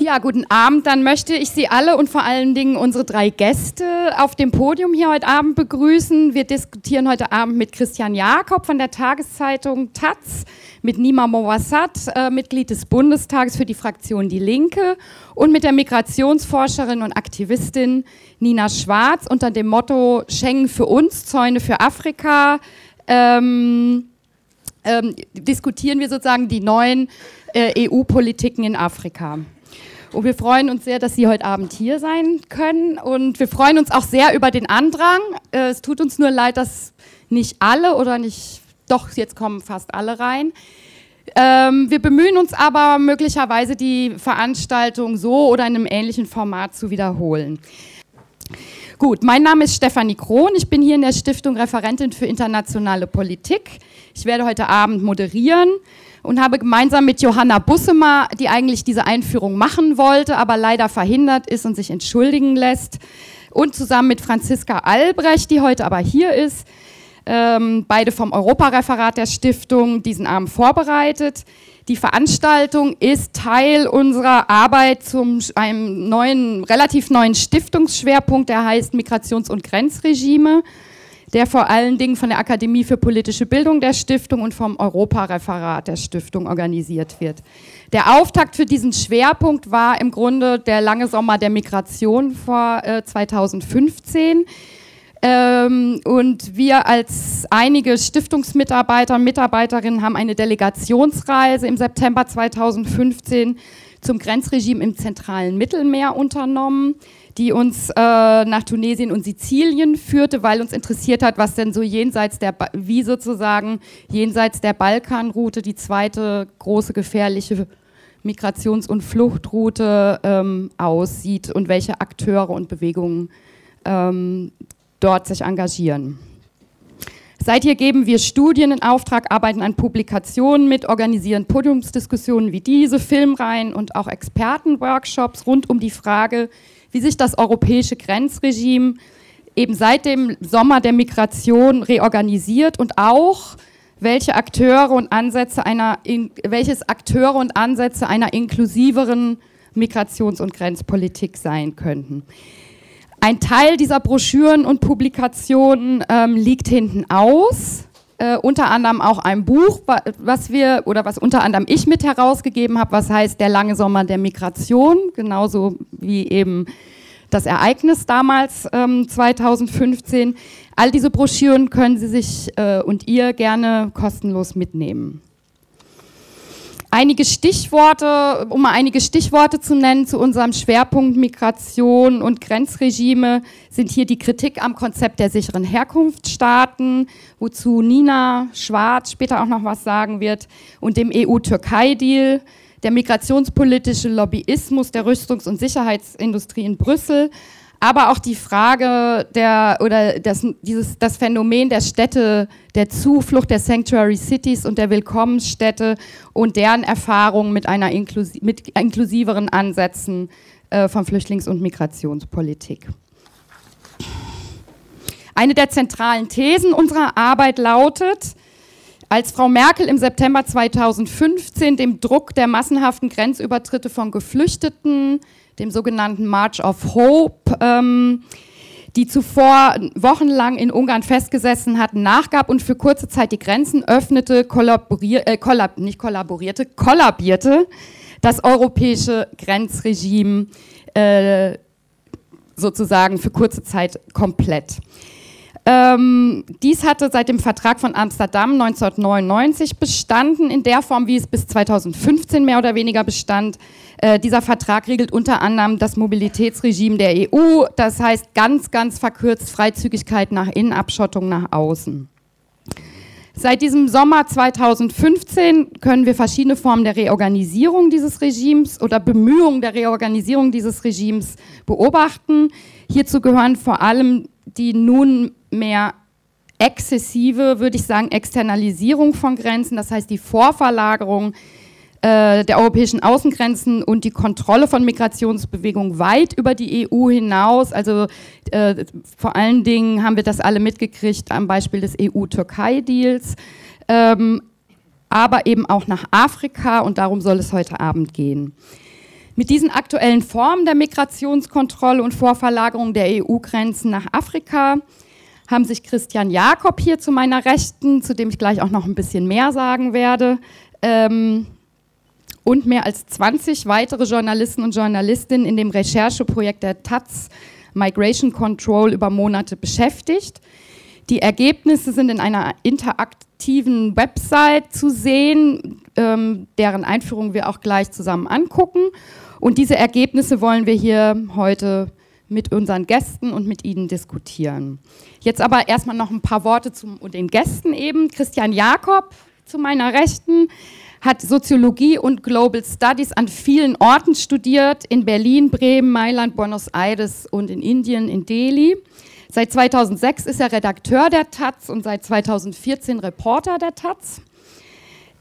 Ja, guten Abend. Dann möchte ich Sie alle und vor allen Dingen unsere drei Gäste auf dem Podium hier heute Abend begrüßen. Wir diskutieren heute Abend mit Christian Jakob von der Tageszeitung Taz, mit Nima Mowassat, äh, Mitglied des Bundestages für die Fraktion Die Linke und mit der Migrationsforscherin und Aktivistin Nina Schwarz unter dem Motto Schengen für uns, Zäune für Afrika. Ähm, ähm, diskutieren wir sozusagen die neuen äh, EU-Politiken in Afrika. Und wir freuen uns sehr, dass Sie heute Abend hier sein können. Und wir freuen uns auch sehr über den Andrang. Äh, es tut uns nur leid, dass nicht alle oder nicht, doch, jetzt kommen fast alle rein. Ähm, wir bemühen uns aber möglicherweise die Veranstaltung so oder in einem ähnlichen Format zu wiederholen. Gut, mein Name ist Stefanie Krohn. Ich bin hier in der Stiftung Referentin für internationale Politik. Ich werde heute Abend moderieren und habe gemeinsam mit Johanna Bussemer, die eigentlich diese Einführung machen wollte, aber leider verhindert ist und sich entschuldigen lässt, und zusammen mit Franziska Albrecht, die heute aber hier ist, ähm, beide vom Europareferat der Stiftung, diesen Abend vorbereitet. Die Veranstaltung ist Teil unserer Arbeit zum einem neuen, relativ neuen Stiftungsschwerpunkt, der heißt Migrations- und Grenzregime der vor allen Dingen von der Akademie für politische Bildung der Stiftung und vom Europareferat der Stiftung organisiert wird. Der Auftakt für diesen Schwerpunkt war im Grunde der lange Sommer der Migration vor äh, 2015. Ähm, und wir als einige Stiftungsmitarbeiter und Mitarbeiterinnen haben eine Delegationsreise im September 2015 zum Grenzregime im zentralen Mittelmeer unternommen die uns äh, nach Tunesien und Sizilien führte, weil uns interessiert hat, was denn so jenseits der, ba wie sozusagen jenseits der Balkanroute die zweite große gefährliche Migrations- und Fluchtroute ähm, aussieht und welche Akteure und Bewegungen ähm, dort sich engagieren. Seither geben wir Studien in Auftrag, arbeiten an Publikationen mit, organisieren Podiumsdiskussionen wie diese, Filmreihen und auch Expertenworkshops rund um die Frage, wie sich das europäische Grenzregime eben seit dem Sommer der Migration reorganisiert und auch welche Akteure und Ansätze einer, welches Akteure und Ansätze einer inklusiveren Migrations- und Grenzpolitik sein könnten. Ein Teil dieser Broschüren und Publikationen ähm, liegt hinten aus. Äh, unter anderem auch ein Buch, was wir oder was unter anderem ich mit herausgegeben habe, was heißt Der lange Sommer der Migration, genauso wie eben das Ereignis damals ähm, 2015. All diese Broschüren können Sie sich äh, und ihr gerne kostenlos mitnehmen. Einige Stichworte, um mal einige Stichworte zu nennen zu unserem Schwerpunkt Migration und Grenzregime, sind hier die Kritik am Konzept der sicheren Herkunftsstaaten, wozu Nina Schwarz später auch noch was sagen wird, und dem EU-Türkei-Deal, der migrationspolitische Lobbyismus der Rüstungs- und Sicherheitsindustrie in Brüssel, aber auch die Frage der oder das, dieses, das Phänomen der Städte, der Zuflucht der Sanctuary Cities und der Willkommensstädte und deren Erfahrungen mit einer inklusi mit inklusiveren Ansätzen äh, von Flüchtlings- und Migrationspolitik. Eine der zentralen Thesen unserer Arbeit lautet, als Frau Merkel im September 2015 dem Druck der massenhaften Grenzübertritte von Geflüchteten dem sogenannten March of Hope, ähm, die zuvor wochenlang in Ungarn festgesessen hatten, nachgab und für kurze Zeit die Grenzen öffnete, kollaborier äh, kollab nicht kollaborierte, kollabierte das europäische Grenzregime äh, sozusagen für kurze Zeit komplett. Ähm, dies hatte seit dem Vertrag von Amsterdam 1999 bestanden, in der Form, wie es bis 2015 mehr oder weniger bestand. Äh, dieser Vertrag regelt unter anderem das Mobilitätsregime der EU, das heißt ganz, ganz verkürzt Freizügigkeit nach innen, Abschottung nach außen. Seit diesem Sommer 2015 können wir verschiedene Formen der Reorganisierung dieses Regimes oder Bemühungen der Reorganisierung dieses Regimes beobachten. Hierzu gehören vor allem die nunmehr exzessive, würde ich sagen, Externalisierung von Grenzen, das heißt die Vorverlagerung äh, der europäischen Außengrenzen und die Kontrolle von Migrationsbewegungen weit über die EU hinaus. Also äh, vor allen Dingen haben wir das alle mitgekriegt am Beispiel des EU-Türkei-Deals, ähm, aber eben auch nach Afrika und darum soll es heute Abend gehen. Mit diesen aktuellen Formen der Migrationskontrolle und Vorverlagerung der EU-Grenzen nach Afrika haben sich Christian Jakob hier zu meiner Rechten, zu dem ich gleich auch noch ein bisschen mehr sagen werde, ähm, und mehr als 20 weitere Journalisten und Journalistinnen in dem Rechercheprojekt der Taz Migration Control über Monate beschäftigt. Die Ergebnisse sind in einer interaktiven Website zu sehen, ähm, deren Einführung wir auch gleich zusammen angucken. Und diese Ergebnisse wollen wir hier heute mit unseren Gästen und mit Ihnen diskutieren. Jetzt aber erstmal noch ein paar Worte zu den Gästen eben. Christian Jakob zu meiner Rechten hat Soziologie und Global Studies an vielen Orten studiert, in Berlin, Bremen, Mailand, Buenos Aires und in Indien, in Delhi. Seit 2006 ist er Redakteur der Taz und seit 2014 Reporter der Taz.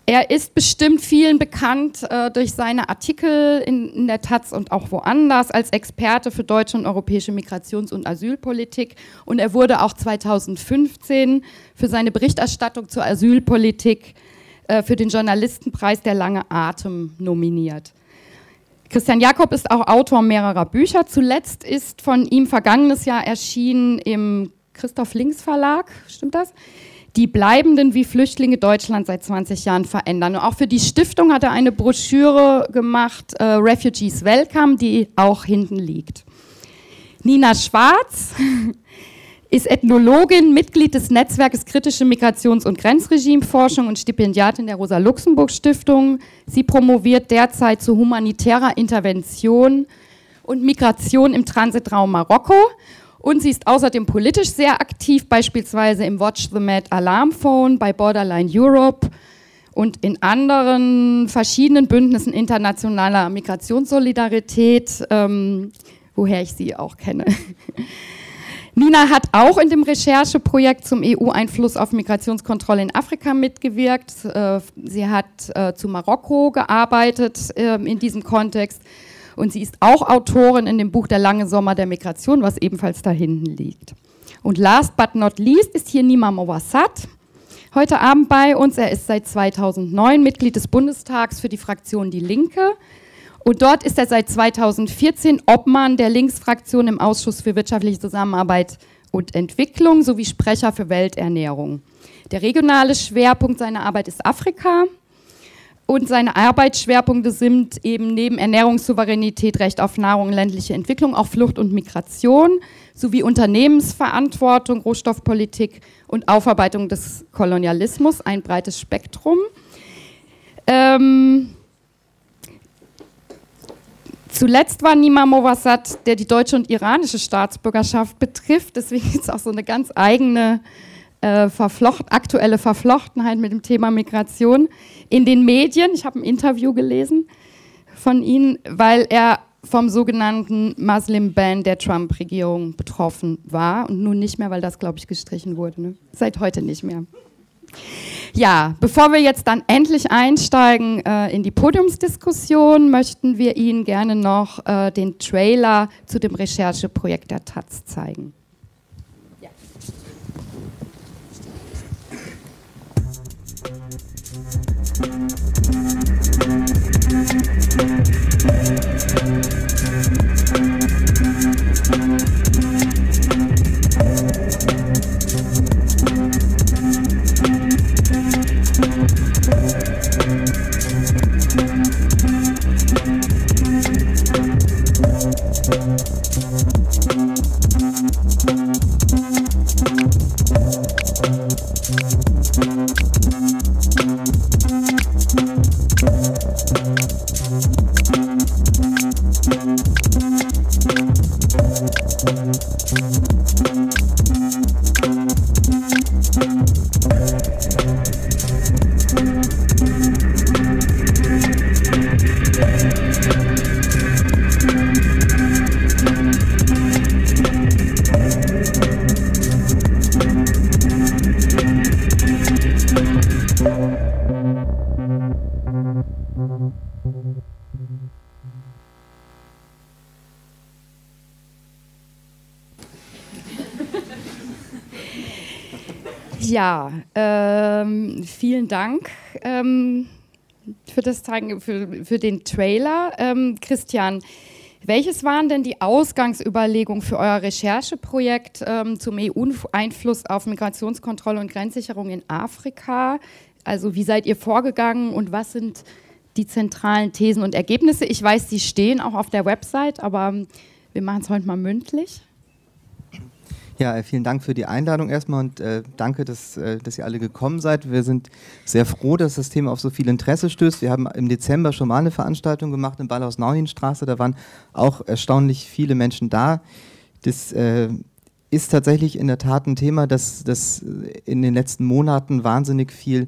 Er ist bestimmt vielen bekannt äh, durch seine Artikel in, in, der Taz und auch woanders als Experte für deutsche und europäische Migrations- und Asylpolitik. Und er wurde auch 2015 für seine Berichterstattung zur Asylpolitik äh, für den Journalistenpreis Der lange Atem nominiert. Christian Jakob ist auch Autor mehrerer Bücher. Zuletzt ist von ihm vergangenes Jahr erschienen im Christoph Links Verlag, stimmt das? die Bleibenden wie Flüchtlinge Deutschland seit 20 Jahren verändern. Und auch für die Stiftung hat er eine Broschüre gemacht, äh, Refugees Welcome, die auch hinten liegt. Nina Schwarz ist Ethnologin, Mitglied des Netzwerkes Kritische Migrations- und Grenzregimeforschung und Stipendiatin der Rosa-Luxemburg-Stiftung. Sie promoviert derzeit zu humanitärer Intervention und Migration im Transitraum Marokko und sie ist außerdem politisch sehr aktiv, beispielsweise im Watch the Mad Alarm Phone, bei Borderline Europe und in anderen verschiedenen Bündnissen internationaler Migrationssolidarität, ähm, woher ich sie auch kenne. Nina hat auch in dem Rechercheprojekt zum EU-Einfluss auf Migrationskontrolle in Afrika mitgewirkt. Äh, sie hat äh, zu Marokko gearbeitet äh, in diesem Kontext und sie ist auch Autorin in dem Buch Der lange Sommer der Migration, was ebenfalls da hinten liegt. Und last but not least ist hier Nima Mowassat heute Abend bei uns. Er ist seit 2009 Mitglied des Bundestags für die Fraktion Die Linke. Und dort ist er seit 2014 Obmann der Linksfraktion im Ausschuss für wirtschaftliche Zusammenarbeit und Entwicklung sowie Sprecher für Welternährung. Der regionale Schwerpunkt seiner Arbeit ist Afrika. Und seine Arbeitsschwerpunkte sind eben neben Ernährungssouveränität, Recht auf Nahrung, ländliche Entwicklung auch Flucht und Migration sowie Unternehmensverantwortung, Rohstoffpolitik und Aufarbeitung des Kolonialismus, ein breites Spektrum. Ähm, zuletzt war Nima Mowassat, der die deutsche und iranische Staatsbürgerschaft betrifft, deswegen ist es auch so eine ganz eigene äh, verflocht, aktuelle Verflochtenheit mit dem Thema Migration in den Medien. Ich habe ein Interview gelesen von Ihnen, weil er vom sogenannten Muslim-Ban der Trump-Regierung betroffen war und nun nicht mehr, weil das, glaube ich, gestrichen wurde. Ne? Seit heute nicht mehr. Ja, bevor wir jetzt dann endlich einsteigen äh, in die Podiumsdiskussion, möchten wir Ihnen gerne noch äh, den Trailer zu dem Rechercheprojekt der Taz zeigen. Ja, ähm, Dank. Ähm, für das für, für den Trailer. Ähm, Christian, welches waren denn die Ausgangsüberlegungen für euer Rechercheprojekt ähm, zum EU-Einfluss auf Migrationskontrolle und Grenzsicherung in Afrika? Also wie seid ihr vorgegangen und was sind die zentralen Thesen und Ergebnisse? Ich weiß, die stehen auch auf der Website, aber wir machen es heute mal mündlich. Ja, äh, vielen Dank für die Einladung erstmal und äh, danke, dass, äh, dass ihr alle gekommen seid. Wir sind sehr froh, dass das Thema auf so viel Interesse stößt. Wir haben im Dezember schon mal eine Veranstaltung gemacht in Ballhaus-Nauhinstraße. Da waren auch erstaunlich viele Menschen da. Das äh, ist tatsächlich in der Tat ein Thema, das, das in den letzten Monaten wahnsinnig viel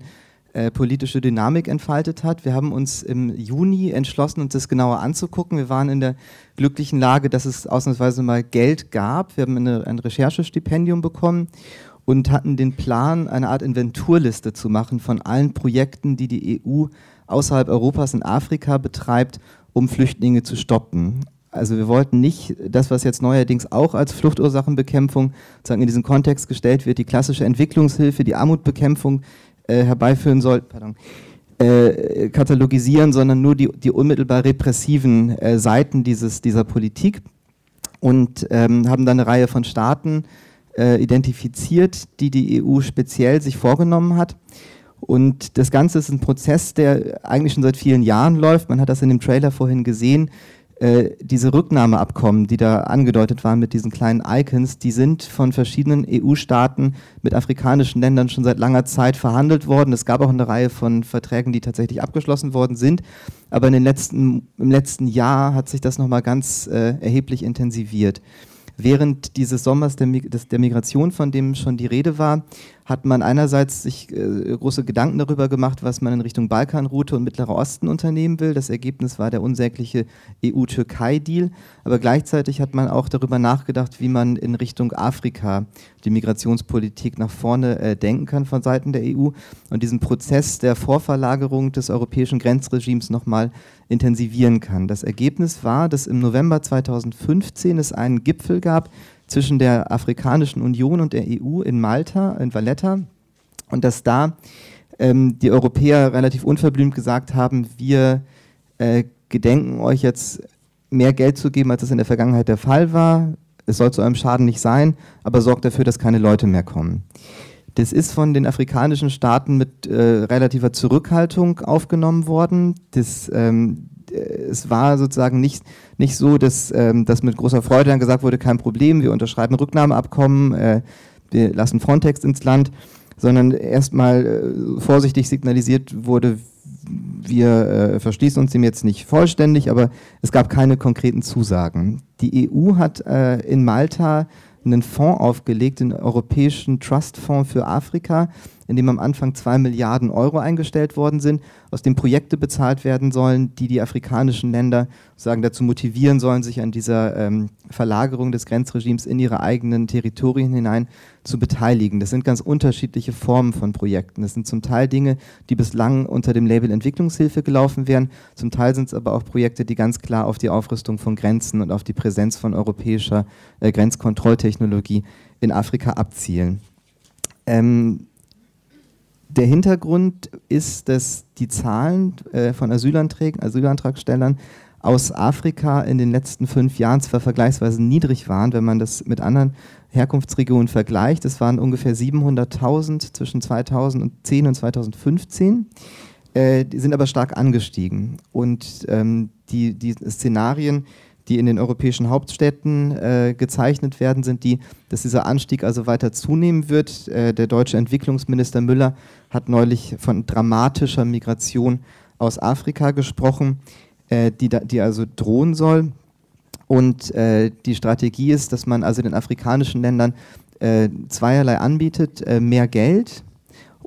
äh, politische Dynamik entfaltet hat. Wir haben uns im Juni entschlossen, uns das genauer anzugucken. Wir waren in der glücklichen Lage, dass es ausnahmsweise mal Geld gab. Wir haben eine, ein Recherchestipendium bekommen und hatten den Plan, eine Art Inventurliste zu machen von allen Projekten, die die EU außerhalb Europas in Afrika betreibt, um Flüchtlinge zu stoppen. Also wir wollten nicht das, was jetzt neuerdings auch als Fluchtursachenbekämpfung sozusagen in diesen Kontext gestellt wird, die klassische Entwicklungshilfe, die Armutbekämpfung, äh, herbeiführen soll, pardon, äh, katalogisieren, sondern nur die, die unmittelbar repressiven äh, Seiten dieses, dieser Politik und ähm, haben dann eine Reihe von Staaten äh, identifiziert, die die EU speziell sich vorgenommen hat. Und das Ganze ist ein Prozess, der eigentlich schon seit vielen Jahren läuft. Man hat das in dem Trailer vorhin gesehen. Äh, diese Rücknahmeabkommen, die da angedeutet waren mit diesen kleinen Icons, die sind von verschiedenen EU-Staaten mit afrikanischen Ländern schon seit langer Zeit verhandelt worden. Es gab auch eine Reihe von Verträgen, die tatsächlich abgeschlossen worden sind. Aber in den letzten, im letzten Jahr hat sich das nochmal ganz äh, erheblich intensiviert. Während dieses Sommers der, der, Migration, von dem schon die Rede war, hat man einerseits sich äh, große Gedanken darüber gemacht, was man in Richtung Balkanroute und Mittlerer Osten unternehmen will. Das Ergebnis war der unsägliche EU-Türkei-Deal. Aber gleichzeitig hat man auch darüber nachgedacht, wie man in Richtung Afrika die Migrationspolitik nach vorne äh, denken kann von Seiten der EU und diesen Prozess der Vorverlagerung des europäischen Grenzregimes nochmal intensivieren kann. Das Ergebnis war, dass im November 2015 es einen Gipfel gab zwischen der Afrikanischen Union und der EU in Malta, in Valletta, und dass da ähm, die Europäer relativ unverblümt gesagt haben, wir äh, gedenken euch jetzt mehr Geld zu geben, als es in der Vergangenheit der Fall war. Es soll zu eurem Schaden nicht sein, aber sorgt dafür, dass keine Leute mehr kommen. Das ist von den afrikanischen Staaten mit äh, relativer Zurückhaltung aufgenommen worden. Das, ähm, äh, es war sozusagen nicht, nicht so, dass ähm, das mit großer Freude dann gesagt wurde, kein Problem, wir unterschreiben Rücknahmeabkommen, äh, wir lassen Frontex ins Land, sondern erstmal äh, vorsichtig signalisiert wurde, wir äh, verschließen uns dem jetzt nicht vollständig, aber es gab keine konkreten Zusagen. Die EU hat äh, in Malta einen Fonds aufgelegt, den Europäischen Trustfonds für Afrika, in dem am Anfang zwei Milliarden Euro eingestellt worden sind, aus dem Projekte bezahlt werden sollen, die die afrikanischen Länder sagen, dazu motivieren sollen, sich an dieser ähm, Verlagerung des Grenzregimes in ihre eigenen Territorien hinein zu beteiligen. Das sind ganz unterschiedliche Formen von Projekten. Das sind zum Teil Dinge, die bislang unter dem Label Entwicklungshilfe gelaufen wären. Zum Teil sind es aber auch Projekte, die ganz klar auf die Aufrüstung von Grenzen und auf die Präsenz von europäischer äh, Grenzkontrolltechnologie in Afrika abzielen. Ähm, der Hintergrund ist, dass die Zahlen äh, von Asylanträgen, Asylantragstellern aus Afrika in den letzten fünf Jahren zwar vergleichsweise niedrig waren, wenn man das mit anderen Herkunftsregionen vergleicht. Es waren ungefähr 700.000 zwischen 2010 und 2015. Äh, die sind aber stark angestiegen. Und ähm, die, die Szenarien, die in den europäischen Hauptstädten äh, gezeichnet werden, sind die, dass dieser Anstieg also weiter zunehmen wird. Äh, der deutsche Entwicklungsminister Müller hat neulich von dramatischer Migration aus Afrika gesprochen, äh, die, da, die also drohen soll. Und äh, die Strategie ist, dass man also den afrikanischen Ländern äh, zweierlei anbietet, äh, mehr Geld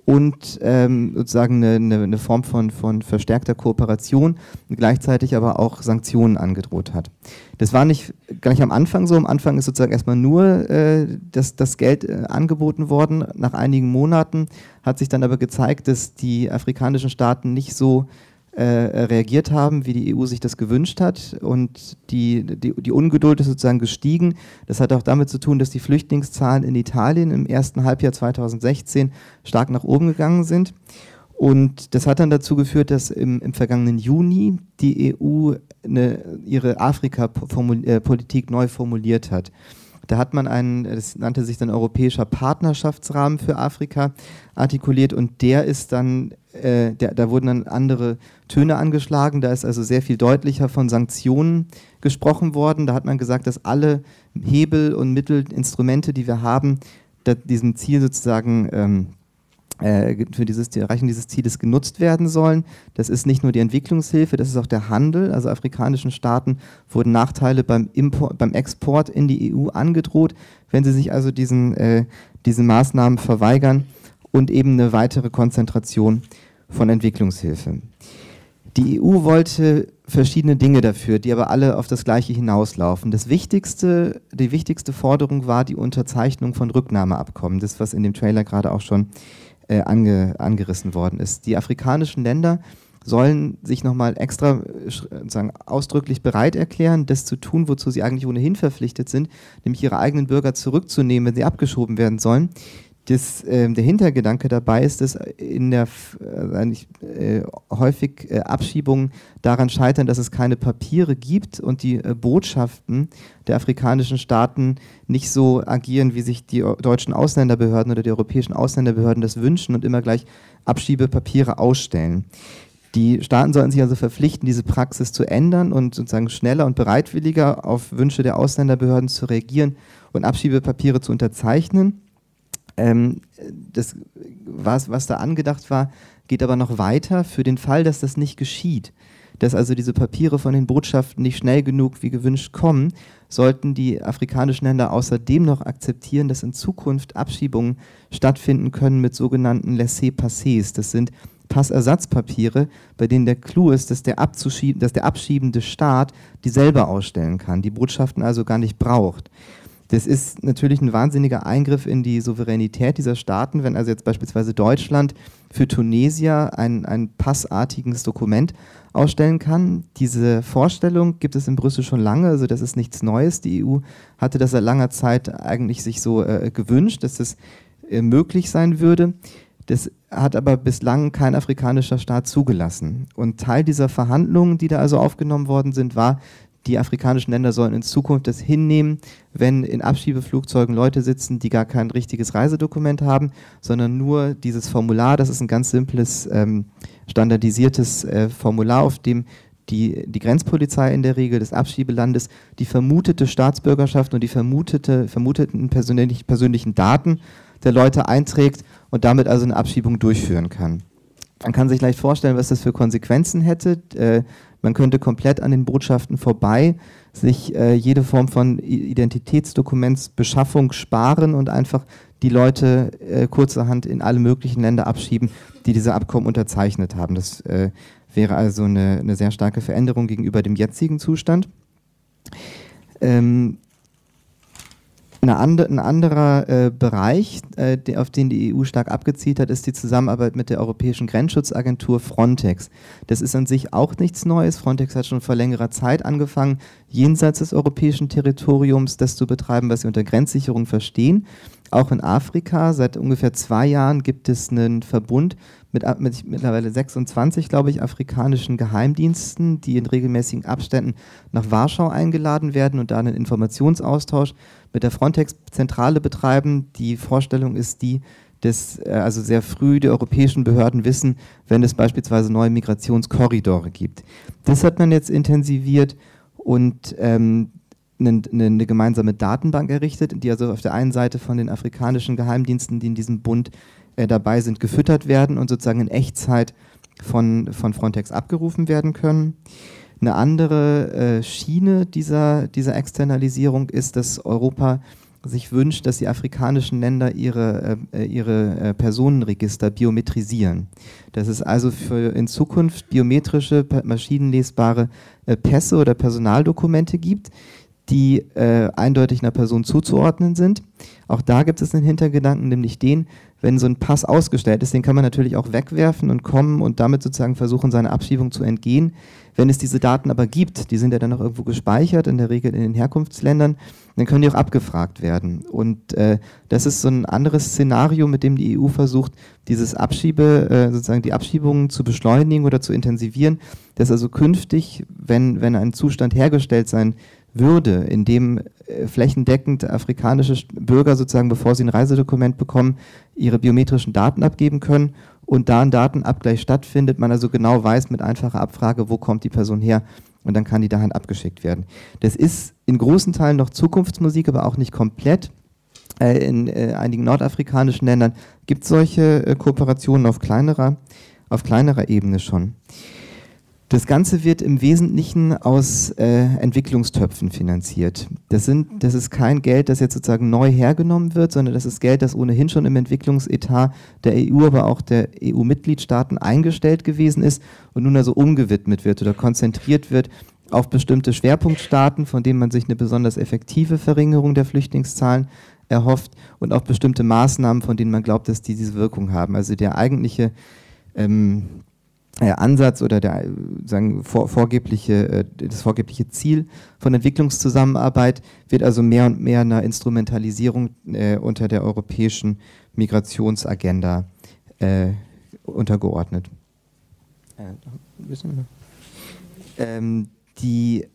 und ähm, sozusagen eine, eine, Form von, von verstärkter Kooperation gleichzeitig aber auch Sanktionen angedroht hat. Das war nicht gleich am Anfang so. Am Anfang ist sozusagen erstmal nur äh, das, das Geld äh, angeboten worden. Nach einigen Monaten hat sich dann aber gezeigt, dass die afrikanischen Staaten nicht so äh, reagiert haben, wie die EU sich das gewünscht hat. Und die, die, die Ungeduld ist sozusagen gestiegen. Das hat auch damit zu tun, dass die Flüchtlingszahlen in Italien im ersten Halbjahr 2016 stark nach oben gegangen sind. Und das hat dann dazu geführt, dass im, im vergangenen Juni die EU eine, ihre Afrika-Politik neu formuliert hat. Da hat man einen, das nannte sich dann Europäischer Partnerschaftsrahmen für Afrika artikuliert und der ist dann, äh, der, da wurden dann andere Töne angeschlagen. Da ist also sehr viel deutlicher von Sanktionen gesprochen worden. Da hat man gesagt, dass alle Hebel und Mittel, Instrumente, die wir haben, diesem Ziel sozusagen ähm, äh, für dieses die Erreichen dieses Zieles genutzt werden sollen. Das ist nicht nur die Entwicklungshilfe, das ist auch der Handel. Also afrikanischen Staaten wurden Nachteile beim, Import, beim Export in die EU angedroht, wenn sie sich also diesen, äh, diesen Maßnahmen verweigern und eben eine weitere Konzentration von Entwicklungshilfe. Die EU wollte verschiedene Dinge dafür, die aber alle auf das Gleiche hinauslaufen. Das wichtigste, die wichtigste Forderung war die Unterzeichnung von Rücknahmeabkommen, das was in dem Trailer gerade auch schon äh, ange, angerissen worden ist. Die afrikanischen Länder sollen sich nochmal extra sagen, ausdrücklich bereit erklären, das zu tun, wozu sie eigentlich ohnehin verpflichtet sind, nämlich ihre eigenen Bürger zurückzunehmen, wenn sie abgeschoben werden sollen das, äh, der Hintergedanke dabei ist, dass in der äh, äh, häufig äh, Abschiebungen daran scheitern, dass es keine Papiere gibt und die äh, Botschaften der afrikanischen Staaten nicht so agieren, wie sich die deutschen Ausländerbehörden oder die europäischen Ausländerbehörden das wünschen und immer gleich Abschiebepapiere ausstellen. Die Staaten sollten sich also verpflichten, diese Praxis zu ändern und sozusagen schneller und bereitwilliger auf Wünsche der Ausländerbehörden zu reagieren und Abschiebepapiere zu unterzeichnen. Ähm, das, was, was da angedacht war, geht aber noch weiter für den Fall, dass das nicht geschieht. Dass also diese Papiere von den Botschaften nicht schnell genug wie gewünscht kommen, sollten die afrikanischen Länder außerdem noch akzeptieren, dass in Zukunft Abschiebungen stattfinden können mit sogenannten Laissez-Passés. Das sind Passersatzpapiere, bei denen der Clou ist, dass der, dass der abschiebende Staat die selber ausstellen kann, die Botschaften also gar nicht braucht. Das ist natürlich ein wahnsinniger Eingriff in die Souveränität dieser Staaten, wenn also jetzt beispielsweise Deutschland für Tunesier ein, ein passartiges Dokument ausstellen kann. Diese Vorstellung gibt es in Brüssel schon lange, also das ist nichts Neues. Die EU hatte das seit langer Zeit eigentlich sich so äh, gewünscht, dass es äh, möglich sein würde. Das hat aber bislang kein afrikanischer Staat zugelassen. Und Teil dieser Verhandlungen, die da also aufgenommen worden sind, war, die afrikanischen Länder sollen in Zukunft das hinnehmen, wenn in Abschiebeflugzeugen Leute sitzen, die gar kein richtiges Reisedokument haben, sondern nur dieses Formular. Das ist ein ganz simples, ähm, standardisiertes äh, Formular, auf dem die, die Grenzpolizei in der Regel des Abschiebelandes die vermutete Staatsbürgerschaft und die vermutete, vermuteten persönlich, persönlichen Daten der Leute einträgt und damit also eine Abschiebung durchführen kann. Man kann sich leicht vorstellen, was das für Konsequenzen hätte. Man könnte komplett an den Botschaften vorbei sich äh, jede Form von Identitätsdokumentsbeschaffung sparen und einfach die Leute äh, kurzerhand in alle möglichen Länder abschieben, die diese Abkommen unterzeichnet haben. Das äh, wäre also eine, eine, sehr starke Veränderung gegenüber dem jetzigen Zustand. Ähm, eine ein anderer äh, Bereich, äh, der, auf den die EU stark abgezielt hat, ist die Zusammenarbeit mit der Europäischen Grenzschutzagentur Frontex. Das ist an sich auch nichts Neues. Frontex hat schon vor längerer Zeit angefangen, jenseits des europäischen Territoriums das zu betreiben, was sie unter Grenzsicherung verstehen. Auch in Afrika, seit ungefähr zwei Jahren gibt es einen Verbund mit, mit mittlerweile 26, glaube ich, afrikanischen Geheimdiensten, die in regelmäßigen Abständen nach Warschau eingeladen werden und da einen Informationsaustausch mit der Frontex-Zentrale betreiben. Die Vorstellung ist die, dass äh, also sehr früh die europäischen Behörden wissen, wenn es beispielsweise neue Migrationskorridore gibt. Das hat man jetzt intensiviert und ähm, eine, eine, gemeinsame Datenbank errichtet, die also auf der einen Seite von den afrikanischen Geheimdiensten, die in diesem Bund äh, dabei sind, gefüttert werden und sozusagen in Echtzeit von, von Frontex abgerufen werden können. Eine andere äh, Schiene dieser, dieser Externalisierung ist, dass Europa sich wünscht, dass die afrikanischen Länder ihre, äh, ihre äh, Personenregister biometrisieren. Dass es also für in Zukunft biometrische, maschinenlesbare äh, Pässe oder Personaldokumente gibt, die äh, eindeutig einer Person zuzuordnen sind. Auch da gibt es einen Hintergedanken, nämlich den, wenn so ein Pass ausgestellt ist, den kann man natürlich auch wegwerfen und kommen und damit sozusagen versuchen, seiner Abschiebung zu entgehen. Wenn es diese Daten aber gibt, die sind ja dann auch irgendwo gespeichert, in der Regel in den Herkunftsländern, dann können die auch abgefragt werden. Und äh, das ist so ein anderes Szenario, mit dem die EU versucht, dieses Abschiebe, äh, sozusagen die Abschiebungen zu beschleunigen oder zu intensivieren, dass also künftig, wenn, wenn ein Zustand hergestellt sein würde, in dem äh, flächendeckend afrikanische Bürger sozusagen, bevor sie ein Reisedokument bekommen, ihre biometrischen Daten abgeben können und da ein Datenabgleich stattfindet, man also genau weiß mit einfacher Abfrage, wo kommt die Person her und dann kann die dahin abgeschickt werden. Das ist in großen Teilen noch Zukunftsmusik, aber auch nicht komplett. Äh, in äh, einigen nordafrikanischen Ländern gibt es solche Kooperationen auf kleinerer, auf kleinerer Ebene schon. Das Ganze wird im Wesentlichen aus äh, Entwicklungstöpfen finanziert. Das, sind, das ist kein Geld, das jetzt sozusagen neu hergenommen wird, sondern das ist Geld, das ohnehin schon im Entwicklungsetat der EU, aber auch der EU-Mitgliedstaaten eingestellt gewesen ist und nun also umgewidmet wird oder konzentriert wird auf bestimmte Schwerpunktstaaten, von denen man sich eine besonders effektive Verringerung der Flüchtlingszahlen erhofft und auf bestimmte Maßnahmen, von denen man glaubt, dass die diese Wirkung haben. Also der eigentliche ähm, äh, Ansatz oder der sagen, vor, vorgebliche, äh, das vorgebliche Ziel von Entwicklungszusammenarbeit wird also mehr und mehr einer Instrumentalisierung äh, unter der europäischen Migrationsagenda äh, untergeordnet. Ähm, die,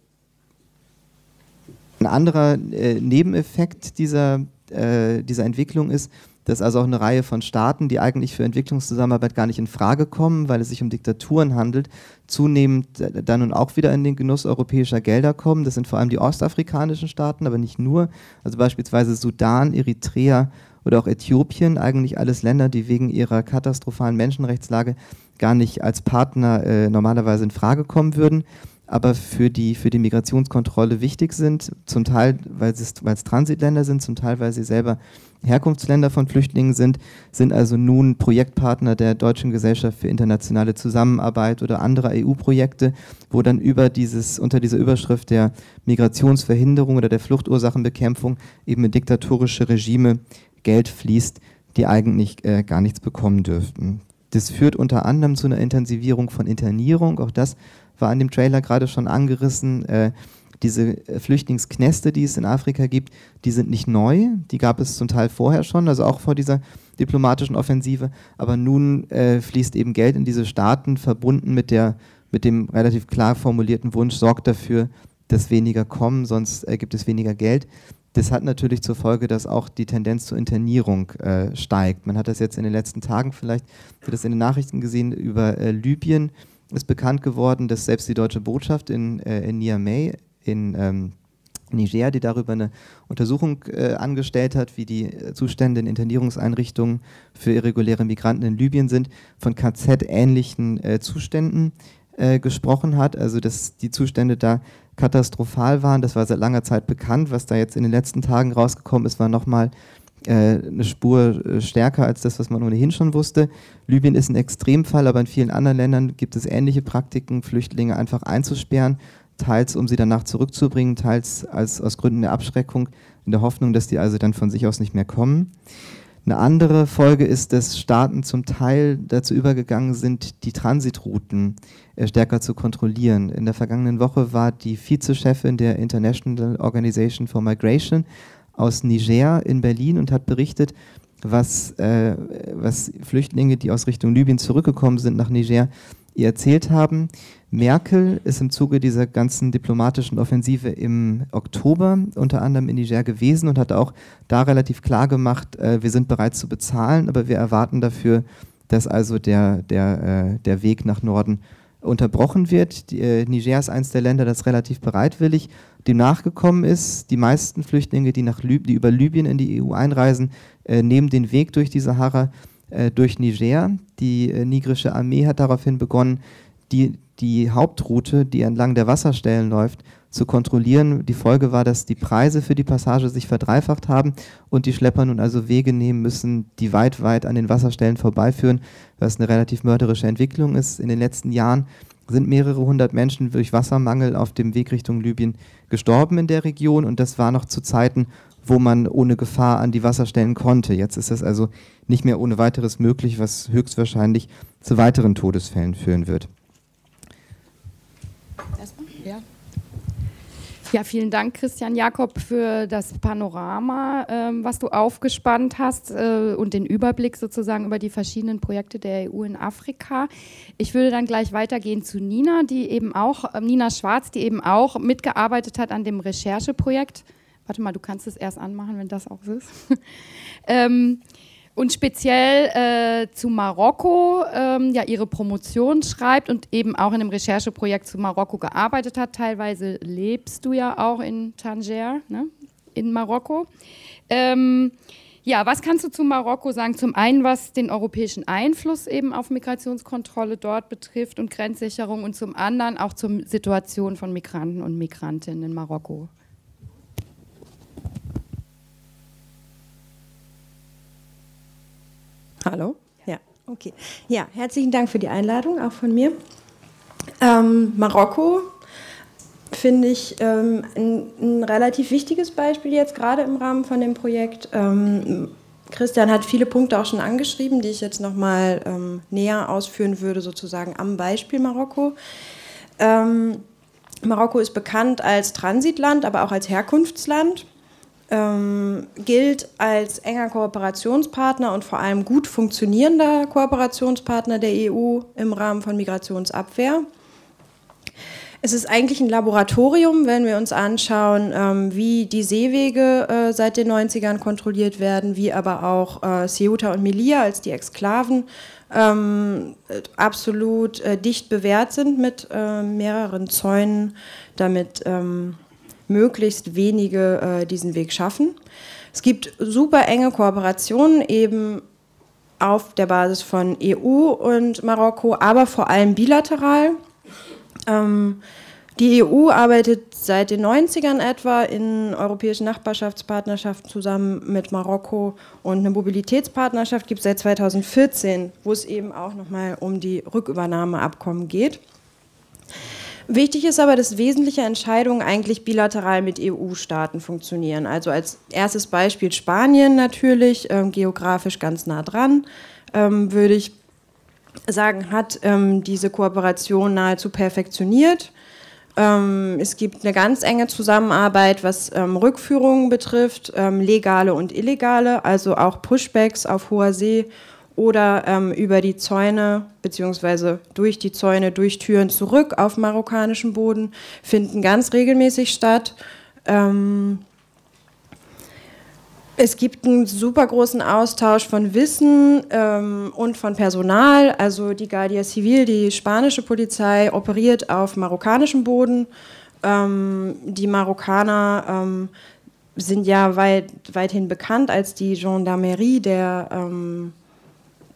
ein anderer äh, Nebeneffekt dieser, äh, dieser Entwicklung ist, dass also auch eine Reihe von Staaten, die eigentlich für Entwicklungszusammenarbeit gar nicht in Frage kommen, weil es sich um Diktaturen handelt, zunehmend dann und auch wieder in den Genuss europäischer Gelder kommen. Das sind vor allem die ostafrikanischen Staaten, aber nicht nur. Also beispielsweise Sudan, Eritrea oder auch Äthiopien, eigentlich alles Länder, die wegen ihrer katastrophalen Menschenrechtslage gar nicht als Partner äh, normalerweise in Frage kommen würden aber für die, für die Migrationskontrolle wichtig sind, zum Teil, weil es, weil es Transitländer sind, zum Teil, weil sie selber Herkunftsländer von Flüchtlingen sind, sind also nun Projektpartner der Deutschen Gesellschaft für internationale Zusammenarbeit oder anderer EU-Projekte, wo dann über dieses, unter dieser Überschrift der Migrationsverhinderung oder der Fluchtursachenbekämpfung eben in diktatorische Regime Geld fließt, die eigentlich äh, gar nichts bekommen dürften. Das führt unter anderem zu einer Intensivierung von Internierung. Auch das war an dem Trailer gerade schon angerissen. Äh, diese Flüchtlingsknäste, die es in Afrika gibt, die sind nicht neu. Die gab es zum Teil vorher schon, also auch vor dieser diplomatischen Offensive. Aber nun äh, fließt eben Geld in diese Staaten, verbunden mit, der, mit dem relativ klar formulierten Wunsch, sorgt dafür, dass weniger kommen, sonst äh, gibt es weniger Geld. Das hat natürlich zur Folge, dass auch die Tendenz zur Internierung äh, steigt. Man hat das jetzt in den letzten Tagen vielleicht, wird das in den Nachrichten gesehen, über äh, Libyen ist bekannt geworden, dass selbst die deutsche Botschaft in, äh, in Niamey in ähm, Niger, die darüber eine Untersuchung äh, angestellt hat, wie die Zustände in Internierungseinrichtungen für irreguläre Migranten in Libyen sind, von KZ-ähnlichen äh, Zuständen äh, gesprochen hat. Also dass die Zustände da katastrophal waren, das war seit langer Zeit bekannt. Was da jetzt in den letzten Tagen rausgekommen ist, war nochmal äh, eine Spur äh, stärker als das, was man ohnehin schon wusste. Libyen ist ein Extremfall, aber in vielen anderen Ländern gibt es ähnliche Praktiken, Flüchtlinge einfach einzusperren, teils um sie danach zurückzubringen, teils als, aus Gründen der Abschreckung, in der Hoffnung, dass die also dann von sich aus nicht mehr kommen. Eine andere Folge ist, dass Staaten zum Teil dazu übergegangen sind, die Transitrouten äh, stärker zu kontrollieren. In der vergangenen Woche war die Vizechefin der International Organization for Migration aus Niger in Berlin und hat berichtet, was, äh, was Flüchtlinge, die aus Richtung Libyen zurückgekommen sind nach Niger, ihr erzählt haben. Merkel ist im Zuge dieser ganzen diplomatischen Offensive im Oktober unter anderem in Niger gewesen und hat auch da relativ klar gemacht, äh, wir sind bereit zu bezahlen, aber wir erwarten dafür, dass also der, der, äh, der Weg nach Norden unterbrochen wird. Die, äh, Niger ist eines der Länder, das relativ bereitwillig dem nachgekommen ist. Die meisten Flüchtlinge, die, nach Lib die über Libyen in die EU einreisen, äh, nehmen den Weg durch die Sahara äh, durch Niger. Die äh, nigrische Armee hat daraufhin begonnen, die, die Hauptroute, die entlang der Wasserstellen läuft, zu kontrollieren. Die Folge war, dass die Preise für die Passage sich verdreifacht haben und die Schlepper nun also Wege nehmen müssen, die weit, weit an den Wasserstellen vorbeiführen, was eine relativ mörderische Entwicklung ist. In den letzten Jahren sind mehrere hundert Menschen durch Wassermangel auf dem Weg Richtung Libyen gestorben in der Region und das war noch zu Zeiten, wo man ohne Gefahr an die Wasserstellen konnte. Jetzt ist das also nicht mehr ohne weiteres möglich, was höchstwahrscheinlich zu weiteren Todesfällen führen wird. Ja, vielen Dank, Christian Jakob, für das Panorama, ähm, was du aufgespannt hast äh, und den Überblick sozusagen über die verschiedenen Projekte der EU in Afrika. Ich würde dann gleich weitergehen zu Nina, die eben auch, äh, Nina Schwarz, die eben auch mitgearbeitet hat an dem Rechercheprojekt. Warte mal, du kannst es erst anmachen, wenn das auch so ist. ähm, und speziell äh, zu Marokko ähm, ja ihre Promotion schreibt und eben auch in einem Rechercheprojekt zu Marokko gearbeitet hat. Teilweise lebst du ja auch in Tanger, ne? in Marokko. Ähm, ja, was kannst du zu Marokko sagen? Zum einen, was den europäischen Einfluss eben auf Migrationskontrolle dort betrifft und Grenzsicherung und zum anderen auch zur Situation von Migranten und Migrantinnen in Marokko. Hallo? Ja, okay. Ja, herzlichen Dank für die Einladung, auch von mir. Ähm, Marokko finde ich ähm, ein, ein, relativ wichtiges Beispiel jetzt gerade im Rahmen von dem Projekt. Ähm, Christian hat viele Punkte auch schon angeschrieben, die ich jetzt nochmal ähm, näher ausführen würde, sozusagen am Beispiel Marokko. Ähm, Marokko ist bekannt als Transitland, aber auch als Herkunftsland ähm, gilt als enger Kooperationspartner und vor allem gut funktionierender Kooperationspartner der EU im Rahmen von Migrationsabwehr. Es ist eigentlich ein Laboratorium, wenn wir uns anschauen, ähm, wie die Seewege äh, seit den 90ern kontrolliert werden, wie aber auch äh, Ceuta und Melilla als die Exklaven ähm, absolut äh, dicht bewährt sind mit äh, mehreren Zäunen, damit ähm, möglichst wenige äh, diesen Weg schaffen. Es gibt super enge Kooperationen eben auf der Basis von EU und Marokko, aber vor allem bilateral. Ähm, die EU arbeitet seit den 90ern etwa in europäischen Nachbarschaftspartnerschaften zusammen mit Marokko und eine Mobilitätspartnerschaft gibt es seit 2014, wo es eben auch nochmal um die Rückübernahmeabkommen geht. Wichtig ist aber, dass wesentliche Entscheidungen eigentlich bilateral mit EU-Staaten funktionieren. Also als erstes Beispiel Spanien natürlich, ähm, geografisch ganz nah dran, ähm, würde ich sagen, hat ähm, diese Kooperation nahezu perfektioniert. Ähm, es gibt eine ganz enge Zusammenarbeit, was ähm, Rückführungen betrifft, ähm, legale und illegale, also auch Pushbacks auf hoher See oder ähm, über die Zäune beziehungsweise durch die Zäune, durch Türen zurück auf marokkanischem Boden finden ganz regelmäßig statt. Ähm, es gibt einen super großen Austausch von Wissen ähm, und von Personal. Also die Guardia Civil, die spanische Polizei, operiert auf marokkanischem Boden. Ähm, die Marokkaner ähm, sind ja weit, weithin bekannt als die Gendarmerie der ähm,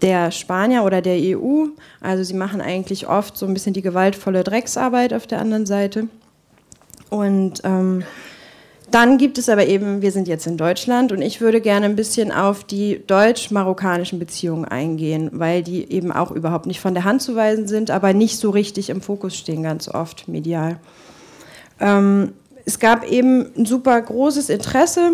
der Spanier oder der EU. Also sie machen eigentlich oft so ein bisschen die gewaltvolle Drecksarbeit auf der anderen Seite. Und ähm, dann gibt es aber eben, wir sind jetzt in Deutschland und ich würde gerne ein bisschen auf die deutsch-marokkanischen Beziehungen eingehen, weil die eben auch überhaupt nicht von der Hand zu weisen sind, aber nicht so richtig im Fokus stehen, ganz oft medial. Ähm, es gab eben ein super großes Interesse,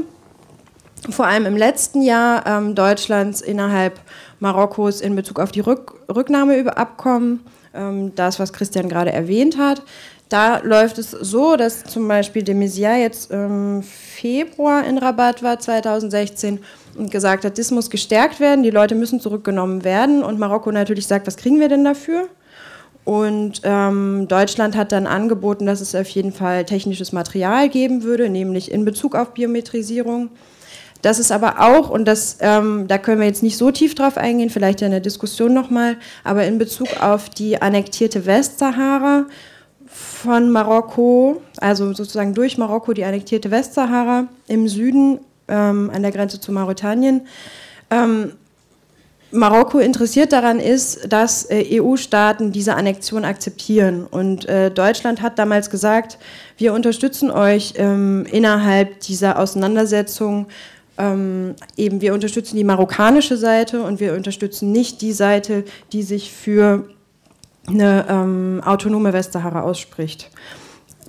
vor allem im letzten Jahr ähm, Deutschlands innerhalb Marokkos in Bezug auf die Rück Rücknahmeabkommen, ähm, das, was Christian gerade erwähnt hat. Da läuft es so, dass zum Beispiel de Maizière jetzt im Februar in Rabat war, 2016, und gesagt hat, das muss gestärkt werden, die Leute müssen zurückgenommen werden. Und Marokko natürlich sagt, was kriegen wir denn dafür? Und ähm, Deutschland hat dann angeboten, dass es auf jeden Fall technisches Material geben würde, nämlich in Bezug auf Biometrisierung. Das ist aber auch, und das, ähm, da können wir jetzt nicht so tief drauf eingehen, vielleicht in der Diskussion nochmal, aber in Bezug auf die annektierte Westsahara von Marokko, also sozusagen durch Marokko die annektierte Westsahara im Süden ähm, an der Grenze zu Mauretanien. Ähm, Marokko interessiert daran ist, dass äh, EU-Staaten diese Annexion akzeptieren. Und äh, Deutschland hat damals gesagt, wir unterstützen euch ähm, innerhalb dieser Auseinandersetzung ähm, eben wir unterstützen die marokkanische Seite und wir unterstützen nicht die Seite, die sich für eine ähm, autonome Westsahara ausspricht.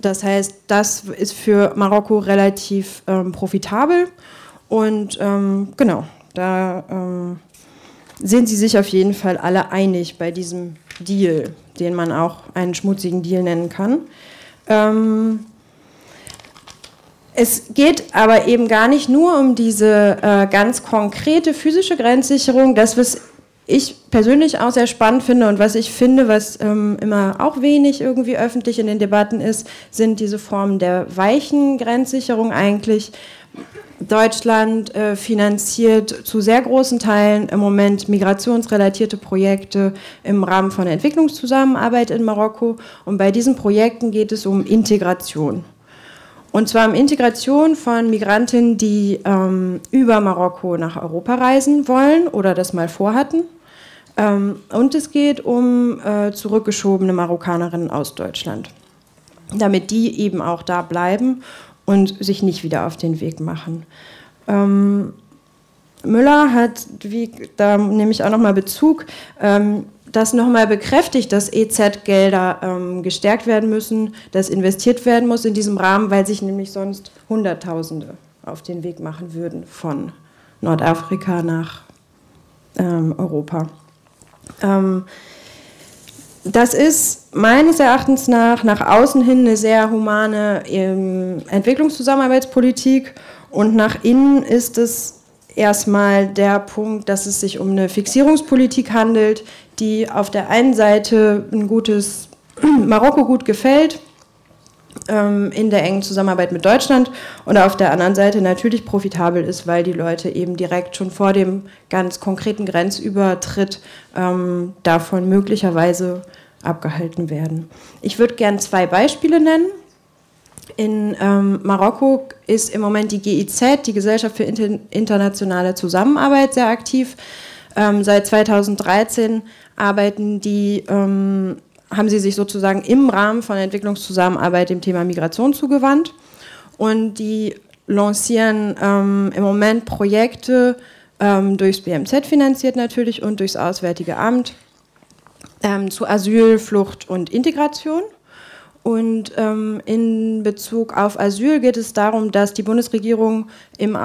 Das heißt, das ist für Marokko relativ ähm, profitabel und ähm, genau, da ähm, sind sie sich auf jeden Fall alle einig bei diesem Deal, den man auch einen schmutzigen Deal nennen kann. Es geht aber eben gar nicht nur um diese äh, ganz konkrete physische Grenzsicherung. Das, was ich persönlich auch sehr spannend finde und was ich finde, was ähm, immer auch wenig irgendwie öffentlich in den Debatten ist, sind diese Formen der weichen Grenzsicherung eigentlich. Deutschland äh, finanziert zu sehr großen Teilen im Moment migrationsrelatierte Projekte im Rahmen von Entwicklungszusammenarbeit in Marokko. Und bei diesen Projekten geht es um Integration. Und zwar um Integration von Migrantinnen, die ähm, über Marokko nach Europa reisen wollen oder das mal vorhatten. Ähm, und es geht um äh, zurückgeschobene Marokkanerinnen aus Deutschland, damit die eben auch da bleiben und sich nicht wieder auf den Weg machen. Ähm, Müller hat, wie, da nehme ich auch nochmal Bezug, ähm, das nochmal bekräftigt, dass EZ-Gelder ähm, gestärkt werden müssen, dass investiert werden muss in diesem Rahmen, weil sich nämlich sonst Hunderttausende auf den Weg machen würden von Nordafrika nach ähm, Europa. Ähm, das ist meines Erachtens nach nach außen hin eine sehr humane ähm, Entwicklungszusammenarbeitspolitik und nach innen ist es erstmal der Punkt, dass es sich um eine Fixierungspolitik handelt, die auf der einen Seite ein gutes Marokko gut gefällt, ähm, in der engen Zusammenarbeit mit Deutschland und auf der anderen Seite natürlich profitabel ist, weil die Leute eben direkt schon vor dem ganz konkreten Grenzübertritt ähm, davon möglicherweise abgehalten werden. Ich würde gern zwei Beispiele nennen. In ähm, Marokko ist im Moment die GIZ, die Gesellschaft für Inter internationale Zusammenarbeit, sehr aktiv. Ähm, seit 2013 arbeiten die, ähm, haben sie sich sozusagen im Rahmen von Entwicklungszusammenarbeit dem Thema Migration zugewandt. Und die lancieren ähm, im Moment Projekte ähm, durchs BMZ finanziert natürlich und durchs Auswärtige Amt ähm, zu Asyl, Flucht und Integration. Und ähm, in Bezug auf Asyl geht es darum, dass die Bundesregierung, im,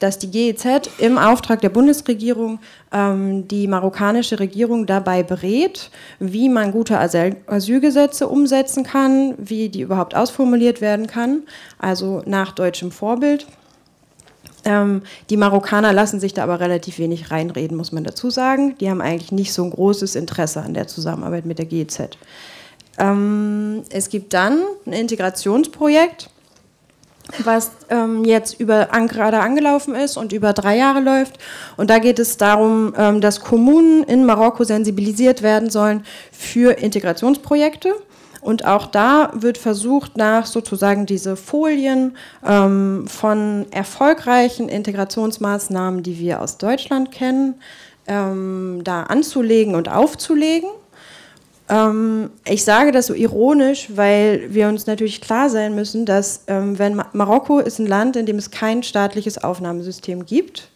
dass die GEZ im Auftrag der Bundesregierung ähm, die marokkanische Regierung dabei berät, wie man gute Asyl Asylgesetze umsetzen kann, wie die überhaupt ausformuliert werden kann, also nach deutschem Vorbild. Ähm, die Marokkaner lassen sich da aber relativ wenig reinreden, muss man dazu sagen. Die haben eigentlich nicht so ein großes Interesse an der Zusammenarbeit mit der GEZ. Ähm, es gibt dann ein Integrationsprojekt, was ähm, jetzt über, an, gerade angelaufen ist und über drei Jahre läuft. Und da geht es darum, ähm, dass Kommunen in Marokko sensibilisiert werden sollen für Integrationsprojekte. Und auch da wird versucht, nach sozusagen diese Folien ähm, von erfolgreichen Integrationsmaßnahmen, die wir aus Deutschland kennen, ähm, da anzulegen und aufzulegen ähm, ich sage das so ironisch, weil wir uns natürlich klar sein müssen, dass ähm, wenn Marokko ist ein Land, in dem es kein staatliches Aufnahmesystem gibt.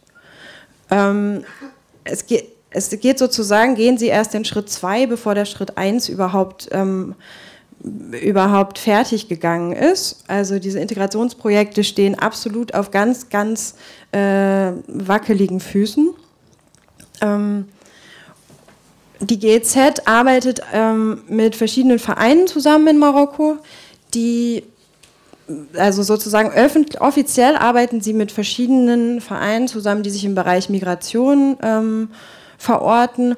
Ähm, es, geht, es geht sozusagen, gehen Sie erst den Schritt zwei, bevor der Schritt eins überhaupt ähm, überhaupt fertig gegangen ist. Also diese Integrationsprojekte stehen absolut auf ganz, ganz äh, wackeligen Füßen. Ähm, die GEZ arbeitet ähm, mit verschiedenen Vereinen zusammen in Marokko, die also sozusagen offiziell arbeiten sie mit verschiedenen Vereinen zusammen, die sich im Bereich Migration ähm, verorten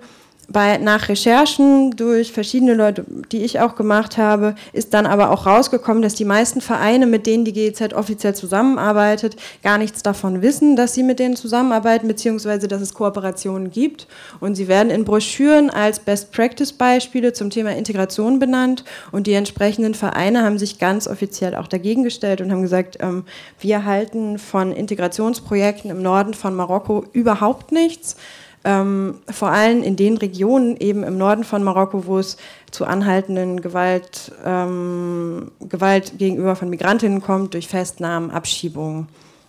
bei, nach Recherchen durch verschiedene Leute, die ich auch gemacht habe, ist dann aber auch rausgekommen, dass die meisten Vereine, mit denen die GEZ offiziell zusammenarbeitet, gar nichts davon wissen, dass sie mit denen zusammenarbeiten, beziehungsweise dass es Kooperationen gibt. Und sie werden in Broschüren als Best-Practice-Beispiele zum Thema Integration benannt. Und die entsprechenden Vereine haben sich ganz offiziell auch dagegen gestellt und haben gesagt, ähm, wir halten von Integrationsprojekten im Norden von Marokko überhaupt nichts ähm, vor allem in den Regionen eben im Norden von Marokko, wo es zu anhaltenden Gewalt, ähm, Gewalt gegenüber von Migrantinnen kommt durch Festnahmen, Abschiebungen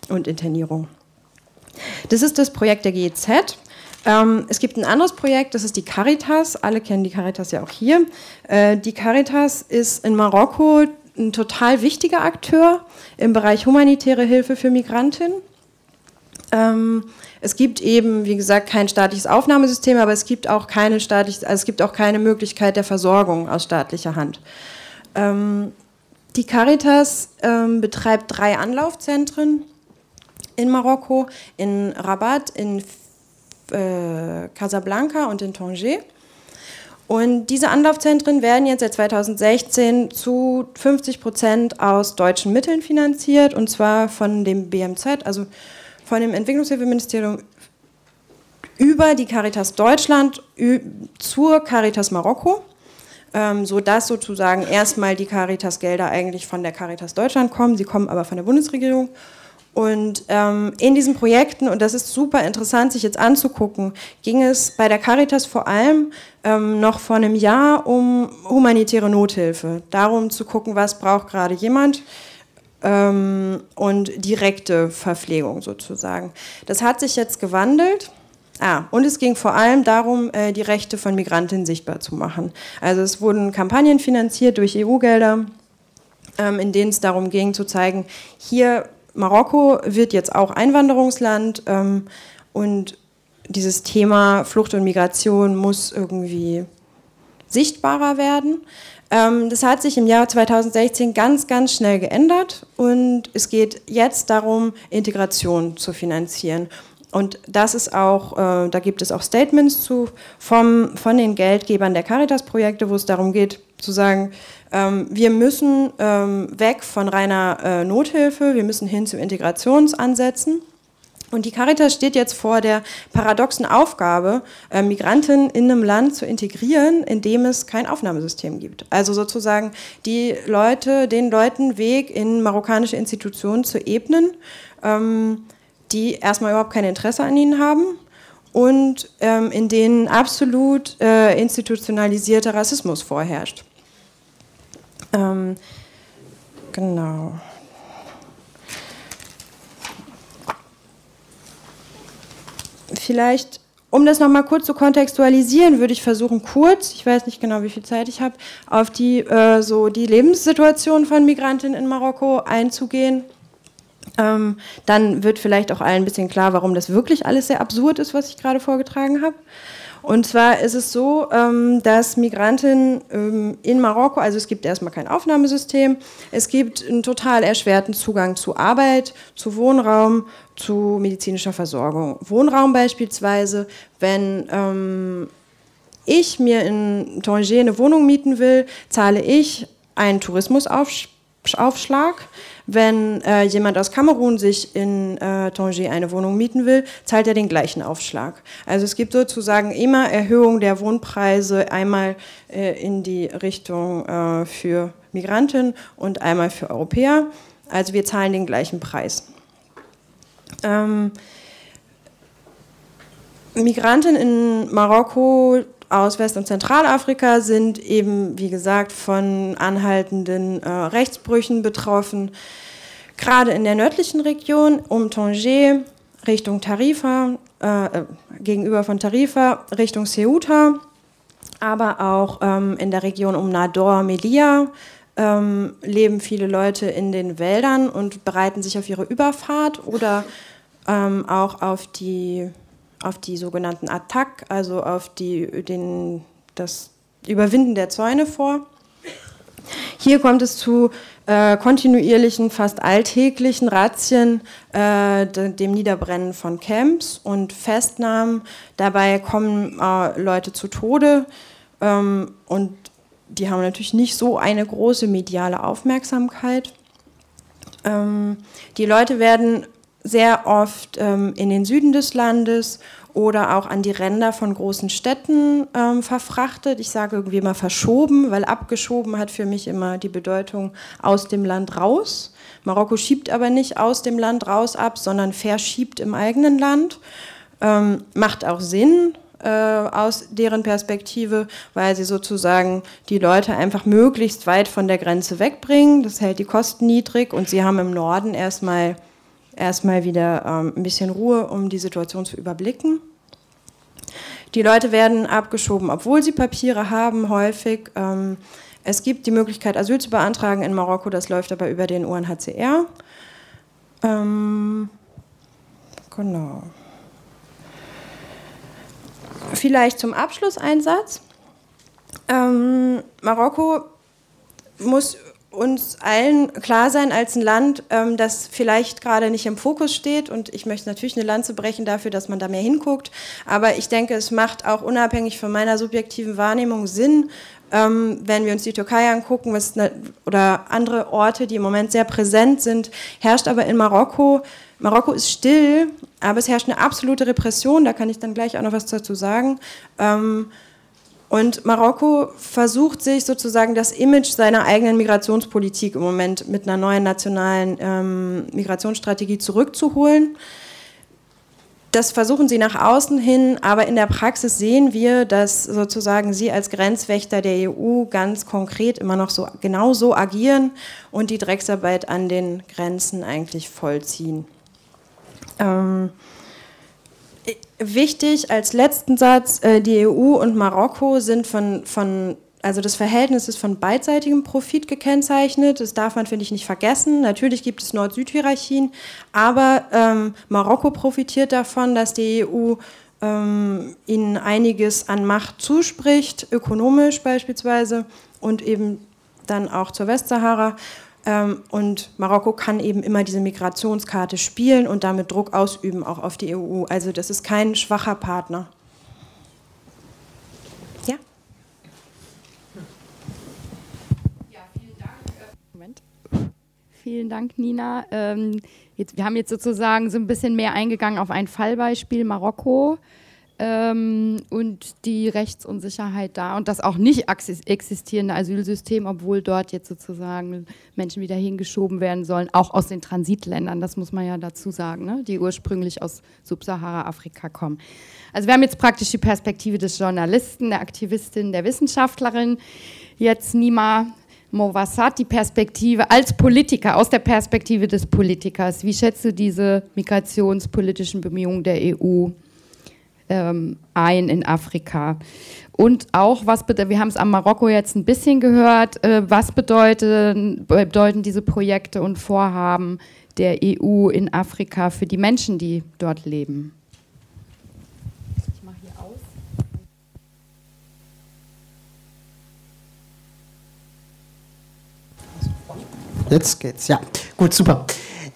und Internierung. Das ist das Projekt der GEZ. Ähm, es gibt ein anderes Projekt, das ist die Caritas. Alle kennen die Caritas ja auch hier. Äh, die Caritas ist in Marokko ein total wichtiger Akteur im Bereich humanitäre Hilfe für Migrantinnen. Ähm, es gibt eben, wie gesagt, kein staatliches Aufnahmesystem, aber es gibt auch keine staatlich, also es gibt auch keine Möglichkeit der Versorgung aus staatlicher Hand. Ähm, die Caritas ähm, betreibt drei Anlaufzentren in Marokko, in Rabat, in äh, Casablanca und in Tanger. Und diese Anlaufzentren werden jetzt seit 2016 zu 50 Prozent aus deutschen Mitteln finanziert, und zwar von dem BMZ, also von dem Entwicklungshilfeministerium über die Caritas Deutschland zur Caritas Marokko, ähm, sodass sozusagen erstmal die Caritas-Gelder eigentlich von der Caritas Deutschland kommen, sie kommen aber von der Bundesregierung. Und ähm, in diesen Projekten, und das ist super interessant, sich jetzt anzugucken, ging es bei der Caritas vor allem ähm, noch vor einem Jahr um humanitäre Nothilfe. Darum zu gucken, was braucht gerade jemand ähm, und direkte Verpflegung sozusagen. Das hat sich jetzt gewandelt. Ah, und es ging vor allem darum, äh, die Rechte von Migrantinnen sichtbar zu machen. Also es wurden Kampagnen finanziert durch EU-Gelder, ähm, in denen es darum ging zu zeigen, hier Marokko wird jetzt auch Einwanderungsland ähm, und dieses Thema Flucht und Migration muss irgendwie sichtbarer werden. Ähm, das hat sich im Jahr 2016 ganz, ganz schnell geändert und es geht jetzt darum, Integration zu finanzieren. Und das ist auch, äh, da gibt es auch Statements zu vom, von den Geldgebern der Caritas-Projekte, wo es darum geht, zu sagen, ähm, wir müssen ähm, weg von reiner äh, Nothilfe, wir müssen hin zu Integrationsansätzen. Und die Caritas steht jetzt vor der paradoxen Aufgabe, äh, Migranten in einem Land zu integrieren, in dem es kein Aufnahmesystem gibt. Also sozusagen die Leute, den Leuten Weg in marokkanische Institutionen zu ebnen, ähm, die erstmal überhaupt kein Interesse an ihnen haben und ähm, in denen absolut äh, institutionalisierter Rassismus vorherrscht. Ähm, genau. Vielleicht, um das nochmal kurz zu kontextualisieren, würde ich versuchen, kurz, ich weiß nicht genau, wie viel Zeit ich habe, auf die, äh, so die Lebenssituation von Migrantinnen in Marokko einzugehen. Ähm, dann wird vielleicht auch allen ein bisschen klar, warum das wirklich alles sehr absurd ist, was ich gerade vorgetragen habe. Und zwar ist es so, ähm, dass Migranten ähm, in Marokko, also es gibt erstmal kein Aufnahmesystem, es gibt einen total erschwerten Zugang zu Arbeit, zu Wohnraum, zu medizinischer Versorgung. Wohnraum beispielsweise, wenn ähm, ich mir in Tanger eine Wohnung mieten will, zahle ich einen Tourismusaufschlag wenn äh, jemand aus Kamerun sich in äh, Tanger eine Wohnung mieten will, zahlt er den gleichen Aufschlag. Also es gibt sozusagen immer Erhöhung der Wohnpreise, einmal äh, in die Richtung äh, für Migranten und einmal für Europäer. Also wir zahlen den gleichen Preis. Ähm, Migranten in Marokko aus West- und Zentralafrika sind eben, wie gesagt, von anhaltenden äh, Rechtsbrüchen betroffen. Gerade in der nördlichen Region um Tanger Richtung Tarifa, äh, äh, gegenüber von Tarifa Richtung Ceuta, aber auch ähm, in der Region um Nador, Melilla ähm, leben viele Leute in den Wäldern und bereiten sich auf ihre Überfahrt oder ähm, auch auf die auf die sogenannten Attack, also auf die, den, das Überwinden der Zäune vor. Hier kommt es zu äh, kontinuierlichen, fast alltäglichen Razzien, äh, dem Niederbrennen von Camps und Festnahmen. Dabei kommen äh, Leute zu Tode ähm, und die haben natürlich nicht so eine große mediale Aufmerksamkeit. Ähm, die Leute werden sehr oft ähm, in den Süden des Landes oder auch an die Ränder von großen Städten ähm, verfrachtet. Ich sage irgendwie immer verschoben, weil abgeschoben hat für mich immer die Bedeutung aus dem Land raus. Marokko schiebt aber nicht aus dem Land raus ab, sondern verschiebt im eigenen Land. Ähm, macht auch Sinn, äh, aus deren Perspektive, weil sie sozusagen die Leute einfach möglichst weit von der Grenze wegbringen. Das hält die Kosten niedrig und sie haben im Norden erstmal erstmal wieder ähm, ein bisschen Ruhe, um die Situation zu überblicken. Die Leute werden abgeschoben, obwohl sie Papiere haben, häufig. Ähm, es gibt die Möglichkeit, Asyl zu beantragen in Marokko, das läuft aber über den UNHCR. Ähm, genau. Vielleicht zum Abschluss ein Satz. Ähm, Marokko muss uns allen klar sein als ein Land, ähm, das vielleicht gerade nicht im Fokus steht. Und ich möchte natürlich eine Lanze brechen dafür, dass man da mehr hinguckt. Aber ich denke, es macht auch unabhängig von meiner subjektiven Wahrnehmung Sinn, ähm, wenn wir uns die Türkei angucken ne, oder andere Orte, die im Moment sehr präsent sind, herrscht aber in Marokko, Marokko ist still, aber es herrscht eine absolute Repression, da kann ich dann gleich auch noch was dazu sagen. Und Marokko versucht sich sozusagen das Image seiner eigenen Migrationspolitik im Moment mit einer neuen nationalen ähm, Migrationsstrategie zurückzuholen. Das versuchen sie nach außen hin, aber in der Praxis sehen wir, dass sozusagen sie als Grenzwächter der EU ganz konkret immer noch so genau so agieren und die Drecksarbeit an den Grenzen eigentlich vollziehen. Ähm, wichtig als letzten Satz, äh, die EU und Marokko sind von, von also das Verhältnis ist von beidseitigem Profit gekennzeichnet. Das darf man, finde ich, nicht vergessen. Natürlich gibt es Nord-Süd-Hierarchien, aber ähm, Marokko profitiert davon, dass die EU ähm, ihnen einiges an Macht zuspricht, ökonomisch beispielsweise und eben dann auch zur Westsahara. Ähm, und Marokko kann eben immer diese Migrationskarte spielen und damit Druck ausüben, auch auf die EU. Also das ist kein schwacher Partner. Ja? Ja, vielen Dank. Moment. Vielen Dank, Nina. Ähm, jetzt, wir haben jetzt sozusagen so ein bisschen mehr eingegangen auf ein Fallbeispiel Marokko ähm, und die Rechtsunsicherheit da und das auch nicht existierende Asylsystem, obwohl dort jetzt sozusagen Menschen wieder hingeschoben werden sollen, auch aus den Transitländern, das muss man ja dazu sagen, ne? die ursprünglich aus Subsahara-Afrika kommen. Also wir haben jetzt praktisch die Perspektive des Journalisten, der Aktivistin, der Wissenschaftlerin. Jetzt Nima Mowassat, die Perspektive als Politiker, aus der Perspektive des Politikers. Wie schätzt du diese migrationspolitischen Bemühungen der EU ähm, ein in Afrika. Und auch, was wir haben es am Marokko jetzt ein bisschen gehört, äh, was bedeuten, bedeuten diese Projekte und Vorhaben der EU in Afrika für die Menschen, die dort leben? Ich mache hier aus. Jetzt geht's, ja. Gut, super.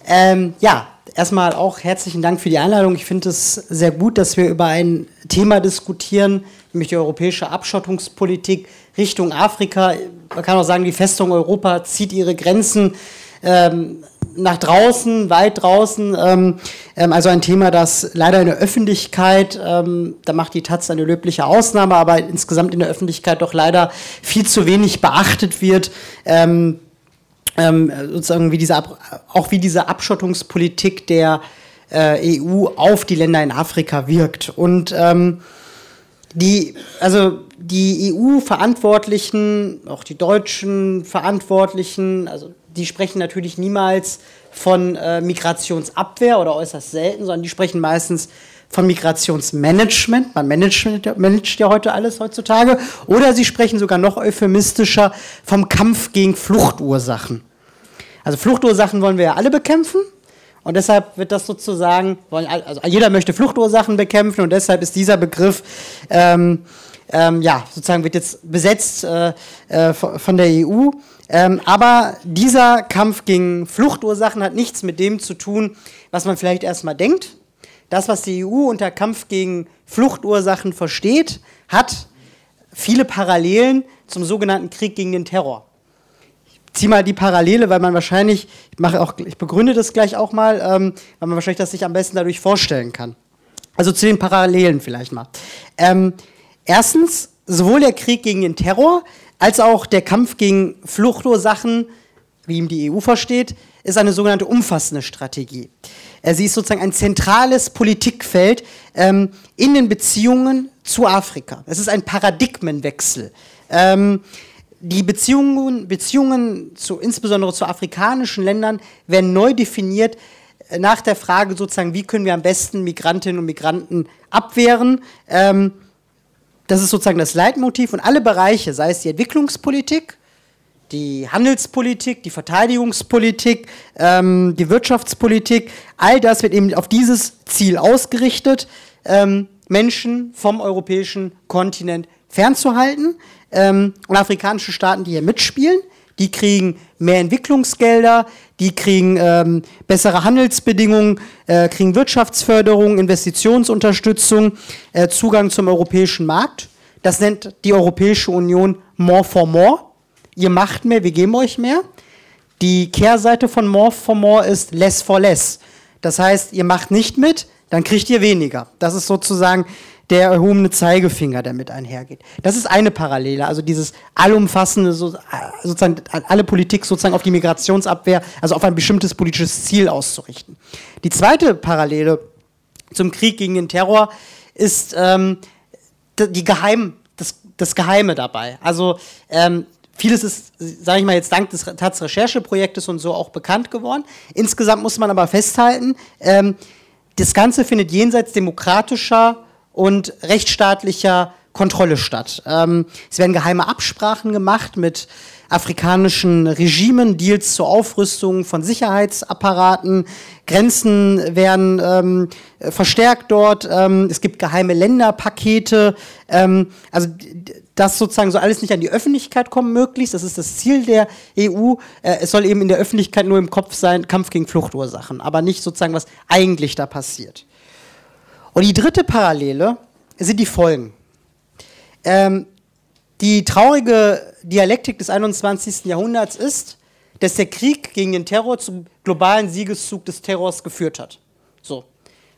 Ähm, ja, erstmal auch herzlichen Dank für die Einladung. Ich finde es sehr gut, dass wir über ein Thema diskutieren, nämlich die europäische Abschottungspolitik Richtung Afrika. Man kann auch sagen, die Festung Europa zieht ihre Grenzen ähm, nach draußen, weit draußen. Ähm, ähm, also ein Thema, das leider in der Öffentlichkeit, ähm, da macht die Taz eine löbliche Ausnahme, aber insgesamt in der Öffentlichkeit doch leider viel zu wenig beachtet wird. Ähm, ähm, sozusagen wie diese auch wie diese Abschottungspolitik der äh, EU auf die Länder in Afrika wirkt. Und ähm, die, also die EU-Verantwortlichen, auch die deutschen Verantwortlichen, also die sprechen natürlich niemals von äh, Migrationsabwehr oder äußerst selten, sondern die sprechen meistens von Migrationsmanagement. Man managt, managt ja heute alles heutzutage. Oder sie sprechen sogar noch euphemistischer vom Kampf gegen Fluchtursachen. Also Fluchtursachen wollen wir ja alle bekämpfen. Und deshalb wird das sozusagen, also jeder möchte Fluchtursachen bekämpfen und deshalb ist dieser Begriff, ähm, ähm, ja, sozusagen wird jetzt besetzt äh, äh, von der EU. Ähm, aber dieser Kampf gegen Fluchtursachen hat nichts mit dem zu tun, was man vielleicht erstmal denkt. Das, was die EU unter Kampf gegen Fluchtursachen versteht, hat viele Parallelen zum sogenannten Krieg gegen den Terror ziehe mal die Parallele, weil man wahrscheinlich, ich mache auch, ich begründe das gleich auch mal, ähm, weil man wahrscheinlich das sich am besten dadurch vorstellen kann. Also zu den Parallelen vielleicht mal. Ähm, erstens, sowohl der Krieg gegen den Terror als auch der Kampf gegen Fluchtursachen, wie ihm die EU versteht, ist eine sogenannte umfassende Strategie. Sie ist sozusagen ein zentrales Politikfeld ähm, in den Beziehungen zu Afrika. Es ist ein Paradigmenwechsel. Ähm, die Beziehungen, Beziehungen zu, insbesondere zu afrikanischen Ländern werden neu definiert äh, nach der Frage sozusagen, wie können wir am besten Migrantinnen und Migranten abwehren. Ähm, das ist sozusagen das Leitmotiv und alle Bereiche, sei es die Entwicklungspolitik, die Handelspolitik, die Verteidigungspolitik, ähm, die Wirtschaftspolitik, all das wird eben auf dieses Ziel ausgerichtet, ähm, Menschen vom europäischen Kontinent fernzuhalten. Ähm, und afrikanische Staaten, die hier mitspielen, die kriegen mehr Entwicklungsgelder, die kriegen ähm, bessere Handelsbedingungen, äh, kriegen Wirtschaftsförderung, Investitionsunterstützung, äh, Zugang zum europäischen Markt. Das nennt die Europäische Union More for More. Ihr macht mehr, wir geben euch mehr. Die Kehrseite von More for More ist Less for Less. Das heißt, ihr macht nicht mit, dann kriegt ihr weniger. Das ist sozusagen der erhobene Zeigefinger, der mit einhergeht. Das ist eine Parallele, also dieses allumfassende, sozusagen alle Politik sozusagen auf die Migrationsabwehr, also auf ein bestimmtes politisches Ziel auszurichten. Die zweite Parallele zum Krieg gegen den Terror ist ähm, die Geheim, das, das Geheime dabei. Also ähm, Vieles ist, sage ich mal jetzt dank des Taz-Rechercheprojektes und so auch bekannt geworden. Insgesamt muss man aber festhalten, ähm, das Ganze findet jenseits demokratischer und rechtsstaatlicher Kontrolle statt. Ähm, es werden geheime Absprachen gemacht mit afrikanischen Regimen, Deals zur Aufrüstung von Sicherheitsapparaten, Grenzen werden ähm, verstärkt dort, ähm, es gibt geheime Länderpakete, ähm, also das sozusagen soll alles nicht an die Öffentlichkeit kommen, möglichst, das ist das Ziel der EU, äh, es soll eben in der Öffentlichkeit nur im Kopf sein, Kampf gegen Fluchtursachen, aber nicht sozusagen, was eigentlich da passiert. Und die dritte Parallele sind die Folgen. Ähm, die traurige Dialektik des 21. Jahrhunderts ist, dass der Krieg gegen den Terror zum globalen Siegeszug des Terrors geführt hat. So.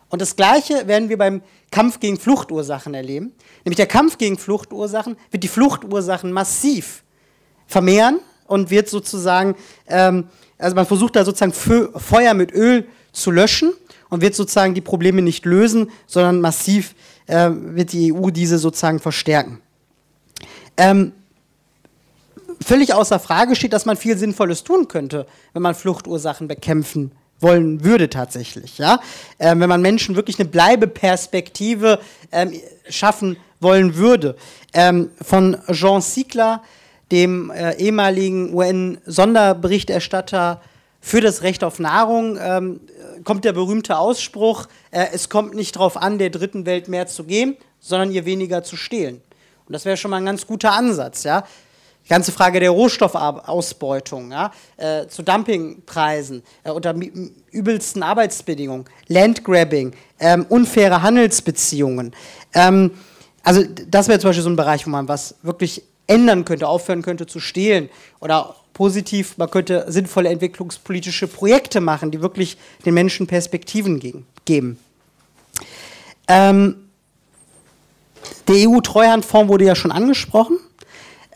Und das Gleiche werden wir beim Kampf gegen Fluchtursachen erleben. Nämlich der Kampf gegen Fluchtursachen wird die Fluchtursachen massiv vermehren und wird sozusagen, ähm, also man versucht da sozusagen Feuer mit Öl zu löschen und wird sozusagen die Probleme nicht lösen, sondern massiv äh, wird die EU diese sozusagen verstärken. Ähm, völlig außer Frage steht, dass man viel Sinnvolles tun könnte, wenn man Fluchtursachen bekämpfen wollen würde tatsächlich. Ja? Ähm, wenn man Menschen wirklich eine Bleibeperspektive ähm, schaffen wollen würde. Ähm, von Jean Siegler, dem äh, ehemaligen UN-Sonderberichterstatter für das Recht auf Nahrung, ähm, kommt der berühmte Ausspruch, äh, es kommt nicht darauf an, der dritten Welt mehr zu geben, sondern ihr weniger zu stehlen. Und das wäre schon mal ein ganz guter Ansatz. Ja? Die ganze Frage der Rohstoffausbeutung, ja? äh, zu Dumpingpreisen, äh, unter übelsten Arbeitsbedingungen, Landgrabbing, ähm, unfaire Handelsbeziehungen. Ähm, also das wäre zum Beispiel so ein Bereich, wo man was wirklich ändern könnte, aufhören könnte zu stehlen oder positiv, man könnte sinnvolle entwicklungspolitische Projekte machen, die wirklich den Menschen Perspektiven geben. Ähm, der EU-Treuhandfonds wurde ja schon angesprochen.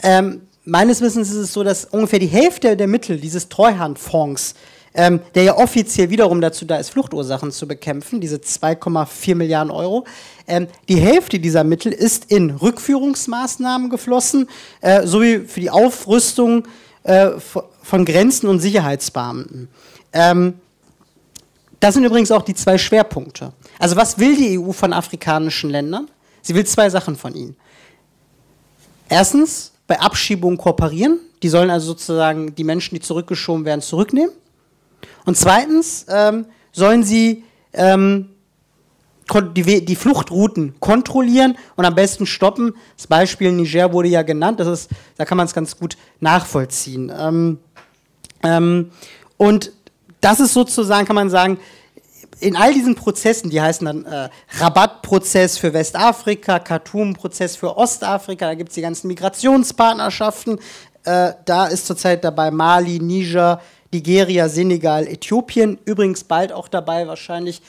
Ähm, meines Wissens ist es so, dass ungefähr die Hälfte der Mittel dieses Treuhandfonds, ähm, der ja offiziell wiederum dazu da ist, Fluchtursachen zu bekämpfen, diese 2,4 Milliarden Euro, ähm, die Hälfte dieser Mittel ist in Rückführungsmaßnahmen geflossen, äh, sowie für die Aufrüstung äh, von Grenzen und Sicherheitsbeamten. Ähm, das sind übrigens auch die zwei Schwerpunkte. Also was will die EU von afrikanischen Ländern? Sie will zwei Sachen von ihnen. Erstens, bei Abschiebungen kooperieren. Die sollen also sozusagen die Menschen, die zurückgeschoben werden, zurücknehmen. Und zweitens ähm, sollen sie ähm, die, die, Fluchtrouten kontrollieren und am besten stoppen. Das Beispiel Niger wurde ja genannt, das ist, da kann man es ganz gut nachvollziehen. Ähm, ähm, und das ist sozusagen, kann man sagen, in all diesen Prozessen, die heißen dann äh, Rabattprozess für Westafrika, Khartoum-Prozess für Ostafrika, da gibt es die ganzen Migrationspartnerschaften, äh, da ist zurzeit dabei Mali, Niger, Nigeria, Senegal, Äthiopien, übrigens bald auch dabei wahrscheinlich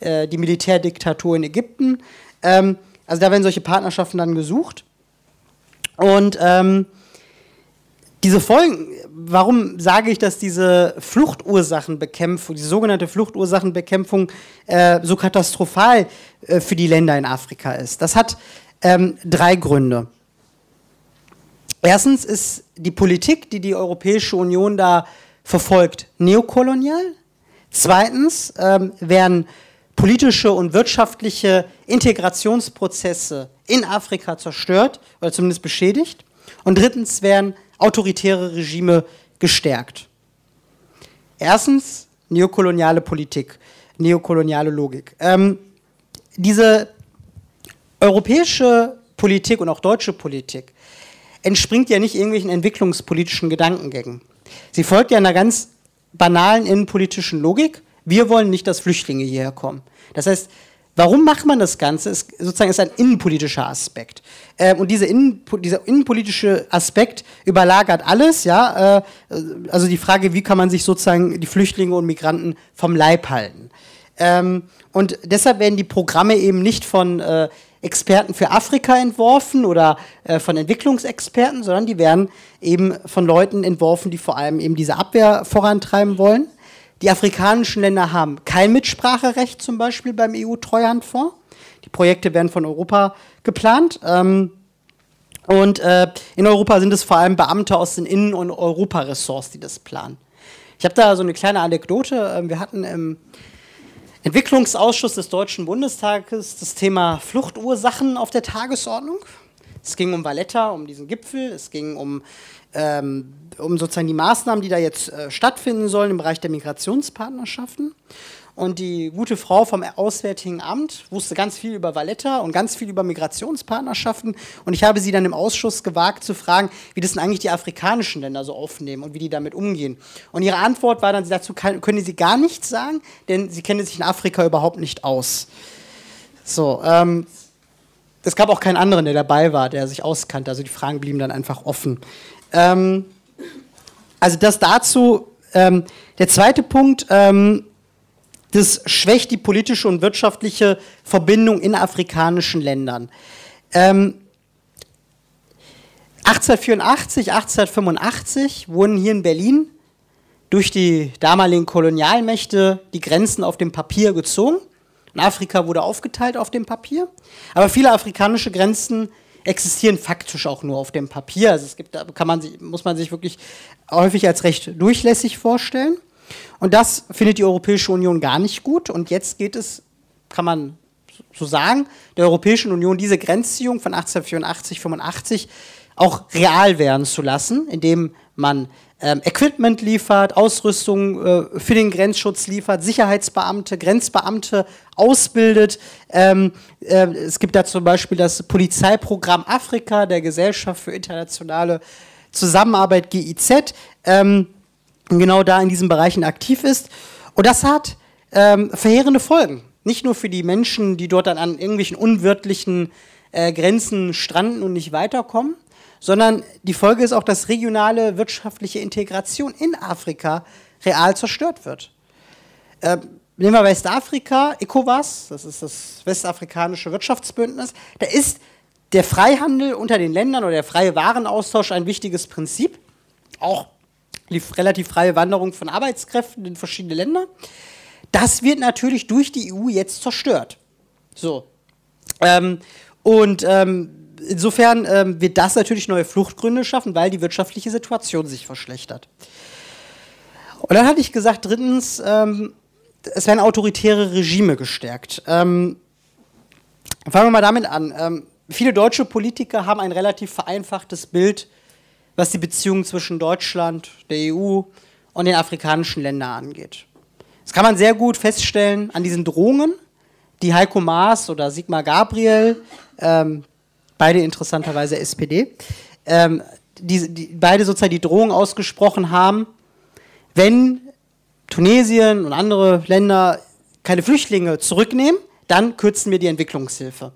äh, die Militärdiktatur in Ägypten. Ähm, also da werden solche Partnerschaften dann gesucht. Und ähm, diese Folgen, warum sage ich, dass diese Fluchtursachenbekämpfung, die sogenannte Fluchtursachenbekämpfung äh, so katastrophal äh, für die Länder in Afrika ist? Das hat ähm, drei Gründe. Erstens ist die Politik, die die Europäische Union da verfolgt, neokolonial. Zweitens ähm, werden politische und wirtschaftliche Integrationsprozesse in Afrika zerstört oder zumindest beschädigt. Und drittens werden autoritäre Regime gestärkt. Erstens neokoloniale Politik, neokoloniale Logik. Ähm, diese europäische Politik und auch deutsche Politik entspringt ja nicht irgendwelchen entwicklungspolitischen Gedankengängen. Sie folgt ja einer ganz banalen innenpolitischen Logik. Wir wollen nicht, dass Flüchtlinge hierher kommen. Das heißt, warum macht man das Ganze? Ist sozusagen ist ein innenpolitischer Aspekt. Ähm, und diese Innen, dieser innenpolitische Aspekt überlagert alles. Ja, äh, also die Frage, wie kann man sich sozusagen die Flüchtlinge und Migranten vom Leib halten? Ähm, und deshalb werden die Programme eben nicht von äh, Experten für Afrika entworfen oder äh, von Entwicklungsexperten, sondern die werden eben von Leuten entworfen, die vor allem eben diese Abwehr vorantreiben wollen. Die afrikanischen Länder haben kein Mitspracherecht zum Beispiel beim EU-Treuhandfonds. Die Projekte werden von Europa geplant. Ähm, und äh, in Europa sind es vor allem Beamte aus den Innen- und Europaressorts, die das planen. Ich habe da so eine kleine Anekdote. Ähm, wir hatten im Entwicklungsausschuss des Deutschen Bundestages das Thema Fluchtursachen auf der Tagesordnung. Es ging um Valletta, um diesen Gipfel. Es ging um, ähm, um sozusagen die Maßnahmen, die da jetzt äh, stattfinden sollen im Bereich der Migrationspartnerschaften. Und die gute Frau vom Auswärtigen Amt wusste ganz viel über Valletta und ganz viel über Migrationspartnerschaften. Und ich habe sie dann im Ausschuss gewagt zu fragen, wie das denn eigentlich die afrikanischen Länder so aufnehmen und wie die damit umgehen. Und ihre Antwort war dann, dazu kann, können sie gar nichts sagen, denn sie kennen sich in Afrika überhaupt nicht aus. So, ähm, es gab auch keinen anderen, der dabei war, der sich auskannte. Also die Fragen blieben dann einfach offen. Ähm, also das dazu. Ähm, der zweite Punkt, ähm, das schwächt die politische und wirtschaftliche Verbindung in afrikanischen Ländern. Ähm, 1884, 1885 wurden hier in Berlin durch die damaligen Kolonialmächte die Grenzen auf dem Papier gezogen. Und Afrika wurde aufgeteilt auf dem Papier. Aber viele afrikanische Grenzen existieren faktisch auch nur auf dem Papier. Also es gibt, kann man, muss man sich wirklich häufig als recht durchlässig vorstellen. Und das findet die Europäische Union gar nicht gut. Und jetzt geht es, kann man so sagen, der Europäischen Union diese Grenzziehung von 1884, 85 auch real werden zu lassen, indem man ähm, Equipment liefert, Ausrüstung äh, für den Grenzschutz liefert, Sicherheitsbeamte, Grenzbeamte ausbildet. Ähm, äh, es gibt da zum Beispiel das Polizeiprogramm Afrika der Gesellschaft für internationale Zusammenarbeit GIZ. Ähm, genau da in diesen Bereichen aktiv ist. Und das hat ähm, verheerende Folgen. Nicht nur für die Menschen, die dort dann an irgendwelchen unwirtlichen äh, Grenzen stranden und nicht weiterkommen, sondern die Folge ist auch, dass regionale wirtschaftliche Integration in Afrika real zerstört wird. Äh, nehmen wir Westafrika, ECOWAS, das ist das westafrikanische Wirtschaftsbündnis, da ist der Freihandel unter den Ländern oder der freie Warenaustausch ein wichtiges Prinzip, auch die relativ freie Wanderung von Arbeitskräften in verschiedene Länder. Das wird natürlich durch die EU jetzt zerstört. So. Ähm, und ähm, insofern ähm, wird das natürlich neue Fluchtgründe schaffen, weil die wirtschaftliche Situation sich verschlechtert. Und dann hatte ich gesagt, drittens, ähm, es werden autoritäre Regime gestärkt. Ähm, fangen wir mal damit an. Ähm, viele deutsche Politiker haben ein relativ vereinfachtes Bild was die Beziehungen zwischen Deutschland, der EU und den afrikanischen Ländern angeht. Das kann man sehr gut feststellen an diesen Drohungen, die Heiko Maas oder Sigmar Gabriel, ähm, beide interessanterweise SPD, ähm, die, die, beide sozusagen die Drohung ausgesprochen haben, wenn Tunesien und andere Länder keine Flüchtlinge zurücknehmen, dann kürzen wir die Entwicklungshilfe.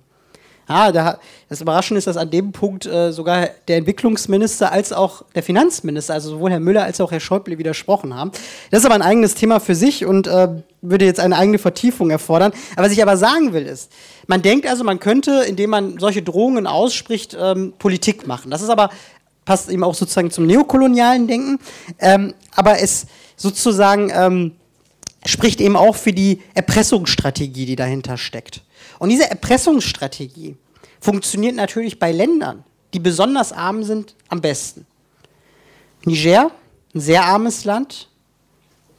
Ja, da, das Überraschende ist, dass an dem Punkt äh, sogar der Entwicklungsminister als auch der Finanzminister, also sowohl Herr Müller als auch Herr Schäuble widersprochen haben. Das ist aber ein eigenes Thema für sich und äh, würde jetzt eine eigene Vertiefung erfordern. Aber was ich aber sagen will ist, man denkt also, man könnte, indem man solche Drohungen ausspricht, ähm, Politik machen. Das ist aber passt eben auch sozusagen zum neokolonialen Denken. Ähm, aber es sozusagen ähm, spricht eben auch für die Erpressungsstrategie, die dahinter steckt. Und diese Erpressungsstrategie funktioniert natürlich bei Ländern, die besonders arm sind, am besten. Niger, ein sehr armes Land,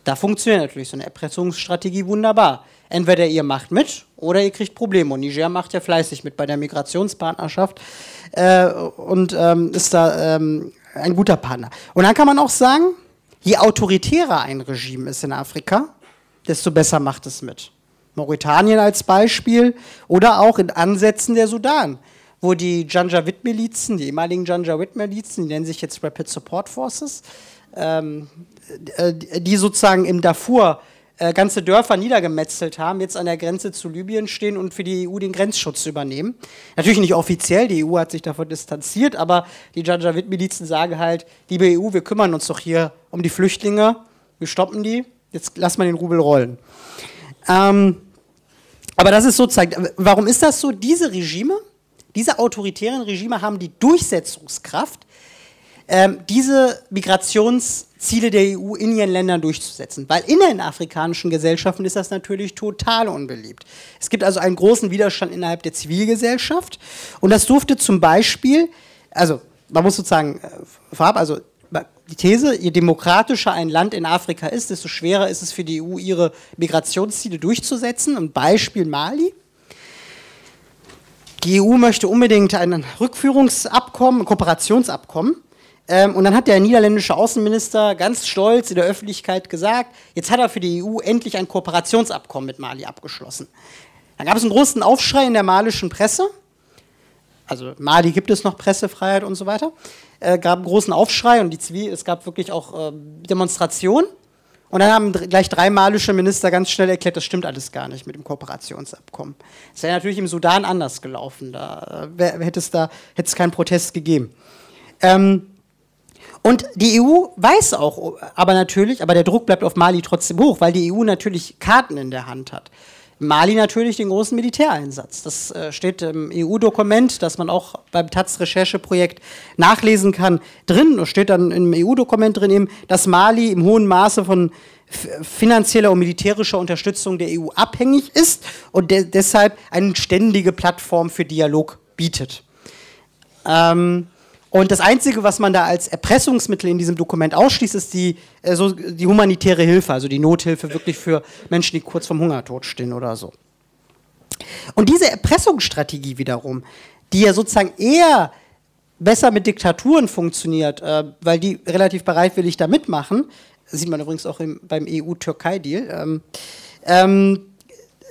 Da funktioniert natürlich so eine Erpressungsstrategie wunderbar. Entweder ihr macht mit oder ihr kriegt Probleme. Und Niger macht ja fleißig mit bei der Migrationspartnerschaft äh, und ähm, ist da ähm, ein guter Partner. Und dann kann man auch sagen, je autoritärer ein Regime ist in Afrika, desto besser macht es mit. Mauretanien als Beispiel oder auch in Ansätzen der Sudan, wo die Janjaweed-Milizen, die ehemaligen Janjaweed-Milizen, die nennen sich jetzt Rapid Support Forces, ähm, äh, die sozusagen im Darfur äh, ganze Dörfer niedergemetzelt haben, jetzt an der Grenze zu Libyen stehen und für die EU den Grenzschutz übernehmen. Natürlich nicht offiziell, die EU hat sich davon distanziert, aber die Janjaweed-Milizen sagen halt, liebe EU, wir kümmern uns doch hier um die Flüchtlinge, wir stoppen die, jetzt lass mal den Rubel rollen. Ähm, aber das ist sozusagen, warum ist das so? Diese Regime, diese autoritären Regime haben die Durchsetzungskraft, ähm, diese Migrationsziele der EU in ihren Ländern durchzusetzen. Weil in den afrikanischen Gesellschaften ist das natürlich total unbeliebt. Es gibt also einen großen Widerstand innerhalb der Zivilgesellschaft und das durfte zum Beispiel, also man muss sozusagen äh, vorab, also die These, je demokratischer ein Land in Afrika ist, desto schwerer ist es für die EU, ihre Migrationsziele durchzusetzen. Ein Beispiel Mali. Die EU möchte unbedingt ein Rückführungsabkommen, ein Kooperationsabkommen. Ähm, und dann hat der niederländische Außenminister ganz stolz in der Öffentlichkeit gesagt, jetzt hat er für die EU endlich ein Kooperationsabkommen mit Mali abgeschlossen. Dann gab es einen großen Aufschrei in der malischen Presse. Also Mali gibt es noch Pressefreiheit und so weiter äh, gab einen großen Aufschrei und die Zivil, es gab wirklich auch äh, Demonstrationen. Und dann haben gleich drei malische Minister ganz schnell erklärt, das stimmt alles gar nicht mit dem Kooperationsabkommen. Es wäre natürlich im Sudan anders gelaufen. Da äh, hätte es da hätte es keinen Protest gegeben. Ähm, und die EU weiß auch, aber natürlich, aber der Druck bleibt auf Mali trotzdem hoch, weil die EU natürlich Karten in der Hand hat. Mali natürlich den großen Militäreinsatz. Das äh, steht im EU-Dokument, das man auch beim Taz-Rechercheprojekt nachlesen kann, drin. Da steht dann im EU-Dokument drin eben, dass Mali im hohen Maße von finanzieller und militärischer Unterstützung der EU abhängig ist und de deshalb eine ständige Plattform für Dialog bietet. Ähm, und das Einzige, was man da als Erpressungsmittel in diesem Dokument ausschließt, ist die, äh, so, die humanitäre Hilfe, also die Nothilfe wirklich für Menschen, die kurz vom Hungertod stehen oder so. Und diese Erpressungsstrategie wiederum, die ja sozusagen eher besser mit Diktaturen funktioniert, äh, weil die relativ bereitwillig da mitmachen, sieht man übrigens auch im, beim EU-Türkei-Deal, ähm, ähm,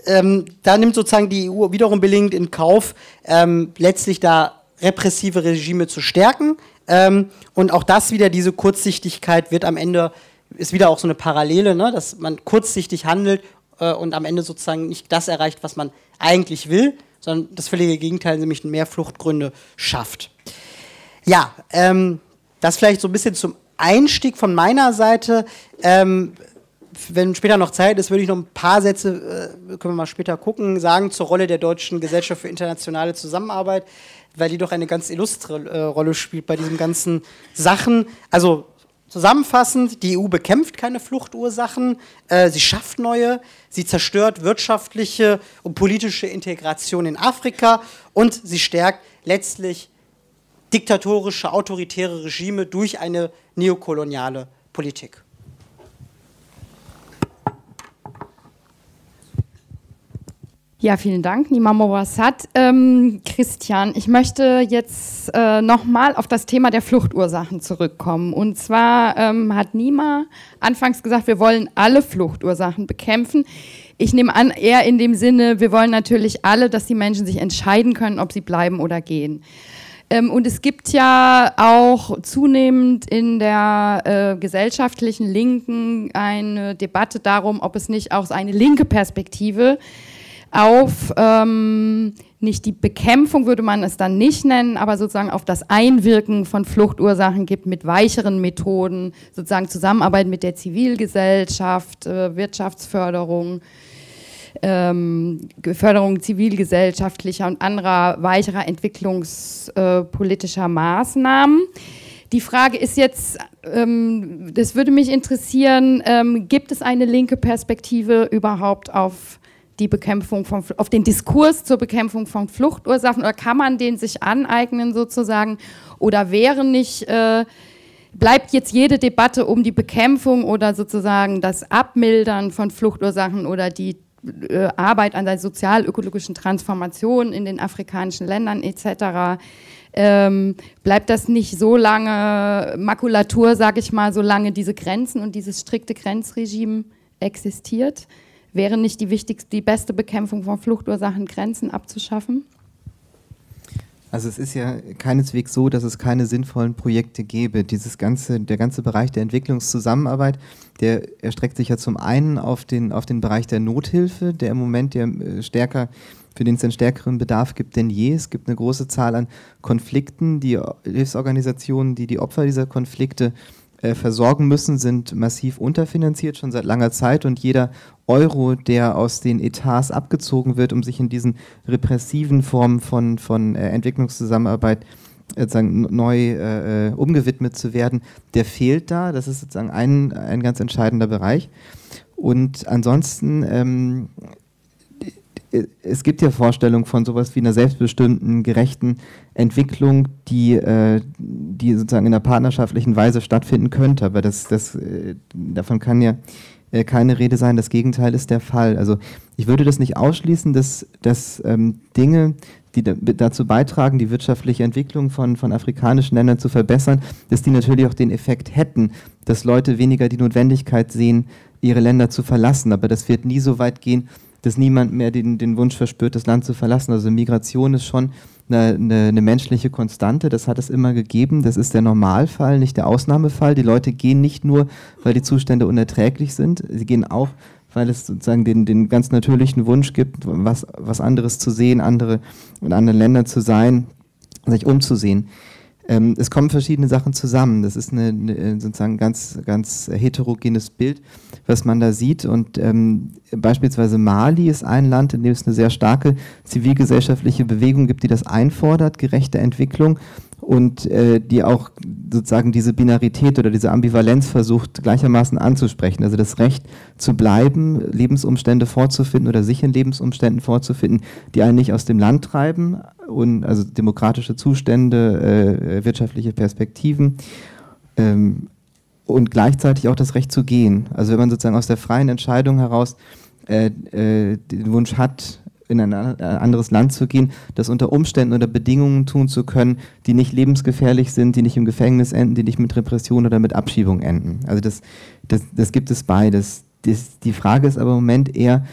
ähm, da nimmt sozusagen die EU wiederum billigend in Kauf, ähm, letztlich da repressive Regime zu stärken. Ähm, und auch das wieder, diese Kurzsichtigkeit wird am Ende, ist wieder auch so eine Parallele, ne, dass man kurzsichtig handelt äh, und am Ende sozusagen nicht das erreicht, was man eigentlich will, sondern das völlige Gegenteil, nämlich mehr Fluchtgründe schafft. Ja, ähm, das vielleicht so ein bisschen zum Einstieg von meiner Seite. Ähm, wenn später noch Zeit ist, würde ich noch ein paar Sätze, äh, können wir mal später gucken, sagen zur Rolle der Deutschen Gesellschaft für internationale Zusammenarbeit weil die doch eine ganz illustre äh, Rolle spielt bei diesen ganzen Sachen. Also zusammenfassend, die EU bekämpft keine Fluchtursachen, äh, sie schafft neue, sie zerstört wirtschaftliche und politische Integration in Afrika und sie stärkt letztlich diktatorische, autoritäre Regime durch eine neokoloniale Politik. Ja, vielen Dank, Nima Mowassat. Ähm, Christian, ich möchte jetzt äh, nochmal auf das Thema der Fluchtursachen zurückkommen. Und zwar ähm, hat Nima anfangs gesagt, wir wollen alle Fluchtursachen bekämpfen. Ich nehme an, eher in dem Sinne, wir wollen natürlich alle, dass die Menschen sich entscheiden können, ob sie bleiben oder gehen. Ähm, und es gibt ja auch zunehmend in der äh, gesellschaftlichen Linken eine Debatte darum, ob es nicht auch eine linke Perspektive gibt auf ähm, nicht die Bekämpfung würde man es dann nicht nennen, aber sozusagen auf das Einwirken von Fluchtursachen gibt mit weicheren Methoden, sozusagen Zusammenarbeit mit der Zivilgesellschaft, äh, Wirtschaftsförderung, ähm, Förderung zivilgesellschaftlicher und anderer weicherer entwicklungspolitischer Maßnahmen. Die Frage ist jetzt, ähm, das würde mich interessieren, ähm, gibt es eine linke Perspektive überhaupt auf die Bekämpfung von, auf den Diskurs zur Bekämpfung von Fluchtursachen oder kann man den sich aneignen sozusagen oder wäre nicht äh, bleibt jetzt jede Debatte um die Bekämpfung oder sozusagen das Abmildern von Fluchtursachen oder die äh, Arbeit an der sozial-ökologischen Transformation in den afrikanischen Ländern etc. Ähm, bleibt das nicht so lange Makulatur, sage ich mal, solange diese Grenzen und dieses strikte Grenzregime existiert? Wäre nicht die wichtigste, die beste Bekämpfung von Fluchtursachen, Grenzen abzuschaffen? Also es ist ja keineswegs so, dass es keine sinnvollen Projekte gäbe. Dieses ganze, der ganze Bereich der Entwicklungszusammenarbeit, der erstreckt sich ja zum einen auf den, auf den Bereich der Nothilfe, der im Moment ja äh, stärker, für den es einen stärkeren Bedarf gibt denn je. Es gibt eine große Zahl an Konflikten. Die Hilfsorganisationen, die die Opfer dieser Konflikte äh, versorgen müssen, sind massiv unterfinanziert schon seit langer Zeit und jeder Euro, der aus den Etats abgezogen wird, um sich in diesen repressiven Formen von, von äh, Entwicklungszusammenarbeit äh, sozusagen neu äh, äh, umgewidmet zu werden, der fehlt da. Das ist sozusagen ein, ein ganz entscheidender Bereich. Und ansonsten ähm, es gibt ja Vorstellungen von sowas wie einer selbstbestimmten, gerechten Entwicklung, die, äh, die sozusagen in einer partnerschaftlichen Weise stattfinden könnte. Aber das, das, äh, davon kann ja äh, keine Rede sein. Das Gegenteil ist der Fall. Also ich würde das nicht ausschließen, dass, dass ähm, Dinge, die da, dazu beitragen, die wirtschaftliche Entwicklung von, von afrikanischen Ländern zu verbessern, dass die natürlich auch den Effekt hätten, dass Leute weniger die Notwendigkeit sehen, ihre Länder zu verlassen. Aber das wird nie so weit gehen, dass niemand mehr den, den Wunsch verspürt, das Land zu verlassen. Also Migration ist schon eine, eine, eine, menschliche Konstante, das hat es immer gegeben. Das ist der Normalfall, nicht der Ausnahmefall. Die Leute gehen nicht nur, weil die Zustände unerträglich sind, sie gehen auch, weil es sozusagen den, den ganz natürlichen Wunsch gibt, was, was anderes zu sehen, andere in anderen Ländern zu sein, sich umzusehen. Ähm, es kommen verschiedene Sachen zusammen. Das ist eine, eine, sozusagen ganz, ganz heterogenes Bild, was man da sieht. Und ähm, beispielsweise Mali ist ein Land, in dem es eine sehr starke zivilgesellschaftliche Bewegung gibt, die das einfordert, gerechte Entwicklung und äh, die auch sozusagen diese Binarität oder diese Ambivalenz versucht gleichermaßen anzusprechen. Also das Recht zu bleiben, Lebensumstände vorzufinden oder sich in Lebensumständen vorzufinden, die einen nicht aus dem Land treiben, und, also demokratische Zustände, äh, wirtschaftliche Perspektiven. Ähm, und gleichzeitig auch das Recht zu gehen. Also wenn man sozusagen aus der freien Entscheidung heraus äh, äh, den Wunsch hat, in ein anderes Land zu gehen, das unter Umständen oder Bedingungen tun zu können, die nicht lebensgefährlich sind, die nicht im Gefängnis enden, die nicht mit Repression oder mit Abschiebung enden. Also das, das, das gibt es beides. Das, die Frage ist aber im Moment eher,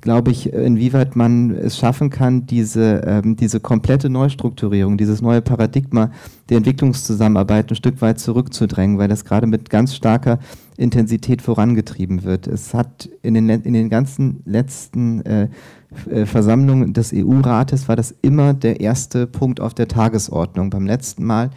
glaube ich, inwieweit man es schaffen kann, diese, ähm, diese komplette Neustrukturierung, dieses neue Paradigma der Entwicklungszusammenarbeit ein Stück weit zurückzudrängen, weil das gerade mit ganz starker Intensität vorangetrieben wird. Es hat in den, in den ganzen letzten äh, äh, Versammlungen des EU-Rates war das immer der erste Punkt auf der Tagesordnung. Beim letzten Mal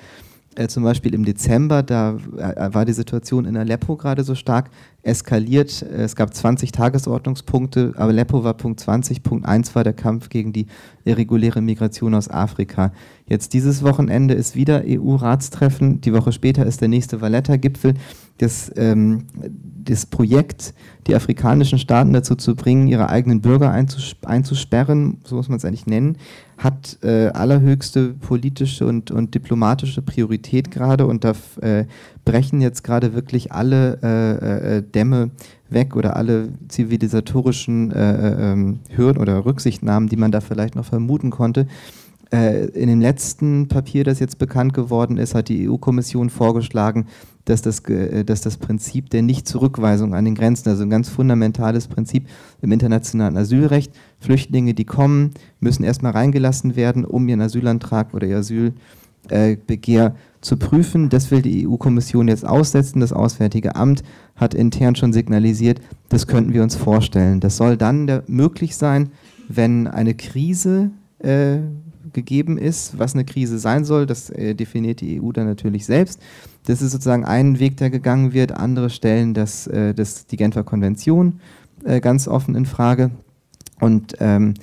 äh, zum Beispiel im Dezember, da äh, war die Situation in Aleppo gerade so stark eskaliert. Äh, es gab 20 Tagesordnungspunkte, aber Aleppo war Punkt 20. Punkt 1 war der Kampf gegen die irreguläre Migration aus Afrika. Jetzt dieses Wochenende ist wieder EU-Ratstreffen. Die Woche später ist der nächste Valletta-Gipfel. Das, ähm, das Projekt, die afrikanischen Staaten dazu zu bringen, ihre eigenen Bürger einzus einzusperren, so muss man es eigentlich nennen, hat äh, allerhöchste politische und, und diplomatische Priorität gerade und da äh, brechen jetzt gerade wirklich alle äh, äh Dämme weg oder alle zivilisatorischen äh, äh, ähm, Hürden oder Rücksichtnahmen, die man da vielleicht noch vermuten konnte. In dem letzten Papier, das jetzt bekannt geworden ist, hat die EU-Kommission vorgeschlagen, dass das, äh, dass das Prinzip der Nichtzurückweisung an den Grenzen, also ein ganz fundamentales Prinzip im internationalen Asylrecht, Flüchtlinge, die kommen, müssen erstmal reingelassen werden, um ihren Asylantrag oder ihr Asylbegehr äh, zu prüfen. Das will die EU-Kommission jetzt aussetzen. Das Auswärtige Amt hat intern schon signalisiert, das könnten wir uns vorstellen. Das soll dann möglich sein, wenn eine Krise äh, gegeben ist. Was eine Krise sein soll, das äh, definiert die EU dann natürlich selbst. Das ist sozusagen ein Weg, der gegangen wird. Andere stellen das, äh, das, die Genfer Konvention äh, ganz offen in Frage. Und ähm,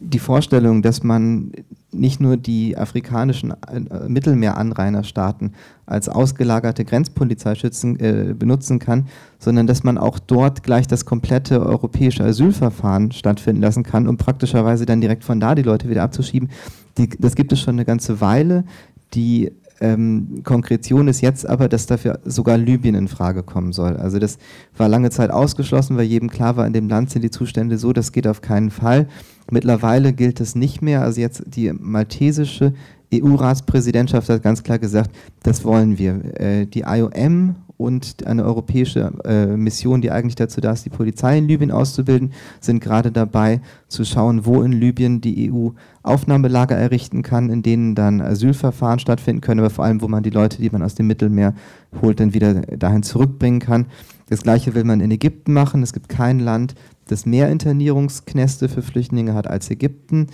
die Vorstellung, dass man nicht nur die afrikanischen äh, Mittelmeeranrainerstaaten als ausgelagerte Grenzpolizeischützen äh, benutzen kann, sondern dass man auch dort gleich das komplette europäische Asylverfahren stattfinden lassen kann, um praktischerweise dann direkt von da die Leute wieder abzuschieben. Die, das gibt es schon eine ganze Weile. Die ähm, Konkretion ist jetzt aber, dass dafür sogar Libyen in Frage kommen soll. Also das war lange Zeit ausgeschlossen, weil jedem klar war, in dem Land sind die Zustände so, das geht auf keinen Fall. Mittlerweile gilt es nicht mehr. Also jetzt die maltesische EU-Ratspräsidentschaft hat ganz klar gesagt, das wollen wir. Äh, die IOM und eine europäische äh, Mission, die eigentlich dazu da ist, die Polizei in Libyen auszubilden, sind gerade dabei zu schauen, wo in Libyen die EU Aufnahmelager errichten kann, in denen dann Asylverfahren stattfinden können, aber vor allem, wo man die Leute, die man aus dem Mittelmeer holt, dann wieder dahin zurückbringen kann. Das gleiche will man in Ägypten machen. Es gibt kein Land, das mehr Internierungsknäste für Flüchtlinge hat als Ägypten.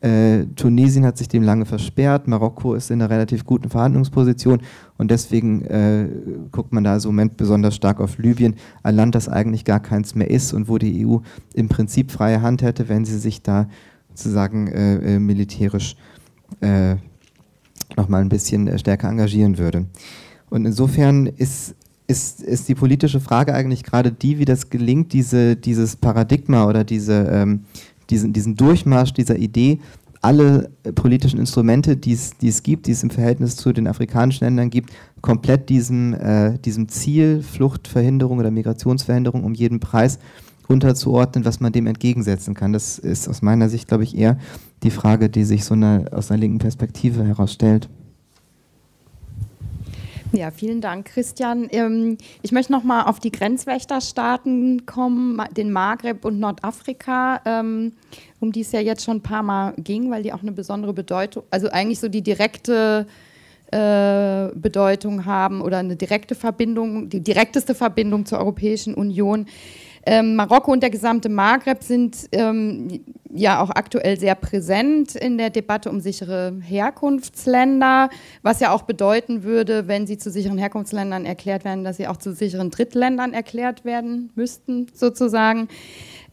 Äh, Tunesien hat sich dem lange versperrt, Marokko ist in einer relativ guten Verhandlungsposition und deswegen äh, guckt man da im Moment besonders stark auf Libyen, ein Land, das eigentlich gar keins mehr ist und wo die EU im Prinzip freie Hand hätte, wenn sie sich da sozusagen äh, äh militärisch äh, nochmal ein bisschen äh, stärker engagieren würde. Und insofern ist, ist, ist die politische Frage eigentlich gerade die, wie das gelingt, diese, dieses Paradigma oder diese ähm, diesen, diesen Durchmarsch dieser Idee, alle äh, politischen Instrumente, die es gibt, die es im Verhältnis zu den afrikanischen Ländern gibt, komplett diesem, äh, diesem Ziel Fluchtverhinderung oder Migrationsverhinderung um jeden Preis unterzuordnen, was man dem entgegensetzen kann. Das ist aus meiner Sicht, glaube ich, eher die Frage, die sich so eine, aus einer linken Perspektive herausstellt. Ja, vielen Dank, Christian. Ähm, ich möchte noch mal auf die Grenzwächterstaaten kommen, den Maghreb und Nordafrika, ähm, um die es ja jetzt schon ein paar Mal ging, weil die auch eine besondere Bedeutung, also eigentlich so die direkte äh, Bedeutung haben oder eine direkte Verbindung, die direkteste Verbindung zur Europäischen Union. Ähm, Marokko und der gesamte Maghreb sind ähm, ja auch aktuell sehr präsent in der Debatte um sichere Herkunftsländer, was ja auch bedeuten würde, wenn sie zu sicheren Herkunftsländern erklärt werden, dass sie auch zu sicheren Drittländern erklärt werden müssten, sozusagen.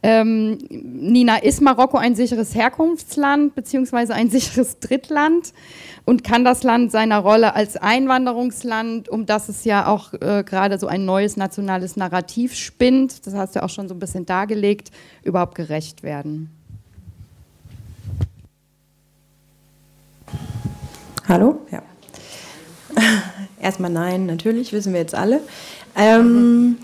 Ähm, Nina, ist Marokko ein sicheres Herkunftsland beziehungsweise ein sicheres Drittland? Und kann das Land seiner Rolle als Einwanderungsland, um das es ja auch äh, gerade so ein neues nationales Narrativ spinnt, das hast du auch schon so ein bisschen dargelegt, überhaupt gerecht werden? Hallo? Ja. Erstmal nein, natürlich, wissen wir jetzt alle. Ähm,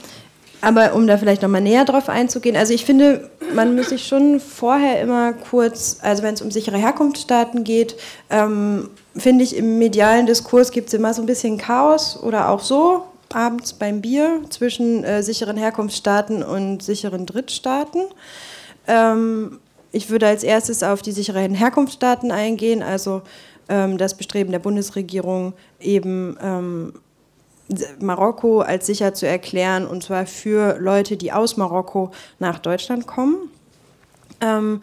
aber um da vielleicht nochmal näher drauf einzugehen, also ich finde, man muss sich schon vorher immer kurz, also wenn es um sichere Herkunftsstaaten geht, ähm, finde ich, im medialen Diskurs gibt es immer so ein bisschen Chaos oder auch so, abends beim Bier, zwischen äh, sicheren Herkunftsstaaten und sicheren Drittstaaten. Ähm, ich würde als erstes auf die sicheren Herkunftsstaaten eingehen, also ähm, das Bestreben der Bundesregierung eben ähm, Marokko als sicher zu erklären, und zwar für Leute, die aus Marokko nach Deutschland kommen. Ähm,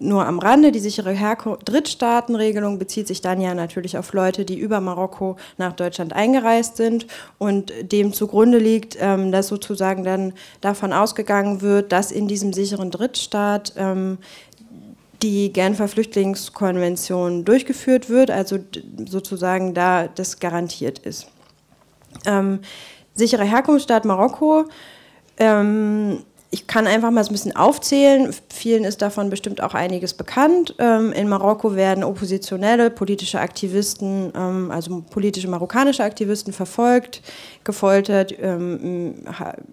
nur am Rande, die sichere Herko Drittstaatenregelung bezieht sich dann ja natürlich auf Leute, die über Marokko nach Deutschland eingereist sind und dem zugrunde liegt, ähm, dass sozusagen dann davon ausgegangen wird, dass in diesem sicheren Drittstaat ähm, die Genfer Flüchtlingskonvention durchgeführt wird, also sozusagen da das garantiert ist. Ähm, sichere Herkunftsstaat Marokko. Ähm, ich kann einfach mal so ein bisschen aufzählen. Vielen ist davon bestimmt auch einiges bekannt. Ähm, in Marokko werden oppositionelle politische Aktivisten, ähm, also politische marokkanische Aktivisten verfolgt, gefoltert, ähm,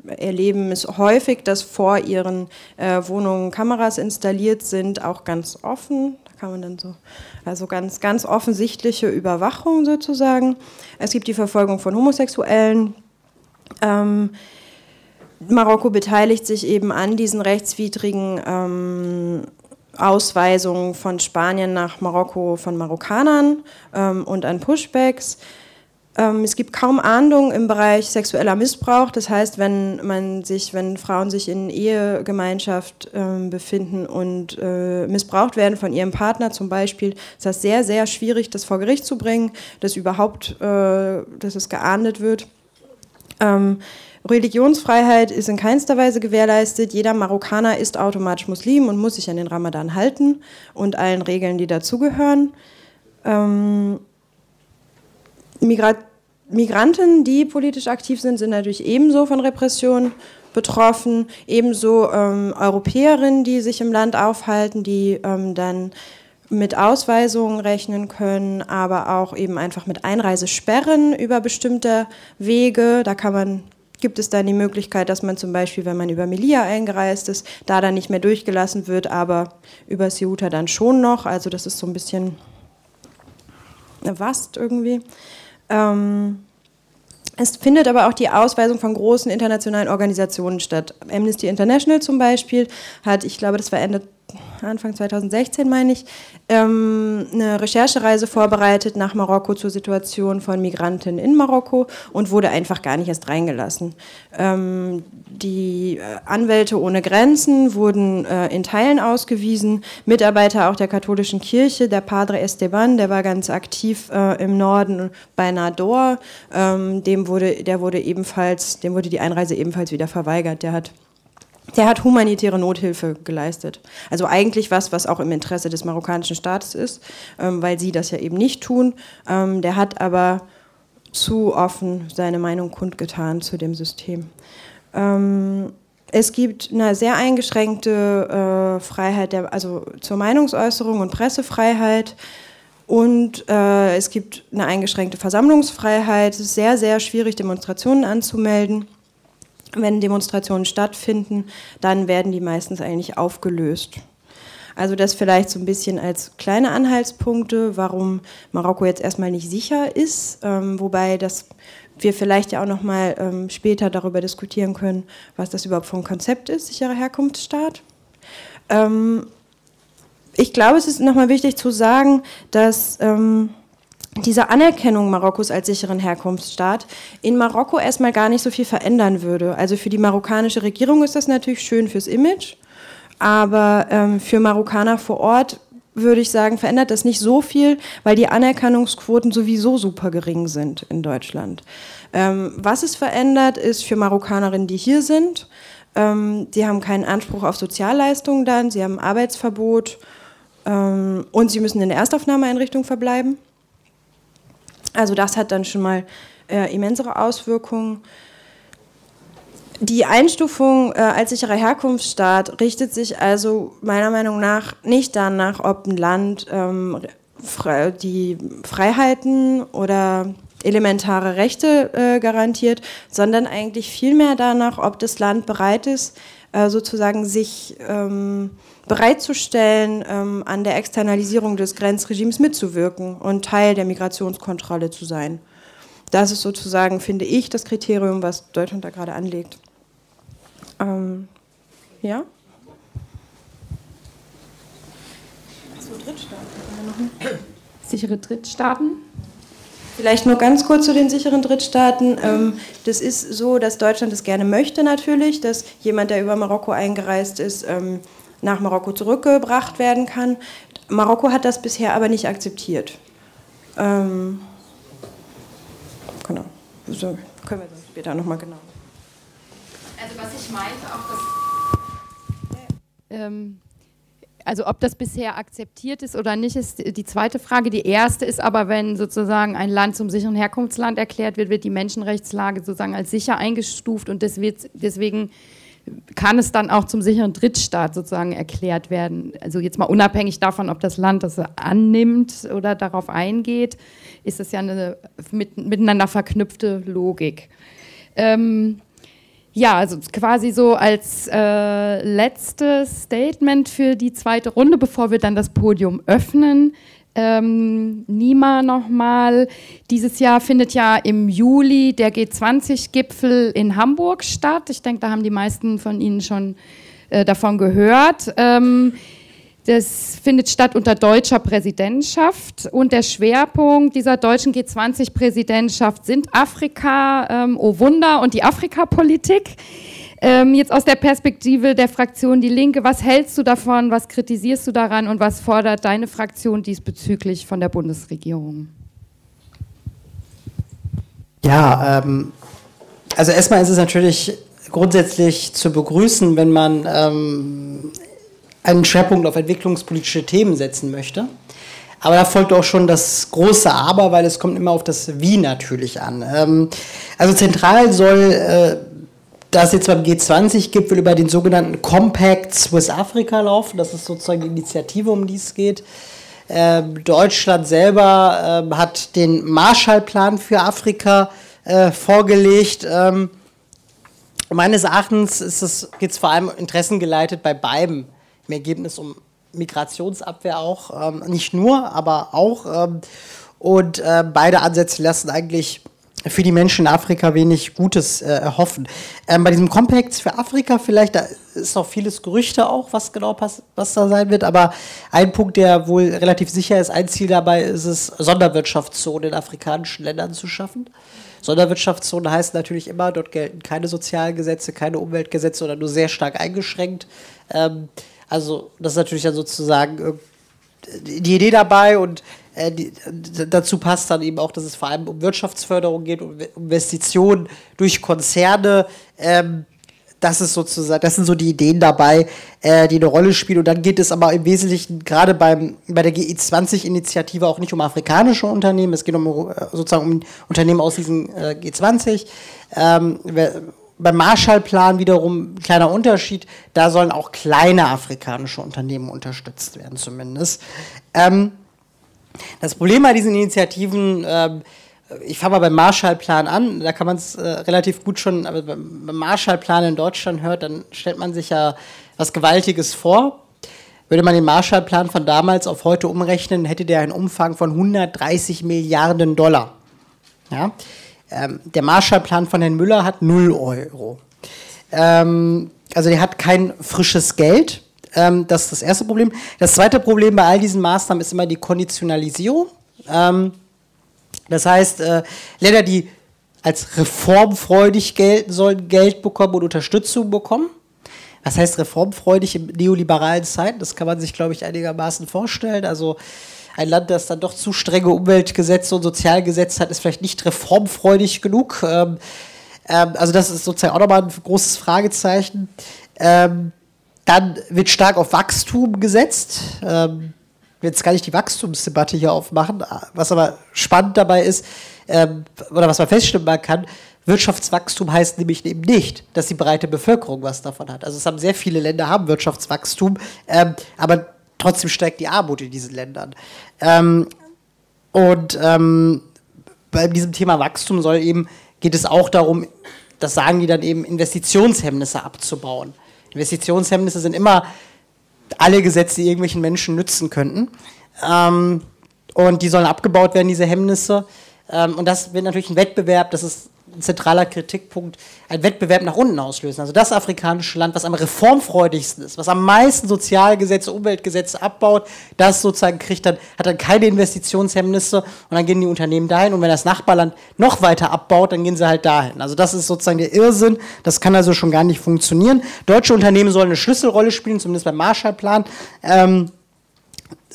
erleben es häufig, dass vor ihren äh, Wohnungen Kameras installiert sind, auch ganz offen. Da kann man dann so, also ganz, ganz offensichtliche Überwachung sozusagen. Es gibt die Verfolgung von Homosexuellen. Ähm, Marokko beteiligt sich eben an diesen rechtswidrigen ähm, Ausweisungen von Spanien nach Marokko von Marokkanern ähm, und an Pushbacks. Ähm, es gibt kaum Ahndung im Bereich sexueller Missbrauch. Das heißt, wenn man sich, wenn Frauen sich in Ehegemeinschaft ähm, befinden und äh, missbraucht werden von ihrem Partner zum Beispiel, ist das sehr, sehr schwierig, das vor Gericht zu bringen, dass überhaupt, äh, dass es geahndet wird. Religionsfreiheit ist in keinster Weise gewährleistet. Jeder Marokkaner ist automatisch Muslim und muss sich an den Ramadan halten und allen Regeln, die dazugehören. Ähm, Migra Migranten, die politisch aktiv sind, sind natürlich ebenso von Repression betroffen. Ebenso ähm, Europäerinnen, die sich im Land aufhalten, die ähm, dann mit Ausweisungen rechnen können, aber auch eben einfach mit Einreisesperren über bestimmte Wege. Da kann man gibt es dann die Möglichkeit, dass man zum Beispiel, wenn man über Melilla eingereist ist, da dann nicht mehr durchgelassen wird, aber über Ceuta dann schon noch. Also das ist so ein bisschen was irgendwie. Ähm, es findet aber auch die Ausweisung von großen internationalen Organisationen statt. Amnesty International zum Beispiel hat, ich glaube, das war Ende Anfang 2016 meine ich, ähm, eine Recherchereise vorbereitet nach Marokko zur Situation von Migranten in Marokko und wurde einfach gar nicht erst reingelassen. Ähm, die äh, Anwälte ohne Grenzen wurden äh, in Teilen ausgewiesen, Mitarbeiter auch der katholischen Kirche, der Padre Esteban, der war ganz aktiv äh, im Norden bei Nador, ähm, dem wurde, der wurde ebenfalls, dem wurde die Einreise ebenfalls wieder verweigert. Der hat der hat humanitäre Nothilfe geleistet. Also eigentlich was, was auch im Interesse des marokkanischen Staates ist, ähm, weil sie das ja eben nicht tun. Ähm, der hat aber zu offen seine Meinung kundgetan zu dem System. Ähm, es gibt eine sehr eingeschränkte äh, Freiheit, der, also zur Meinungsäußerung und Pressefreiheit. Und äh, es gibt eine eingeschränkte Versammlungsfreiheit. Es ist sehr, sehr schwierig, Demonstrationen anzumelden wenn Demonstrationen stattfinden, dann werden die meistens eigentlich aufgelöst. Also das vielleicht so ein bisschen als kleine Anhaltspunkte, warum Marokko jetzt erstmal nicht sicher ist, ähm, wobei das wir vielleicht ja auch noch mal ähm, später darüber diskutieren können, was das überhaupt für ein Konzept ist, sicherer Herkunftsstaat. Ähm, ich glaube, es ist nochmal wichtig zu sagen, dass ähm, diese Anerkennung Marokkos als sicheren Herkunftsstaat in Marokko erstmal gar nicht so viel verändern würde. Also für die marokkanische Regierung ist das natürlich schön fürs Image, aber ähm, für Marokkaner vor Ort würde ich sagen, verändert das nicht so viel, weil die Anerkennungsquoten sowieso super gering sind in Deutschland. Ähm, was es verändert, ist für Marokkanerinnen, die hier sind, ähm, die haben keinen Anspruch auf Sozialleistungen dann, sie haben Arbeitsverbot ähm, und sie müssen in der Erstaufnahmeeinrichtung verbleiben. Also das hat dann schon mal äh, immensere Auswirkungen. Die Einstufung äh, als sicherer Herkunftsstaat richtet sich also meiner Meinung nach nicht danach, ob ein Land ähm, fre die Freiheiten oder elementare Rechte äh, garantiert, sondern eigentlich vielmehr danach, ob das Land bereit ist, äh, sozusagen sich ähm, bereitzustellen, ähm, an der Externalisierung des Grenzregimes mitzuwirken und Teil der Migrationskontrolle zu sein. Das ist sozusagen, finde ich, das Kriterium, was Deutschland da gerade anlegt. Ähm, ja? Sichere Drittstaaten? Vielleicht nur ganz kurz zu den sicheren Drittstaaten. Ähm, das ist so, dass Deutschland das gerne möchte natürlich, dass jemand, der über Marokko eingereist ist, ähm, nach Marokko zurückgebracht werden kann. Marokko hat das bisher aber nicht akzeptiert. Ähm, genau. So können wir das später nochmal genau. Also was ich meinte, auch das. Ähm, also ob das bisher akzeptiert ist oder nicht, ist die zweite Frage. Die erste ist aber, wenn sozusagen ein Land zum sicheren Herkunftsland erklärt wird, wird die Menschenrechtslage sozusagen als sicher eingestuft und das deswegen kann es dann auch zum sicheren Drittstaat sozusagen erklärt werden. Also jetzt mal unabhängig davon, ob das Land das annimmt oder darauf eingeht, ist es ja eine mit, miteinander verknüpfte Logik. Ähm, ja, also quasi so als äh, letztes Statement für die zweite Runde, bevor wir dann das Podium öffnen, ähm, Nima nochmal. Dieses Jahr findet ja im Juli der G20-Gipfel in Hamburg statt. Ich denke, da haben die meisten von Ihnen schon äh, davon gehört. Ähm, das findet statt unter deutscher Präsidentschaft und der Schwerpunkt dieser deutschen G20-Präsidentschaft sind Afrika, ähm, oh Wunder, und die Afrikapolitik. Ähm, jetzt aus der Perspektive der Fraktion Die Linke, was hältst du davon, was kritisierst du daran und was fordert deine Fraktion diesbezüglich von der Bundesregierung? Ja, ähm, also erstmal ist es natürlich grundsätzlich zu begrüßen, wenn man ähm, einen Schwerpunkt auf entwicklungspolitische Themen setzen möchte. Aber da folgt auch schon das große Aber, weil es kommt immer auf das Wie natürlich an. Ähm, also zentral soll äh, das jetzt beim G20-Gipfel über den sogenannten Compact Swiss Africa laufen. Das ist sozusagen die Initiative, um die es geht. Ähm, Deutschland selber ähm, hat den Marshallplan für Afrika äh, vorgelegt. Meines Erachtens geht es vor allem interessengeleitet bei beiden im Ergebnis um Migrationsabwehr auch. Ähm, nicht nur, aber auch. Ähm, und äh, beide Ansätze lassen eigentlich für die Menschen in Afrika wenig Gutes äh, erhoffen. Ähm, bei diesem Compact für Afrika vielleicht, da ist noch vieles Gerüchte auch, was genau pass was da sein wird, aber ein Punkt, der wohl relativ sicher ist, ein Ziel dabei ist es, Sonderwirtschaftszonen in afrikanischen Ländern zu schaffen. Sonderwirtschaftszone heißt natürlich immer, dort gelten keine Sozialgesetze, keine Umweltgesetze oder nur sehr stark eingeschränkt. Ähm, also das ist natürlich dann sozusagen äh, die Idee dabei und äh, die, dazu passt dann eben auch, dass es vor allem um Wirtschaftsförderung geht, um Investitionen durch Konzerne. Ähm, das ist sozusagen, das sind so die Ideen dabei, äh, die eine Rolle spielen. Und dann geht es aber im Wesentlichen gerade beim, bei der GI20-Initiative auch nicht um afrikanische Unternehmen, es geht um äh, sozusagen um Unternehmen aus diesem äh, G20. Ähm, beim Marshallplan wiederum kleiner Unterschied, da sollen auch kleine afrikanische Unternehmen unterstützt werden zumindest. Ähm, das Problem bei diesen Initiativen, äh, ich fange mal beim Marshallplan an, da kann man es äh, relativ gut schon, aber beim Marshallplan in Deutschland hört, dann stellt man sich ja was Gewaltiges vor. Würde man den Marshallplan von damals auf heute umrechnen, hätte der einen Umfang von 130 Milliarden Dollar. Ja? Ähm, der Marshallplan von Herrn Müller hat 0 Euro. Ähm, also der hat kein frisches Geld. Ähm, das ist das erste Problem. Das zweite Problem bei all diesen Maßnahmen ist immer die Konditionalisierung. Ähm, das heißt, äh, Länder, die als reformfreudig gelten sollen, Geld bekommen und Unterstützung bekommen. Was heißt reformfreudig im neoliberalen Zeiten? Das kann man sich, glaube ich, einigermaßen vorstellen. Also ein Land, das dann doch zu strenge Umweltgesetze und Sozialgesetze hat, ist vielleicht nicht reformfreudig genug. Ähm, ähm, also das ist sozusagen auch nochmal ein großes Fragezeichen. Ähm, dann wird stark auf Wachstum gesetzt. Ähm, jetzt gar nicht die Wachstumsdebatte hier aufmachen, was aber spannend dabei ist, ähm, oder was man feststellen kann, Wirtschaftswachstum heißt nämlich eben nicht, dass die breite Bevölkerung was davon hat. Also es haben sehr viele Länder haben Wirtschaftswachstum, ähm, aber trotzdem steigt die Armut in diesen Ländern. Ähm, und ähm, bei diesem Thema Wachstum soll eben, geht es auch darum, das sagen die dann eben, Investitionshemmnisse abzubauen. Investitionshemmnisse sind immer alle Gesetze, die irgendwelchen Menschen nützen könnten. Ähm, und die sollen abgebaut werden, diese Hemmnisse. Ähm, und das wird natürlich ein Wettbewerb, das ist ein zentraler Kritikpunkt, ein Wettbewerb nach unten auslösen. Also das afrikanische Land, was am reformfreudigsten ist, was am meisten Sozialgesetze, Umweltgesetze abbaut, das sozusagen kriegt dann, hat dann keine Investitionshemmnisse und dann gehen die Unternehmen dahin und wenn das Nachbarland noch weiter abbaut, dann gehen sie halt dahin. Also das ist sozusagen der Irrsinn, das kann also schon gar nicht funktionieren. Deutsche Unternehmen sollen eine Schlüsselrolle spielen, zumindest beim Marshallplan. Ähm,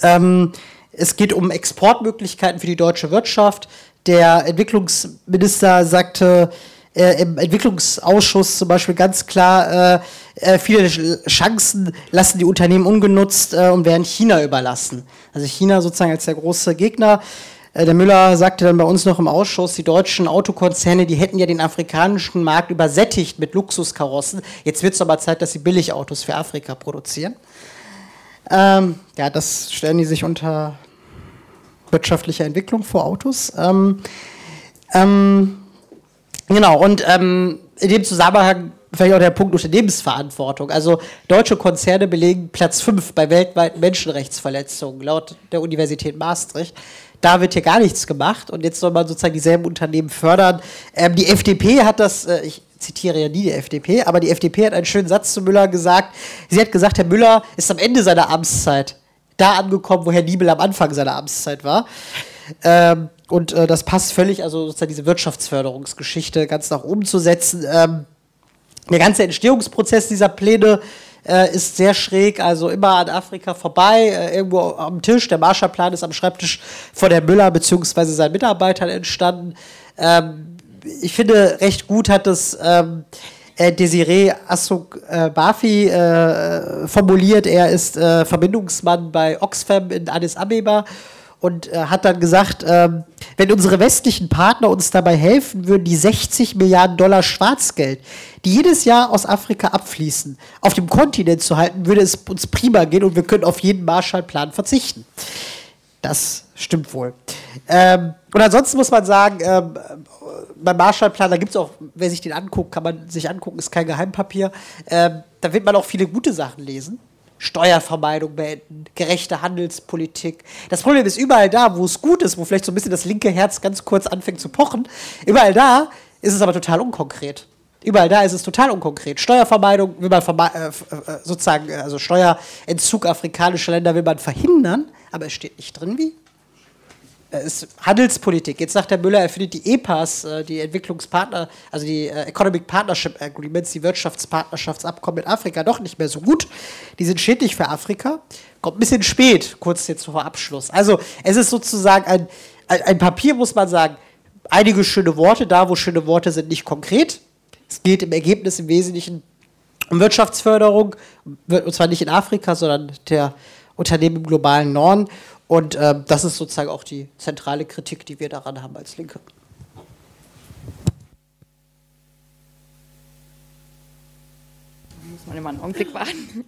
ähm, es geht um Exportmöglichkeiten für die deutsche Wirtschaft der Entwicklungsminister sagte äh, im Entwicklungsausschuss zum Beispiel ganz klar, äh, äh, viele Chancen lassen die Unternehmen ungenutzt äh, und werden China überlassen. Also China sozusagen als der große Gegner. Äh, der Müller sagte dann bei uns noch im Ausschuss, die deutschen Autokonzerne, die hätten ja den afrikanischen Markt übersättigt mit Luxuskarossen. Jetzt wird es aber Zeit, dass sie Billigautos für Afrika produzieren. Ähm, ja, das stellen die sich unter wirtschaftliche Entwicklung vor Autos. Ähm, ähm, genau, und ähm, in dem Zusammenhang vielleicht auch der Punkt Unternehmensverantwortung. Also deutsche Konzerne belegen Platz 5 bei weltweiten Menschenrechtsverletzungen laut der Universität Maastricht. Da wird hier gar nichts gemacht und jetzt soll man sozusagen dieselben Unternehmen fördern. Ähm, die FDP hat das, äh, ich zitiere ja nie die FDP, aber die FDP hat einen schönen Satz zu Müller gesagt. Sie hat gesagt, Herr Müller ist am Ende seiner Amtszeit da angekommen, wo Herr Niebel am Anfang seiner Amtszeit war. Ähm, und äh, das passt völlig, also sozusagen diese Wirtschaftsförderungsgeschichte ganz nach oben zu setzen. Ähm, der ganze Entstehungsprozess dieser Pläne äh, ist sehr schräg, also immer an Afrika vorbei, äh, irgendwo am Tisch. Der Marshallplan ist am Schreibtisch von Herrn Müller bzw. seinen Mitarbeitern entstanden. Ähm, ich finde, recht gut hat es ähm, äh, Desiree Assuk äh, Bafi äh, formuliert. Er ist äh, Verbindungsmann bei Oxfam in Addis Abeba und äh, hat dann gesagt, ähm, wenn unsere westlichen Partner uns dabei helfen würden, die 60 Milliarden Dollar Schwarzgeld, die jedes Jahr aus Afrika abfließen, auf dem Kontinent zu halten, würde es uns prima gehen und wir können auf jeden Marshallplan verzichten. Das stimmt wohl. Ähm, und ansonsten muss man sagen, ähm, beim Marshallplan, da gibt es auch, wer sich den anguckt, kann man sich angucken, ist kein Geheimpapier. Ähm, da wird man auch viele gute Sachen lesen. Steuervermeidung beenden, gerechte Handelspolitik. Das Problem ist, überall da, wo es gut ist, wo vielleicht so ein bisschen das linke Herz ganz kurz anfängt zu pochen, überall da ist es aber total unkonkret. Überall da ist es total unkonkret. Steuervermeidung will man äh, äh, sozusagen, also Steuerentzug afrikanischer Länder will man verhindern, aber es steht nicht drin, wie. Es ist Handelspolitik. Jetzt sagt der Müller, er findet die EPAs, äh, die Entwicklungspartner, also die Economic Partnership Agreements, die Wirtschaftspartnerschaftsabkommen mit Afrika, doch nicht mehr so gut. Die sind schädlich für Afrika. Kommt ein bisschen spät, kurz jetzt vor Abschluss. Also, es ist sozusagen ein, ein Papier, muss man sagen, einige schöne Worte, da wo schöne Worte sind, nicht konkret. Es geht im Ergebnis im Wesentlichen um Wirtschaftsförderung, und zwar nicht in Afrika, sondern der Unternehmen im globalen Norden. Und äh, das ist sozusagen auch die zentrale Kritik, die wir daran haben als Linke. Muss man immer einen Augenblick warten.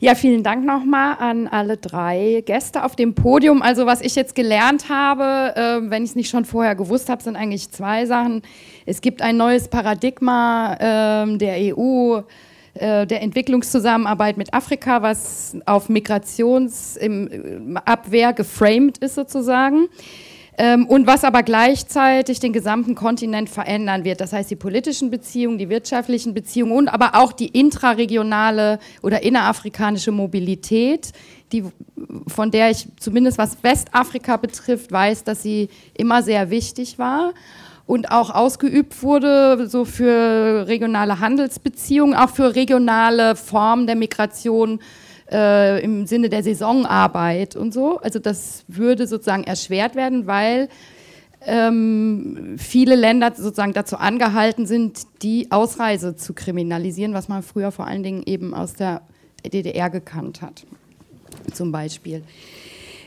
Ja, vielen Dank nochmal an alle drei Gäste auf dem Podium. Also was ich jetzt gelernt habe, äh, wenn ich es nicht schon vorher gewusst habe, sind eigentlich zwei Sachen. Es gibt ein neues Paradigma äh, der EU, äh, der Entwicklungszusammenarbeit mit Afrika, was auf Migrationsabwehr geframed ist sozusagen. Ähm, und was aber gleichzeitig den gesamten Kontinent verändern wird. Das heißt, die politischen Beziehungen, die wirtschaftlichen Beziehungen und aber auch die intraregionale oder innerafrikanische Mobilität, die, von der ich zumindest was Westafrika betrifft, weiß, dass sie immer sehr wichtig war und auch ausgeübt wurde, so für regionale Handelsbeziehungen, auch für regionale Formen der Migration äh, im Sinne der Saisonarbeit und so. Also das würde sozusagen erschwert werden, weil ähm, viele Länder sozusagen dazu angehalten sind, die Ausreise zu kriminalisieren, was man früher vor allen Dingen eben aus der DDR gekannt hat, zum Beispiel.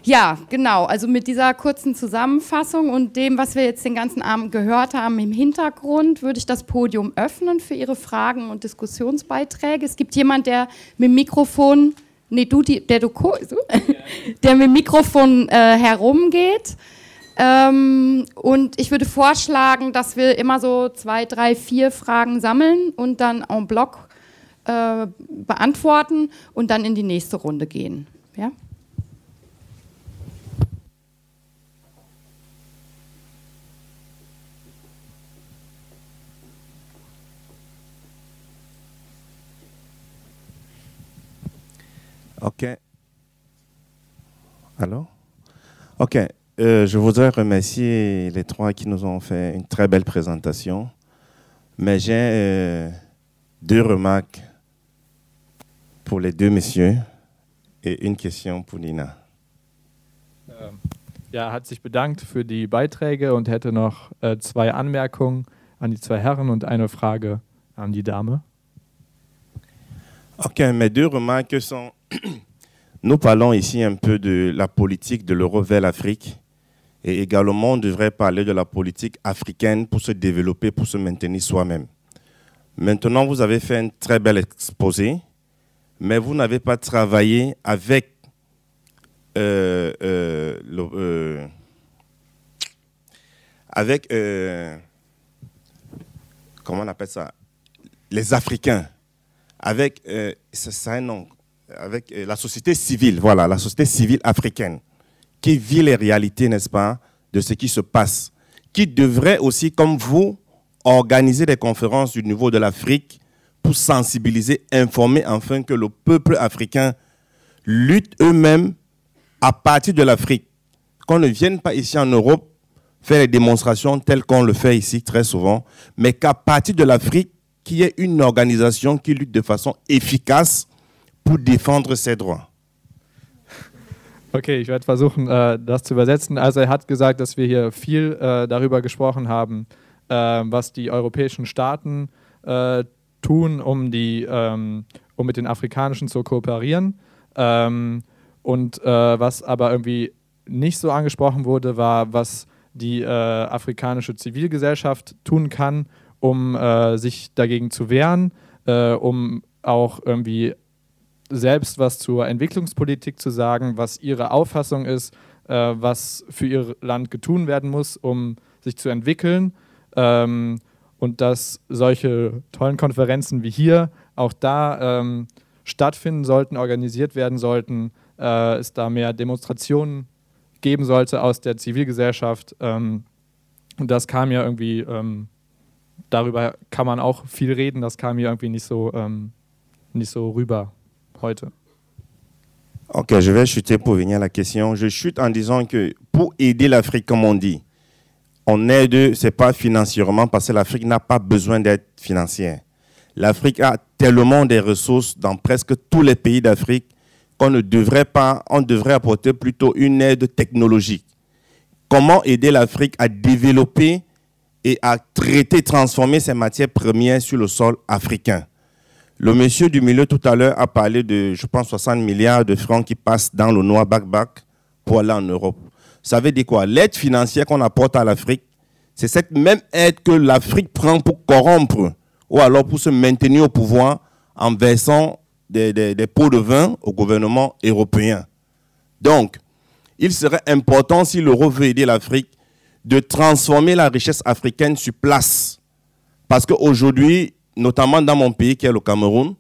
Ja, genau. Also mit dieser kurzen Zusammenfassung und dem, was wir jetzt den ganzen Abend gehört haben im Hintergrund, würde ich das Podium öffnen für Ihre Fragen und Diskussionsbeiträge. Es gibt jemand, der mit dem Mikrofon nee, du, die, der du der mit dem Mikrofon äh, herumgeht. Ähm, und ich würde vorschlagen, dass wir immer so zwei, drei, vier Fragen sammeln und dann en bloc äh, beantworten und dann in die nächste Runde gehen. Ja? Ok. Alors Ok. Euh, je voudrais remercier les trois qui nous ont fait une très belle présentation. Mais j'ai euh, deux remarques pour les deux messieurs et une question pour Nina. Ähm, ja, hat sich bedankt für die Beiträge und hätte noch äh, zwei Anmerkungen an die zwei Herren und eine Frage an die Dame. Ok, mes deux remarques sont Nous parlons ici un peu de la politique de l'euro vers l'Afrique et également on devrait parler de la politique africaine pour se développer, pour se maintenir soi-même. Maintenant, vous avez fait un très bel exposé, mais vous n'avez pas travaillé avec euh, euh, euh, avec comment on appelle ça? Les Africains. Avec c'est un nom avec euh, la société civile, voilà, la société civile africaine, qui vit les réalités, n'est-ce pas, de ce qui se passe, qui devrait aussi, comme vous, organiser des conférences du niveau de l'Afrique pour sensibiliser, informer afin que le peuple africain lutte eux-mêmes à partir de l'Afrique. Qu'on ne vienne pas ici en Europe faire des démonstrations telles qu'on le fait ici très souvent, mais qu'à partir de l'Afrique, qu'il y ait une organisation qui lutte de façon efficace pour défendre ses droits. Okay, ich werde versuchen, äh, das zu übersetzen. Also er hat gesagt, dass wir hier viel äh, darüber gesprochen haben, äh, was die europäischen Staaten tun, um, die, ähm, um mit den Afrikanischen zu kooperieren. Ähm, und was aber irgendwie nicht so angesprochen wurde, war, was die afrikanische Zivilgesellschaft tun kann, um sich dagegen zu wehren, um auch irgendwie selbst was zur Entwicklungspolitik zu sagen, was ihre Auffassung ist, äh, was für ihr Land getun werden muss, um sich zu entwickeln. Ähm, und dass solche tollen Konferenzen wie hier auch da ähm, stattfinden sollten, organisiert werden sollten, äh, es da mehr Demonstrationen geben sollte aus der Zivilgesellschaft. Ähm, und das kam ja irgendwie, ähm, darüber kann man auch viel reden, das kam hier irgendwie nicht so, ähm, nicht so rüber Ok, je vais chuter pour venir à la question. Je chute en disant que pour aider l'Afrique, comme on dit, on aide, ce n'est pas financièrement, parce que l'Afrique n'a pas besoin d'aide financière. L'Afrique a tellement de ressources dans presque tous les pays d'Afrique qu'on ne devrait pas, on devrait apporter plutôt une aide technologique. Comment aider l'Afrique à développer et à traiter, transformer ses matières premières sur le sol africain? Le monsieur du milieu tout à l'heure a parlé de, je pense, 60 milliards de francs qui passent dans le noir back-back pour aller en Europe. Ça veut dire quoi? L'aide financière qu'on apporte à l'Afrique, c'est cette même aide que l'Afrique prend pour corrompre ou alors pour se maintenir au pouvoir en versant des, pots de vin au gouvernement européen. Donc, il serait important, si l'euro veut aider l'Afrique, de transformer la richesse africaine sur place. Parce qu'aujourd'hui, notamment dans mon pays qui est le Cameroun,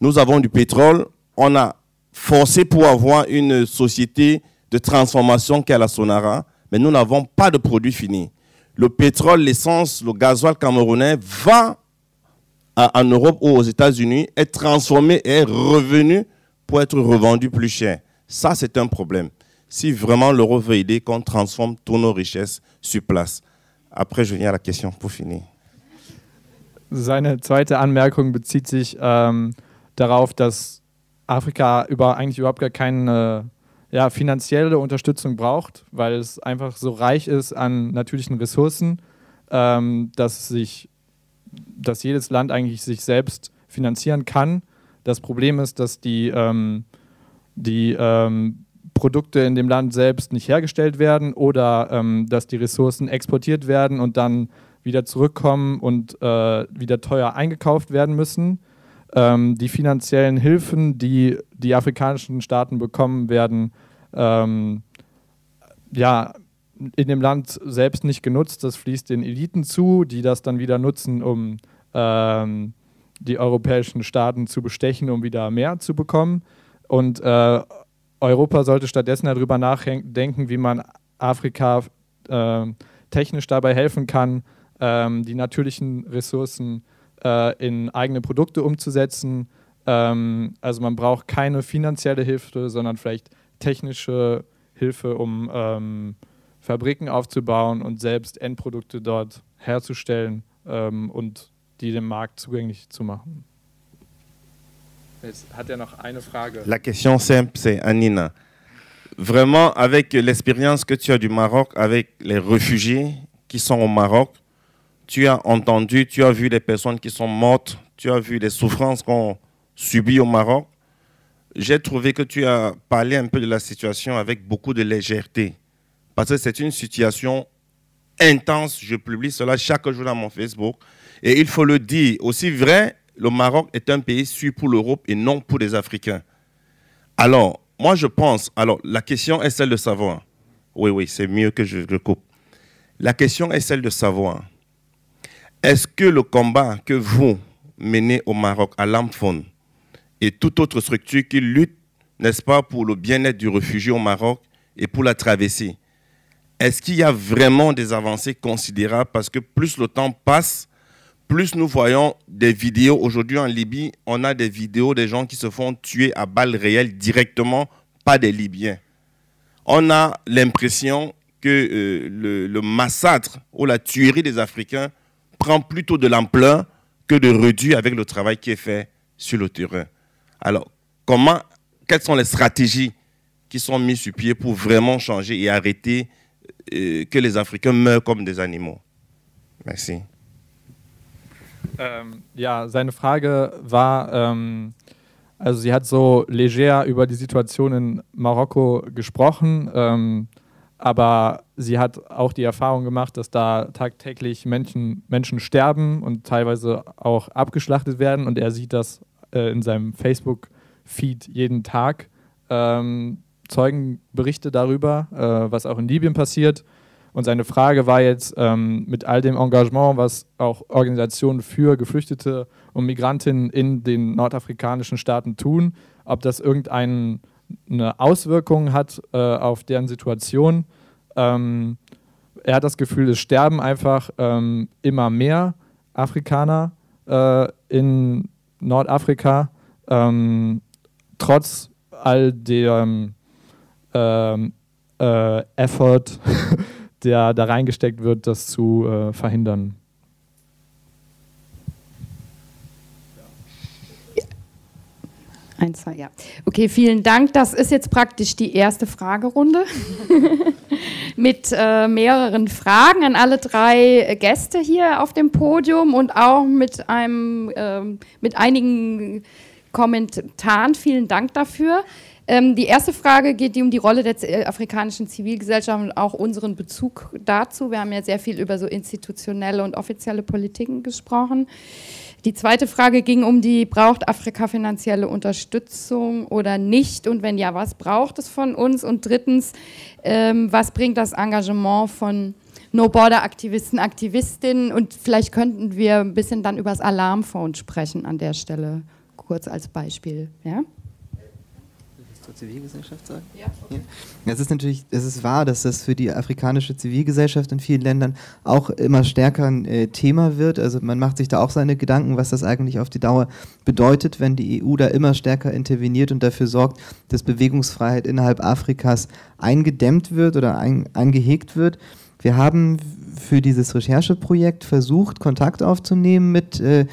nous avons du pétrole, on a forcé pour avoir une société de transformation qu'est la Sonara, mais nous n'avons pas de produit fini. Le pétrole, l'essence, le gasoil camerounais va en Europe ou aux États-Unis, est transformé et est revenu pour être revendu plus cher. Ça, c'est un problème. Si vraiment l'euro veut aider, qu'on transforme toutes nos richesses sur place. Après, je viens à la question pour finir. Seine zweite Anmerkung bezieht sich ähm, darauf, dass Afrika über, eigentlich überhaupt gar keine ja, finanzielle Unterstützung braucht, weil es einfach so reich ist an natürlichen Ressourcen, ähm, dass, sich, dass jedes Land eigentlich sich selbst finanzieren kann. Das Problem ist, dass die, ähm, die ähm, Produkte in dem Land selbst nicht hergestellt werden oder ähm, dass die Ressourcen exportiert werden und dann wieder zurückkommen und äh, wieder teuer eingekauft werden müssen. Ähm, die finanziellen Hilfen, die die afrikanischen Staaten bekommen, werden ähm, ja, in dem Land selbst nicht genutzt. Das fließt den Eliten zu, die das dann wieder nutzen, um ähm, die europäischen Staaten zu bestechen, um wieder mehr zu bekommen. Und äh, Europa sollte stattdessen darüber nachdenken, wie man Afrika äh, technisch dabei helfen kann, ähm, die natürlichen Ressourcen äh, in eigene Produkte umzusetzen. Ähm, also man braucht keine finanzielle Hilfe, sondern vielleicht technische Hilfe, um ähm, Fabriken aufzubauen und selbst Endprodukte dort herzustellen ähm, und die dem Markt zugänglich zu machen. Jetzt hat er noch eine Frage. La question simple, c'est Anina. Vraiment, avec l'expérience que tu as du Maroc, avec les réfugiés qui sont au Maroc, tu as entendu, tu as vu les personnes qui sont mortes, tu as vu les souffrances qu'on subit au Maroc. J'ai trouvé que tu as parlé un peu de la situation avec beaucoup de légèreté. Parce que c'est une situation intense. Je publie cela chaque jour dans mon Facebook. Et il faut le dire, aussi vrai, le Maroc est un pays sûr pour l'Europe et non pour les Africains. Alors, moi je pense, alors la question est celle de savoir. Oui, oui, c'est mieux que je le coupe. La question est celle de savoir. Est-ce que le combat que vous menez au Maroc, à l'Amphone, et toute autre structure qui lutte, n'est-ce pas, pour le bien-être du réfugié au Maroc et pour la traversée, est-ce qu'il y a vraiment des avancées considérables? Parce que plus le temps passe, plus nous voyons des vidéos. Aujourd'hui en Libye, on a des vidéos des gens qui se font tuer à balles réelles directement, pas des Libyens. On a l'impression que euh, le, massacre ou la tuerie des Africains prend plutôt de l'ampleur que de réduire avec le travail qui est fait sur le terrain. Alors, comment, quelles sont les stratégies qui sont mises sur pied pour vraiment changer et arrêter euh, que les Africains meurent comme des animaux? Merci. Ähm, ja, seine Frage war, ähm, also sie hat so leger über die Situation in Marokko gesprochen. Ähm, aber sie hat auch die Erfahrung gemacht, dass da tagtäglich Menschen, Menschen sterben und teilweise auch abgeschlachtet werden und er sieht das äh, in seinem Facebook-Feed jeden Tag. Ähm, Zeugenberichte darüber, äh, was auch in Libyen passiert. Und seine Frage war jetzt ähm, mit all dem Engagement, was auch Organisationen für Geflüchtete und Migrantinnen in den nordafrikanischen Staaten tun, ob das irgendeine Auswirkung hat äh, auf deren Situation. Ähm, er hat das Gefühl, es sterben einfach ähm, immer mehr Afrikaner äh, in Nordafrika, ähm, trotz all dem ähm, äh, Effort, der da reingesteckt wird, das zu äh, verhindern. Ein, zwei, ja. Okay, vielen Dank. Das ist jetzt praktisch die erste Fragerunde mit äh, mehreren Fragen an alle drei Gäste hier auf dem Podium und auch mit einem, äh, mit einigen Kommentaren. Vielen Dank dafür. Ähm, die erste Frage geht um die Rolle der äh, afrikanischen Zivilgesellschaft und auch unseren Bezug dazu. Wir haben ja sehr viel über so institutionelle und offizielle Politiken gesprochen. Die zweite Frage ging um die, braucht Afrika finanzielle Unterstützung oder nicht? Und wenn ja, was braucht es von uns? Und drittens, ähm, was bringt das Engagement von No-Border-Aktivisten, Aktivistinnen? Und vielleicht könnten wir ein bisschen dann über das Alarmphone sprechen an der Stelle, kurz als Beispiel. Ja? Zur Zivilgesellschaft sagen? Ja. Okay. ja. Es ist natürlich, es ist wahr, dass das für die afrikanische Zivilgesellschaft in vielen Ländern auch immer stärker ein äh, Thema wird. Also man macht sich da auch seine Gedanken, was das eigentlich auf die Dauer bedeutet, wenn die EU da immer stärker interveniert und dafür sorgt, dass Bewegungsfreiheit innerhalb Afrikas eingedämmt wird oder ein, eingehegt wird. Wir haben für dieses Rechercheprojekt versucht, Kontakt aufzunehmen mit äh,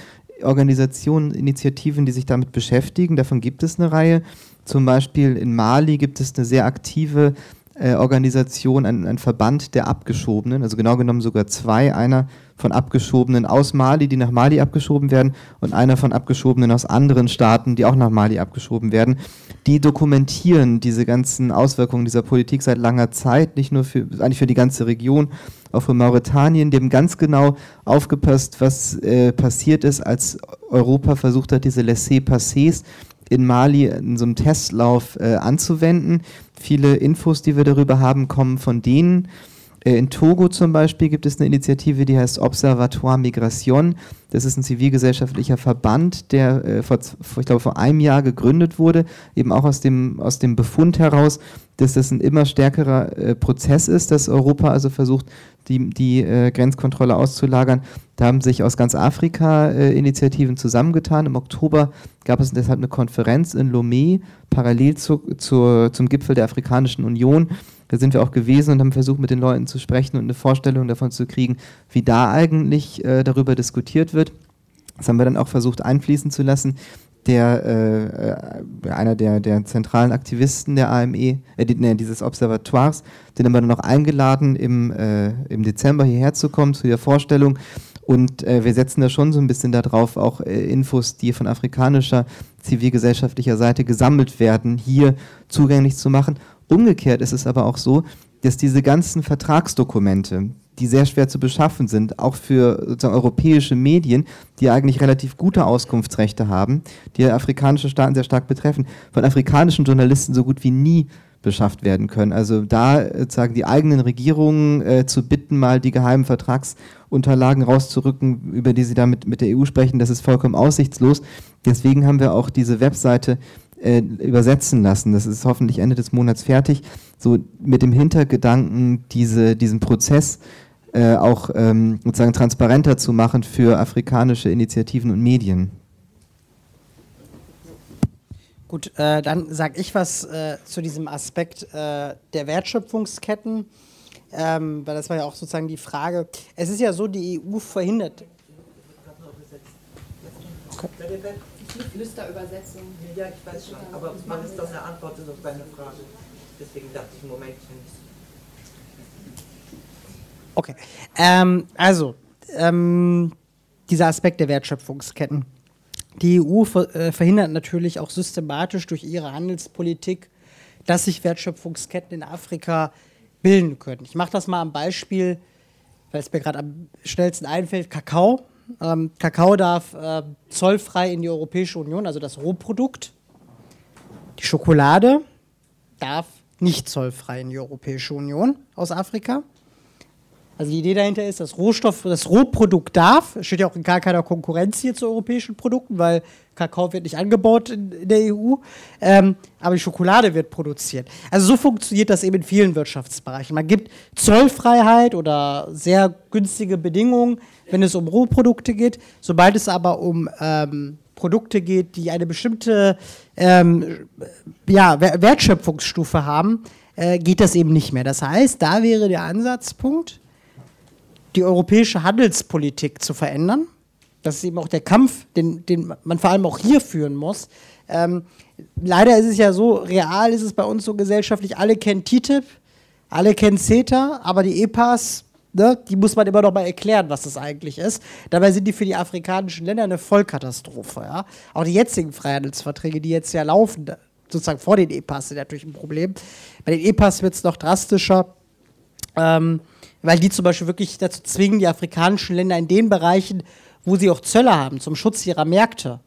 Organisationen, Initiativen, die sich damit beschäftigen. Davon gibt es eine Reihe. Zum Beispiel in Mali gibt es eine sehr aktive äh, Organisation, ein, ein, Verband der Abgeschobenen, also genau genommen sogar zwei, einer von Abgeschobenen aus Mali, die nach Mali abgeschoben werden, und einer von Abgeschobenen aus anderen Staaten, die auch nach Mali abgeschoben werden. Die dokumentieren diese ganzen Auswirkungen dieser Politik seit langer Zeit, nicht nur für, eigentlich für die ganze Region, auch für Mauretanien. Die haben ganz genau aufgepasst, was äh, passiert ist, als Europa versucht hat, diese Laissez-Passés in Mali in so einem Testlauf äh, anzuwenden. Viele Infos, die wir darüber haben, kommen von denen. Äh, in Togo zum Beispiel gibt es eine Initiative, die heißt Observatoire Migration. Das ist ein zivilgesellschaftlicher Verband, der äh, vor, ich glaube, vor einem Jahr gegründet wurde, eben auch aus dem, aus dem Befund heraus, dass das ein immer stärkerer äh, Prozess ist, dass Europa also versucht, die, die äh, Grenzkontrolle auszulagern. Da haben sich aus ganz Afrika äh, Initiativen zusammengetan. Im Oktober gab es deshalb eine Konferenz in Lomé, parallel zu, zu, zum Gipfel der Afrikanischen Union. Da sind wir auch gewesen und haben versucht, mit den Leuten zu sprechen und eine Vorstellung davon zu kriegen, wie da eigentlich äh, darüber diskutiert wird. Das haben wir dann auch versucht einfließen zu lassen der, äh, äh, einer der, der zentralen Aktivisten der AME, äh, ne, dieses Observatoires, den haben wir dann noch eingeladen, im, äh, im Dezember hierher zu kommen zu der Vorstellung. Und äh, wir setzen da schon so ein bisschen darauf, auch äh, Infos, die von afrikanischer zivilgesellschaftlicher Seite gesammelt werden, hier zugänglich zu machen. Umgekehrt ist es aber auch so, dass diese ganzen Vertragsdokumente, die sehr schwer zu beschaffen sind, auch für sozusagen europäische Medien, die eigentlich relativ gute Auskunftsrechte haben, die afrikanische Staaten sehr stark betreffen, von afrikanischen Journalisten so gut wie nie beschafft werden können. Also da äh, sozusagen die eigenen Regierungen äh, zu bitten, mal die geheimen Vertragsunterlagen rauszurücken, über die sie da mit, mit der EU sprechen, das ist vollkommen aussichtslos. Deswegen haben wir auch diese Webseite äh, übersetzen lassen. Das ist hoffentlich Ende des Monats fertig. So mit dem Hintergedanken, diese, diesen Prozess äh, auch ähm, sozusagen transparenter zu machen für afrikanische Initiativen und Medien. Gut, äh, dann sage ich was äh, zu diesem Aspekt äh, der Wertschöpfungsketten, ähm, weil das war ja auch sozusagen die Frage. Es ist ja so, die EU verhindert. Okay. Flüsterübersetzung. Ja, ich weiß schon, aber man ist doch eine Antwort auf deine Frage. Deswegen dachte ich, Momentchen. Okay. Ähm, also, ähm, dieser Aspekt der Wertschöpfungsketten. Die EU ver äh, verhindert natürlich auch systematisch durch ihre Handelspolitik, dass sich Wertschöpfungsketten in Afrika bilden können. Ich mache das mal am Beispiel, weil es mir gerade am schnellsten einfällt, Kakao. Ähm, Kakao darf äh, zollfrei in die Europäische Union, also das Rohprodukt. Die Schokolade darf nicht zollfrei in die Europäische Union aus Afrika. Also die Idee dahinter ist, dass Rohstoff, das Rohprodukt darf, steht ja auch in gar keiner Konkurrenz hier zu europäischen Produkten, weil Kakao wird nicht angebaut in, in der EU, ähm, aber die Schokolade wird produziert. Also so funktioniert das eben in vielen Wirtschaftsbereichen. Man gibt Zollfreiheit oder sehr günstige Bedingungen, wenn es um Rohprodukte geht. Sobald es aber um ähm, Produkte geht, die eine bestimmte ähm, ja, Wertschöpfungsstufe haben, äh, geht das eben nicht mehr. Das heißt, da wäre der Ansatzpunkt, die europäische Handelspolitik zu verändern. Das ist eben auch der Kampf, den, den man vor allem auch hier führen muss. Ähm, leider ist es ja so, real ist es bei uns so gesellschaftlich, alle kennen TTIP, alle kennen CETA, aber die EPAs, ne, die muss man immer noch mal erklären, was das eigentlich ist. Dabei sind die für die afrikanischen Länder eine Vollkatastrophe. Ja? Auch die jetzigen Freihandelsverträge, die jetzt ja laufen, sozusagen vor den EPAs, sind natürlich ein Problem. Bei den EPAs wird es noch drastischer. Ähm, weil die zum Beispiel wirklich dazu zwingen, die afrikanischen Länder in den Bereichen, wo sie auch Zölle haben, zum Schutz ihrer Märkte,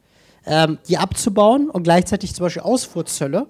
ähm, die abzubauen und gleichzeitig zum Beispiel Ausfuhrzölle,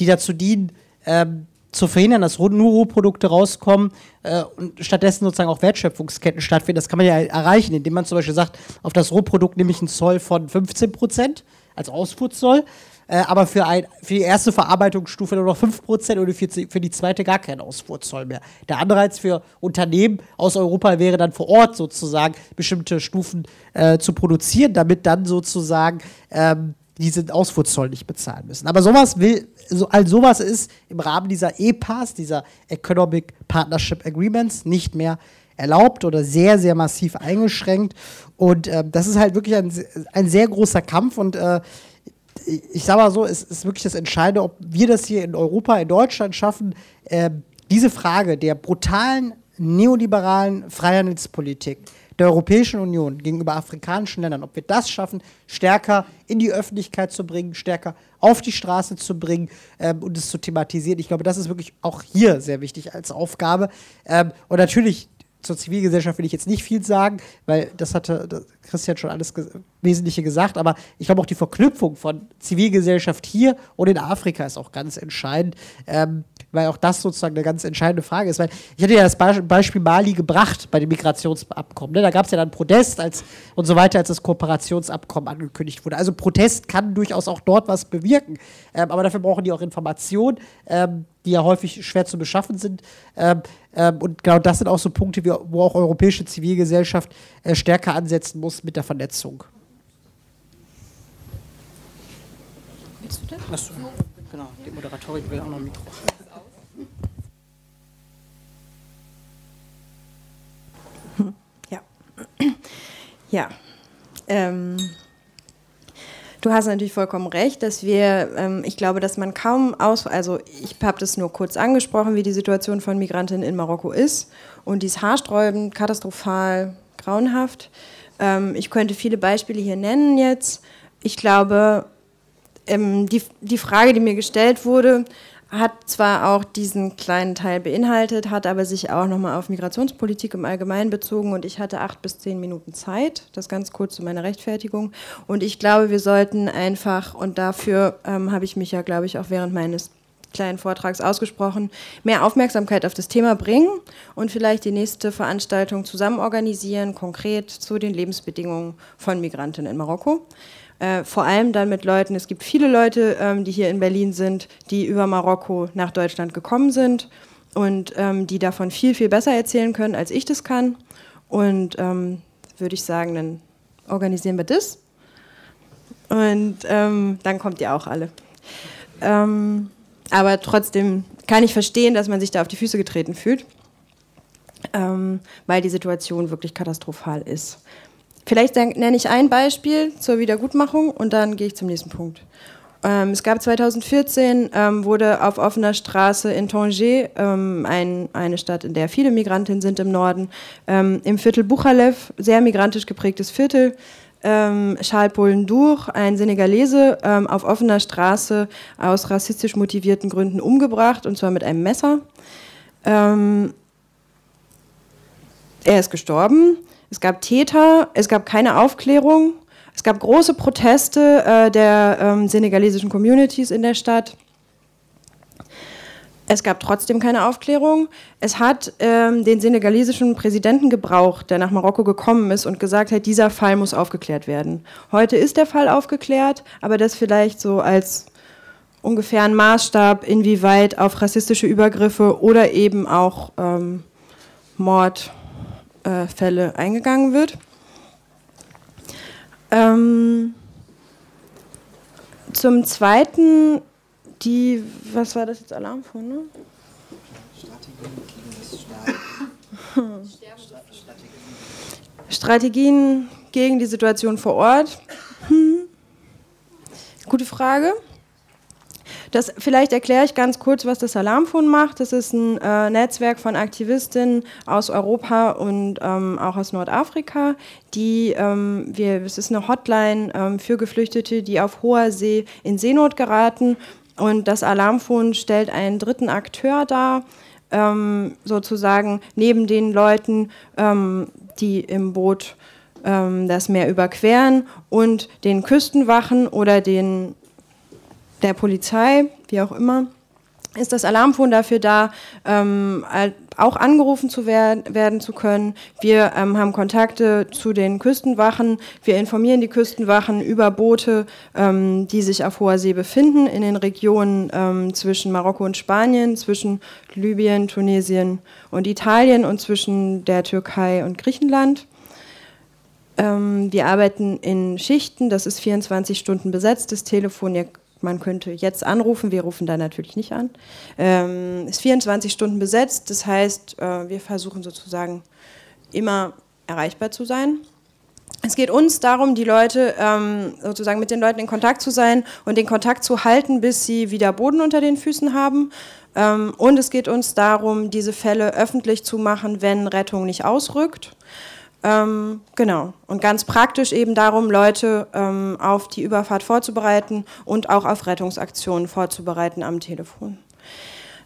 die dazu dienen, ähm, zu verhindern, dass nur Rohprodukte rauskommen äh, und stattdessen sozusagen auch Wertschöpfungsketten stattfinden. Das kann man ja erreichen, indem man zum Beispiel sagt, auf das Rohprodukt nehme ich einen Zoll von 15 Prozent als Ausfuhrzoll äh, aber für, ein, für die erste Verarbeitungsstufe nur noch 5% oder für, für die zweite gar kein Ausfuhrzoll mehr. Der Anreiz für Unternehmen aus Europa wäre dann vor Ort sozusagen bestimmte Stufen äh, zu produzieren, damit dann sozusagen ähm, diesen Ausfuhrzoll nicht bezahlen müssen. Aber sowas will, so, all sowas ist im Rahmen dieser EPAs, dieser Economic Partnership Agreements, nicht mehr erlaubt oder sehr, sehr massiv eingeschränkt. Und äh, das ist halt wirklich ein, ein sehr großer Kampf und äh, ich sage mal so, es ist wirklich das Entscheidende, ob wir das hier in Europa, in Deutschland schaffen, äh, diese Frage der brutalen neoliberalen Freihandelspolitik der Europäischen Union gegenüber afrikanischen Ländern, ob wir das schaffen, stärker in die Öffentlichkeit zu bringen, stärker auf die Straße zu bringen ähm, und es zu thematisieren. Ich glaube, das ist wirklich auch hier sehr wichtig als Aufgabe. Ähm, und natürlich zur Zivilgesellschaft will ich jetzt nicht viel sagen, weil das hatte Christian schon alles ges Wesentliche gesagt, aber ich glaube auch die Verknüpfung von Zivilgesellschaft hier und in Afrika ist auch ganz entscheidend, ähm, weil auch das sozusagen eine ganz entscheidende Frage ist. Weil ich hatte ja das Beispiel Mali gebracht bei dem Migrationsabkommen. Ne? Da gab es ja dann Protest als, und so weiter, als das Kooperationsabkommen angekündigt wurde. Also Protest kann durchaus auch dort was bewirken, ähm, aber dafür brauchen die auch Informationen. Ähm, die ja häufig schwer zu beschaffen sind. Ähm, ähm, und genau das sind auch so Punkte, wo auch europäische Zivilgesellschaft äh, stärker ansetzen muss mit der Vernetzung. Willst du das? Achso, genau, die Moderatorin will auch noch ein Mikro. Ja. Ja. Ähm. Du hast natürlich vollkommen recht, dass wir, ähm, ich glaube, dass man kaum aus, also ich habe das nur kurz angesprochen, wie die Situation von Migrantinnen in Marokko ist und die ist haarsträubend, katastrophal, grauenhaft. Ähm, ich könnte viele Beispiele hier nennen jetzt. Ich glaube, ähm, die, die Frage, die mir gestellt wurde, hat zwar auch diesen kleinen Teil beinhaltet, hat aber sich auch nochmal auf Migrationspolitik im Allgemeinen bezogen und ich hatte acht bis zehn Minuten Zeit, das ganz kurz zu meiner Rechtfertigung. Und ich glaube, wir sollten einfach, und dafür ähm, habe ich mich ja, glaube ich, auch während meines kleinen Vortrags ausgesprochen, mehr Aufmerksamkeit auf das Thema bringen und vielleicht die nächste Veranstaltung zusammen organisieren, konkret zu den Lebensbedingungen von Migrantinnen in Marokko. Äh, vor allem dann mit Leuten, es gibt viele Leute, ähm, die hier in Berlin sind, die über Marokko nach Deutschland gekommen sind und ähm, die davon viel, viel besser erzählen können, als ich das kann. Und ähm, würde ich sagen, dann organisieren wir das. Und ähm, dann kommt ihr auch alle. Ähm, aber trotzdem kann ich verstehen, dass man sich da auf die Füße getreten fühlt, ähm, weil die Situation wirklich katastrophal ist. Vielleicht nenne ich ein Beispiel zur Wiedergutmachung und dann gehe ich zum nächsten Punkt. Ähm, es gab 2014, ähm, wurde auf offener Straße in Tanger, ähm, ein, eine Stadt, in der viele Migrantinnen sind im Norden, ähm, im Viertel Buchalev, sehr migrantisch geprägtes Viertel, ähm, Charles Pollendour, ein Senegalese, ähm, auf offener Straße aus rassistisch motivierten Gründen umgebracht, und zwar mit einem Messer. Ähm, er ist gestorben. Es gab Täter, es gab keine Aufklärung, es gab große Proteste äh, der ähm, senegalesischen Communities in der Stadt. Es gab trotzdem keine Aufklärung. Es hat ähm, den senegalesischen Präsidenten gebraucht, der nach Marokko gekommen ist und gesagt hat, dieser Fall muss aufgeklärt werden. Heute ist der Fall aufgeklärt, aber das vielleicht so als ungefähren Maßstab, inwieweit auf rassistische Übergriffe oder eben auch ähm, Mordfälle äh, eingegangen wird. Ähm, zum Zweiten die, was war das jetzt, Alarmfon, ne? Strategien gegen die Situation vor Ort. Hm. Gute Frage. Das, vielleicht erkläre ich ganz kurz, was das Alarmfon macht. Das ist ein äh, Netzwerk von Aktivistinnen aus Europa und ähm, auch aus Nordafrika, die ähm, wir, es ist eine Hotline ähm, für Geflüchtete, die auf hoher See in Seenot geraten und das Alarmfon stellt einen dritten Akteur dar, ähm, sozusagen neben den Leuten, ähm, die im Boot ähm, das Meer überqueren und den Küstenwachen oder den, der Polizei, wie auch immer ist das Alarmfon dafür da, ähm, auch angerufen zu werden, werden zu können. Wir ähm, haben Kontakte zu den Küstenwachen. Wir informieren die Küstenwachen über Boote, ähm, die sich auf hoher See befinden, in den Regionen ähm, zwischen Marokko und Spanien, zwischen Libyen, Tunesien und Italien und zwischen der Türkei und Griechenland. Ähm, wir arbeiten in Schichten, das ist 24 Stunden besetzt, das Telefon. Ihr man könnte jetzt anrufen, wir rufen da natürlich nicht an. Ähm, ist 24 Stunden besetzt, das heißt, äh, wir versuchen sozusagen immer erreichbar zu sein. Es geht uns darum, die Leute ähm, sozusagen mit den Leuten in Kontakt zu sein und den Kontakt zu halten, bis sie wieder Boden unter den Füßen haben. Ähm, und es geht uns darum, diese Fälle öffentlich zu machen, wenn Rettung nicht ausrückt. Ähm, genau. Und ganz praktisch eben darum, Leute ähm, auf die Überfahrt vorzubereiten und auch auf Rettungsaktionen vorzubereiten am Telefon.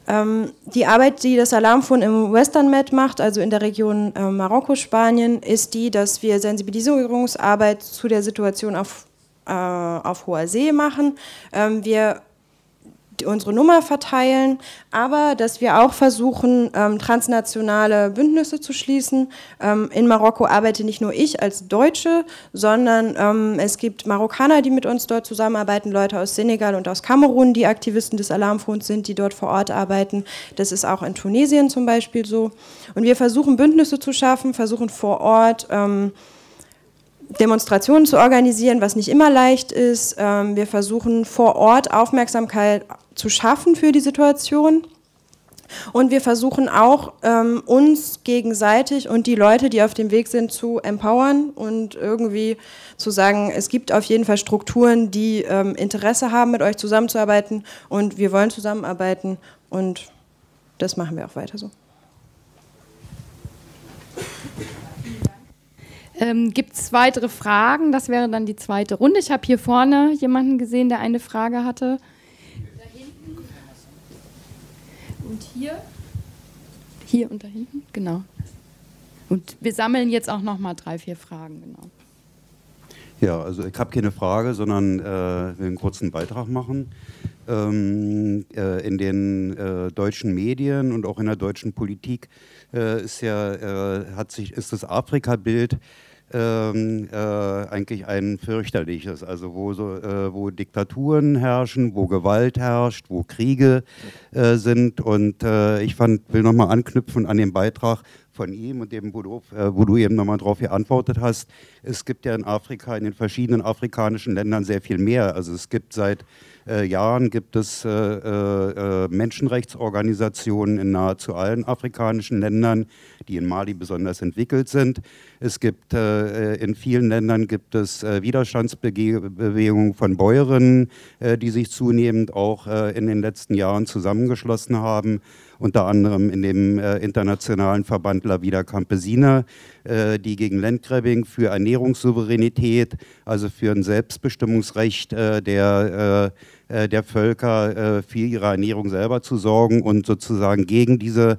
Ähm, die Arbeit, die das Alarmfon im Western Med macht, also in der Region äh, Marokko, Spanien, ist die, dass wir Sensibilisierungsarbeit zu der Situation auf, äh, auf hoher See machen. Ähm, wir unsere Nummer verteilen, aber dass wir auch versuchen, ähm, transnationale Bündnisse zu schließen. Ähm, in Marokko arbeite nicht nur ich als Deutsche, sondern ähm, es gibt Marokkaner, die mit uns dort zusammenarbeiten, Leute aus Senegal und aus Kamerun, die Aktivisten des Alarmfonds sind, die dort vor Ort arbeiten. Das ist auch in Tunesien zum Beispiel so. Und wir versuchen Bündnisse zu schaffen, versuchen vor Ort ähm, Demonstrationen zu organisieren, was nicht immer leicht ist. Ähm, wir versuchen vor Ort Aufmerksamkeit zu schaffen für die Situation. Und wir versuchen auch, ähm, uns gegenseitig und die Leute, die auf dem Weg sind, zu empowern und irgendwie zu sagen, es gibt auf jeden Fall Strukturen, die ähm, Interesse haben, mit euch zusammenzuarbeiten und wir wollen zusammenarbeiten und das machen wir auch weiter so. Ähm, Gibt es weitere Fragen? Das wäre dann die zweite Runde. Ich habe hier vorne jemanden gesehen, der eine Frage hatte. Da hinten. Und hier. Hier und da hinten, genau. Und wir sammeln jetzt auch noch mal drei, vier Fragen, genau. Ja, also ich habe keine Frage, sondern äh, will einen kurzen Beitrag machen. Ähm, äh, in den äh, deutschen Medien und auch in der deutschen Politik äh, ist ja, äh, hat sich, ist das Afrika-Bild ähm, äh, eigentlich ein fürchterliches, also wo, so, äh, wo Diktaturen herrschen, wo Gewalt herrscht, wo Kriege äh, sind. Und äh, ich fand, will nochmal anknüpfen an den Beitrag von ihm und dem, wo du, äh, wo du eben nochmal darauf geantwortet hast. Es gibt ja in Afrika, in den verschiedenen afrikanischen Ländern sehr viel mehr. Also es gibt seit äh, Jahren gibt es äh, äh, Menschenrechtsorganisationen in nahezu allen afrikanischen Ländern, die in Mali besonders entwickelt sind. Es gibt äh, in vielen Ländern gibt es äh, Widerstandsbewegungen von Bäuerinnen, die sich zunehmend auch in den letzten Jahren zusammengeschlossen haben unter anderem in dem äh, internationalen Verband La Vida Campesina, äh, die gegen Landgrabbing für Ernährungssouveränität, also für ein Selbstbestimmungsrecht äh, der, äh, äh, der Völker, für ihre Ernährung selber zu sorgen und sozusagen gegen diese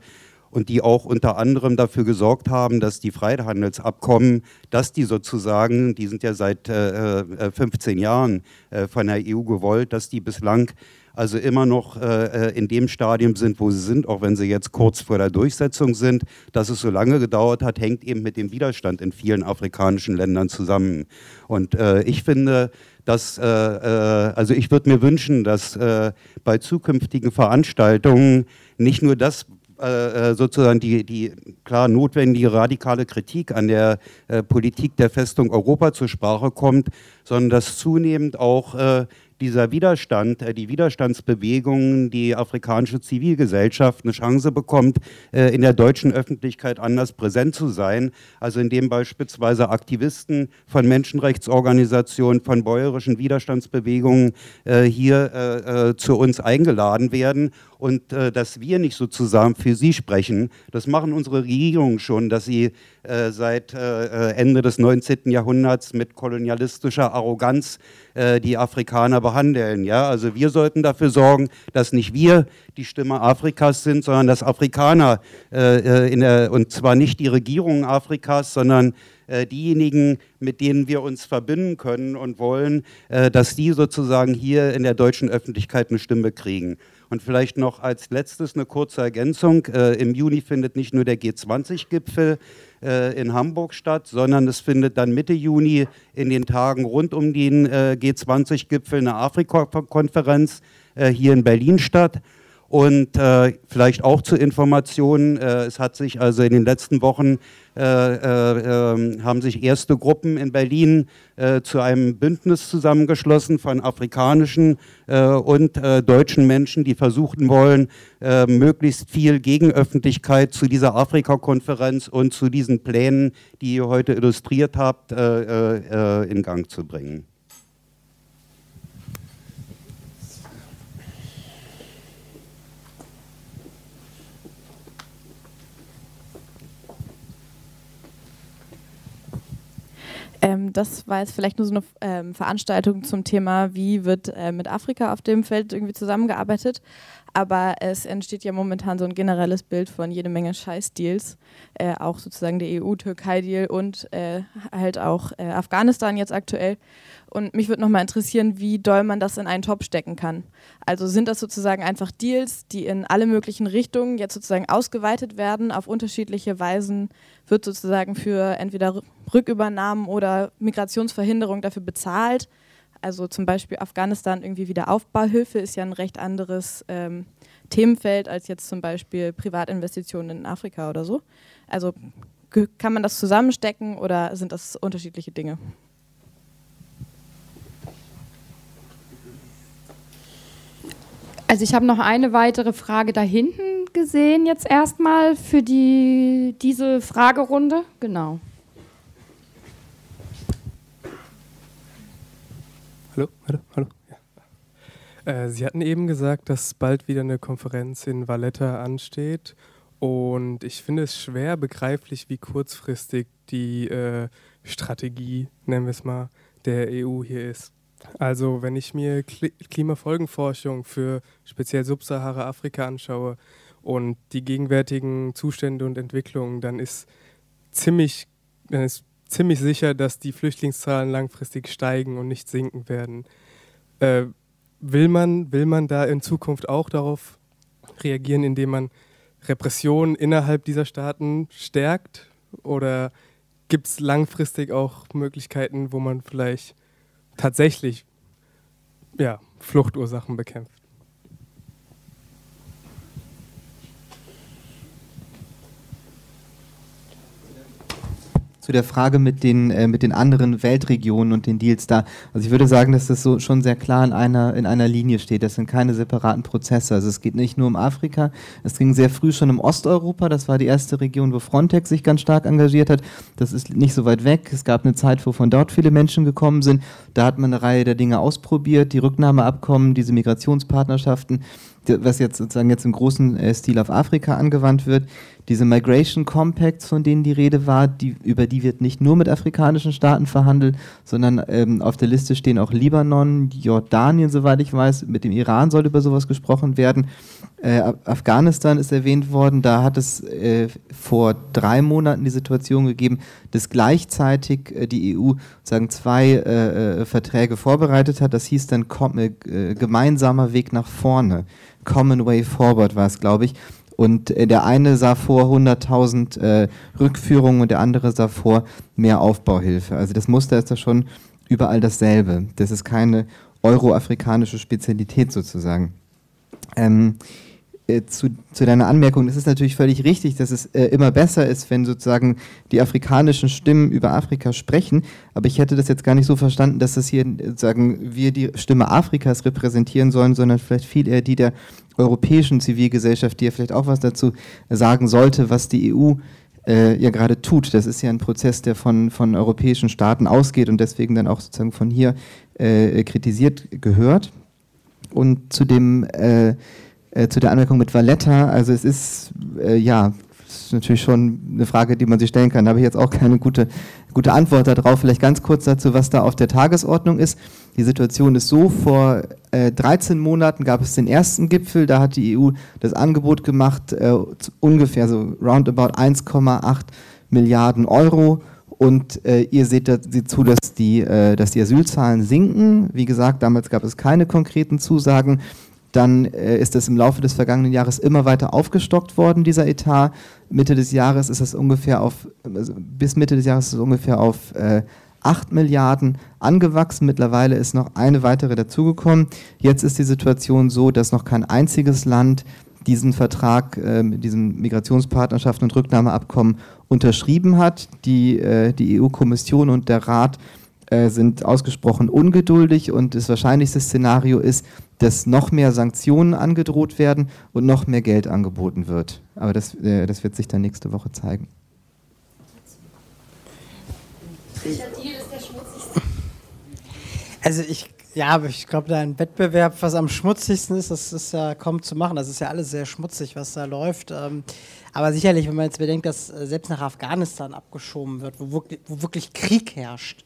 und die auch unter anderem dafür gesorgt haben, dass die Freihandelsabkommen, dass die sozusagen, die sind ja seit äh, 15 Jahren äh, von der EU gewollt, dass die bislang also immer noch äh, in dem Stadium sind, wo sie sind, auch wenn sie jetzt kurz vor der Durchsetzung sind. Dass es so lange gedauert hat, hängt eben mit dem Widerstand in vielen afrikanischen Ländern zusammen. Und äh, ich finde, dass, äh, äh also ich würde mir wünschen, dass äh, bei zukünftigen Veranstaltungen nicht nur das äh, äh, sozusagen die, die klar notwendige radikale Kritik an der äh, Politik der Festung Europa zur Sprache kommt, sondern dass zunehmend auch äh, dieser Widerstand, äh, die Widerstandsbewegungen, die afrikanische Zivilgesellschaft eine Chance bekommt, äh, in der deutschen Öffentlichkeit anders präsent zu sein. Also indem beispielsweise Aktivisten von Menschenrechtsorganisationen, von bäuerischen Widerstandsbewegungen äh, hier zu uns eingeladen werden und dass wir nicht sozusagen für sie sprechen. Das machen unsere Regierungen schon, dass sie seit Ende des 19. Jahrhunderts mit kolonialistischer Arroganz die Afrikaner behandeln. Ja? Also wir sollten dafür sorgen, dass nicht wir die Stimme Afrikas sind, sondern dass Afrikaner, äh, äh, der, und zwar nicht die Regierungen Afrikas, sondern äh, diejenigen, mit denen wir uns verbinden können und wollen, äh, dass die sozusagen hier in der deutschen Öffentlichkeit eine Stimme kriegen. Und vielleicht noch als letztes eine kurze Ergänzung. Äh, Im Juni findet nicht nur der G20-Gipfel äh, in Hamburg statt, sondern es findet dann Mitte Juni in den Tagen rund um den äh, G20-Gipfel eine Afrika-Konferenz äh, hier in Berlin statt. Und äh, vielleicht auch zur Information, äh, es hat sich also in den letzten Wochen, äh, äh ähm, haben sich erste Gruppen in Berlin äh, zu einem Bündnis zusammengeschlossen von afrikanischen äh, und deutschen Menschen, die versuchen wollen, möglichst viel Gegenöffentlichkeit zu dieser Afrika-Konferenz und zu diesen Plänen, die ihr heute illustriert habt, in Gang zu bringen. Ähm, das war jetzt vielleicht nur so eine ähm, Veranstaltung zum Thema, wie wird äh, mit Afrika auf dem Feld irgendwie zusammengearbeitet. Aber es entsteht ja momentan so ein generelles Bild von jede Menge Scheißdeals, äh, auch sozusagen der EU-Türkei-Deal und äh, halt auch äh, Afghanistan jetzt aktuell. Und mich würde nochmal interessieren, wie doll man das in einen Topf stecken kann. Also sind das sozusagen einfach Deals, die in alle möglichen Richtungen jetzt sozusagen ausgeweitet werden, auf unterschiedliche Weisen wird sozusagen für entweder Rückübernahmen oder Migrationsverhinderung dafür bezahlt. Also zum Beispiel Afghanistan irgendwie wieder Aufbauhilfe ist ja ein recht anderes ähm, Themenfeld als jetzt zum Beispiel Privatinvestitionen in Afrika oder so. Also kann man das zusammenstecken oder sind das unterschiedliche Dinge? Also ich habe noch eine weitere Frage da hinten gesehen jetzt erstmal für die, diese Fragerunde. Genau. Hallo, hallo, hallo. Ja. Äh, Sie hatten eben gesagt, dass bald wieder eine Konferenz in Valletta ansteht. Und ich finde es schwer begreiflich, wie kurzfristig die äh, Strategie, nennen wir es mal, der EU hier ist. Also wenn ich mir Klimafolgenforschung für speziell Subsahara-Afrika anschaue und die gegenwärtigen Zustände und Entwicklungen, dann ist ziemlich, dann ist ziemlich sicher, dass die Flüchtlingszahlen langfristig steigen und nicht sinken werden. Äh, will, man, will man da in Zukunft auch darauf reagieren, indem man Repressionen innerhalb dieser Staaten stärkt? Oder gibt es langfristig auch Möglichkeiten, wo man vielleicht tatsächlich ja, Fluchtursachen bekämpft. Zu der Frage mit den, äh, mit den anderen Weltregionen und den Deals da. Also ich würde sagen, dass das so schon sehr klar in einer, in einer Linie steht. Das sind keine separaten Prozesse. Also es geht nicht nur um Afrika. Es ging sehr früh schon um Osteuropa. Das war die erste Region, wo Frontex sich ganz stark engagiert hat. Das ist nicht so weit weg. Es gab eine Zeit, wo von dort viele Menschen gekommen sind. Da hat man eine Reihe der Dinge ausprobiert. Die Rücknahmeabkommen, diese Migrationspartnerschaften was jetzt sozusagen jetzt im großen äh, Stil auf Afrika angewandt wird. Diese Migration Compacts, von denen die Rede war, die, über die wird nicht nur mit afrikanischen Staaten verhandelt, sondern ähm, auf der Liste stehen auch Libanon, Jordanien, soweit ich weiß, mit dem Iran soll über sowas gesprochen werden. Äh, Afghanistan ist erwähnt worden, da hat es äh, vor drei Monaten die Situation gegeben, dass gleichzeitig äh, die EU sozusagen zwei äh, äh, Verträge vorbereitet hat. Das hieß dann äh, gemeinsamer Weg nach vorne. Common Way Forward war es, glaube ich. Und äh, der eine sah vor 100.000 äh, Rückführungen und der andere sah vor mehr Aufbauhilfe. Also das Muster ist da schon überall dasselbe. Das ist keine euroafrikanische Spezialität sozusagen. Ähm, äh, zu, zu, deiner Anmerkung, es ist natürlich völlig richtig, dass es äh, immer besser ist, wenn sozusagen die afrikanischen Stimmen über Afrika sprechen. Aber ich hätte das jetzt gar nicht so verstanden, dass das hier sagen wir die Stimme Afrikas repräsentieren sollen, sondern vielleicht viel eher die der europäischen Zivilgesellschaft, die ja vielleicht auch was dazu sagen sollte, was die EU äh, ja gerade tut. Das ist ja ein Prozess, der von, von europäischen Staaten ausgeht und deswegen dann auch sozusagen von hier äh, kritisiert gehört. Und zu dem äh, zu der Anmerkung mit Valletta, also es ist, äh, ja, ist natürlich schon eine Frage, die man sich stellen kann. Da habe ich jetzt auch keine gute, gute Antwort darauf. Vielleicht ganz kurz dazu, was da auf der Tagesordnung ist. Die Situation ist so, vor äh, 13 Monaten gab es den ersten Gipfel, da hat die EU das Angebot gemacht, äh, ungefähr so roundabout 1,8 Milliarden Euro. Und äh, ihr seht, da, seht zu, dass die, äh, dass die Asylzahlen sinken. Wie gesagt, damals gab es keine konkreten Zusagen dann äh, ist es im Laufe des vergangenen Jahres immer weiter aufgestockt worden, dieser Etat. Mitte des Jahres ist es ungefähr auf, also bis Mitte des Jahres ist es ungefähr auf äh, 8 Milliarden angewachsen. Mittlerweile ist noch eine weitere dazugekommen. Jetzt ist die Situation so, dass noch kein einziges Land diesen Vertrag äh, mit diesem Migrationspartnerschaften und Rücknahmeabkommen unterschrieben hat. Die, äh, die EU-Kommission und der Rat äh, sind ausgesprochen ungeduldig und das wahrscheinlichste Szenario ist, dass noch mehr Sanktionen angedroht werden und noch mehr Geld angeboten wird. Aber das, äh, das wird sich dann nächste Woche zeigen. Also ich, ja, aber ich glaube, da ein Wettbewerb, was am schmutzigsten ist, das ist ja kaum zu machen. Das ist ja alles sehr schmutzig, was da läuft. Ähm, aber sicherlich, wenn man jetzt bedenkt, dass äh, selbst nach Afghanistan abgeschoben wird, wo wirklich, wo wirklich Krieg herrscht,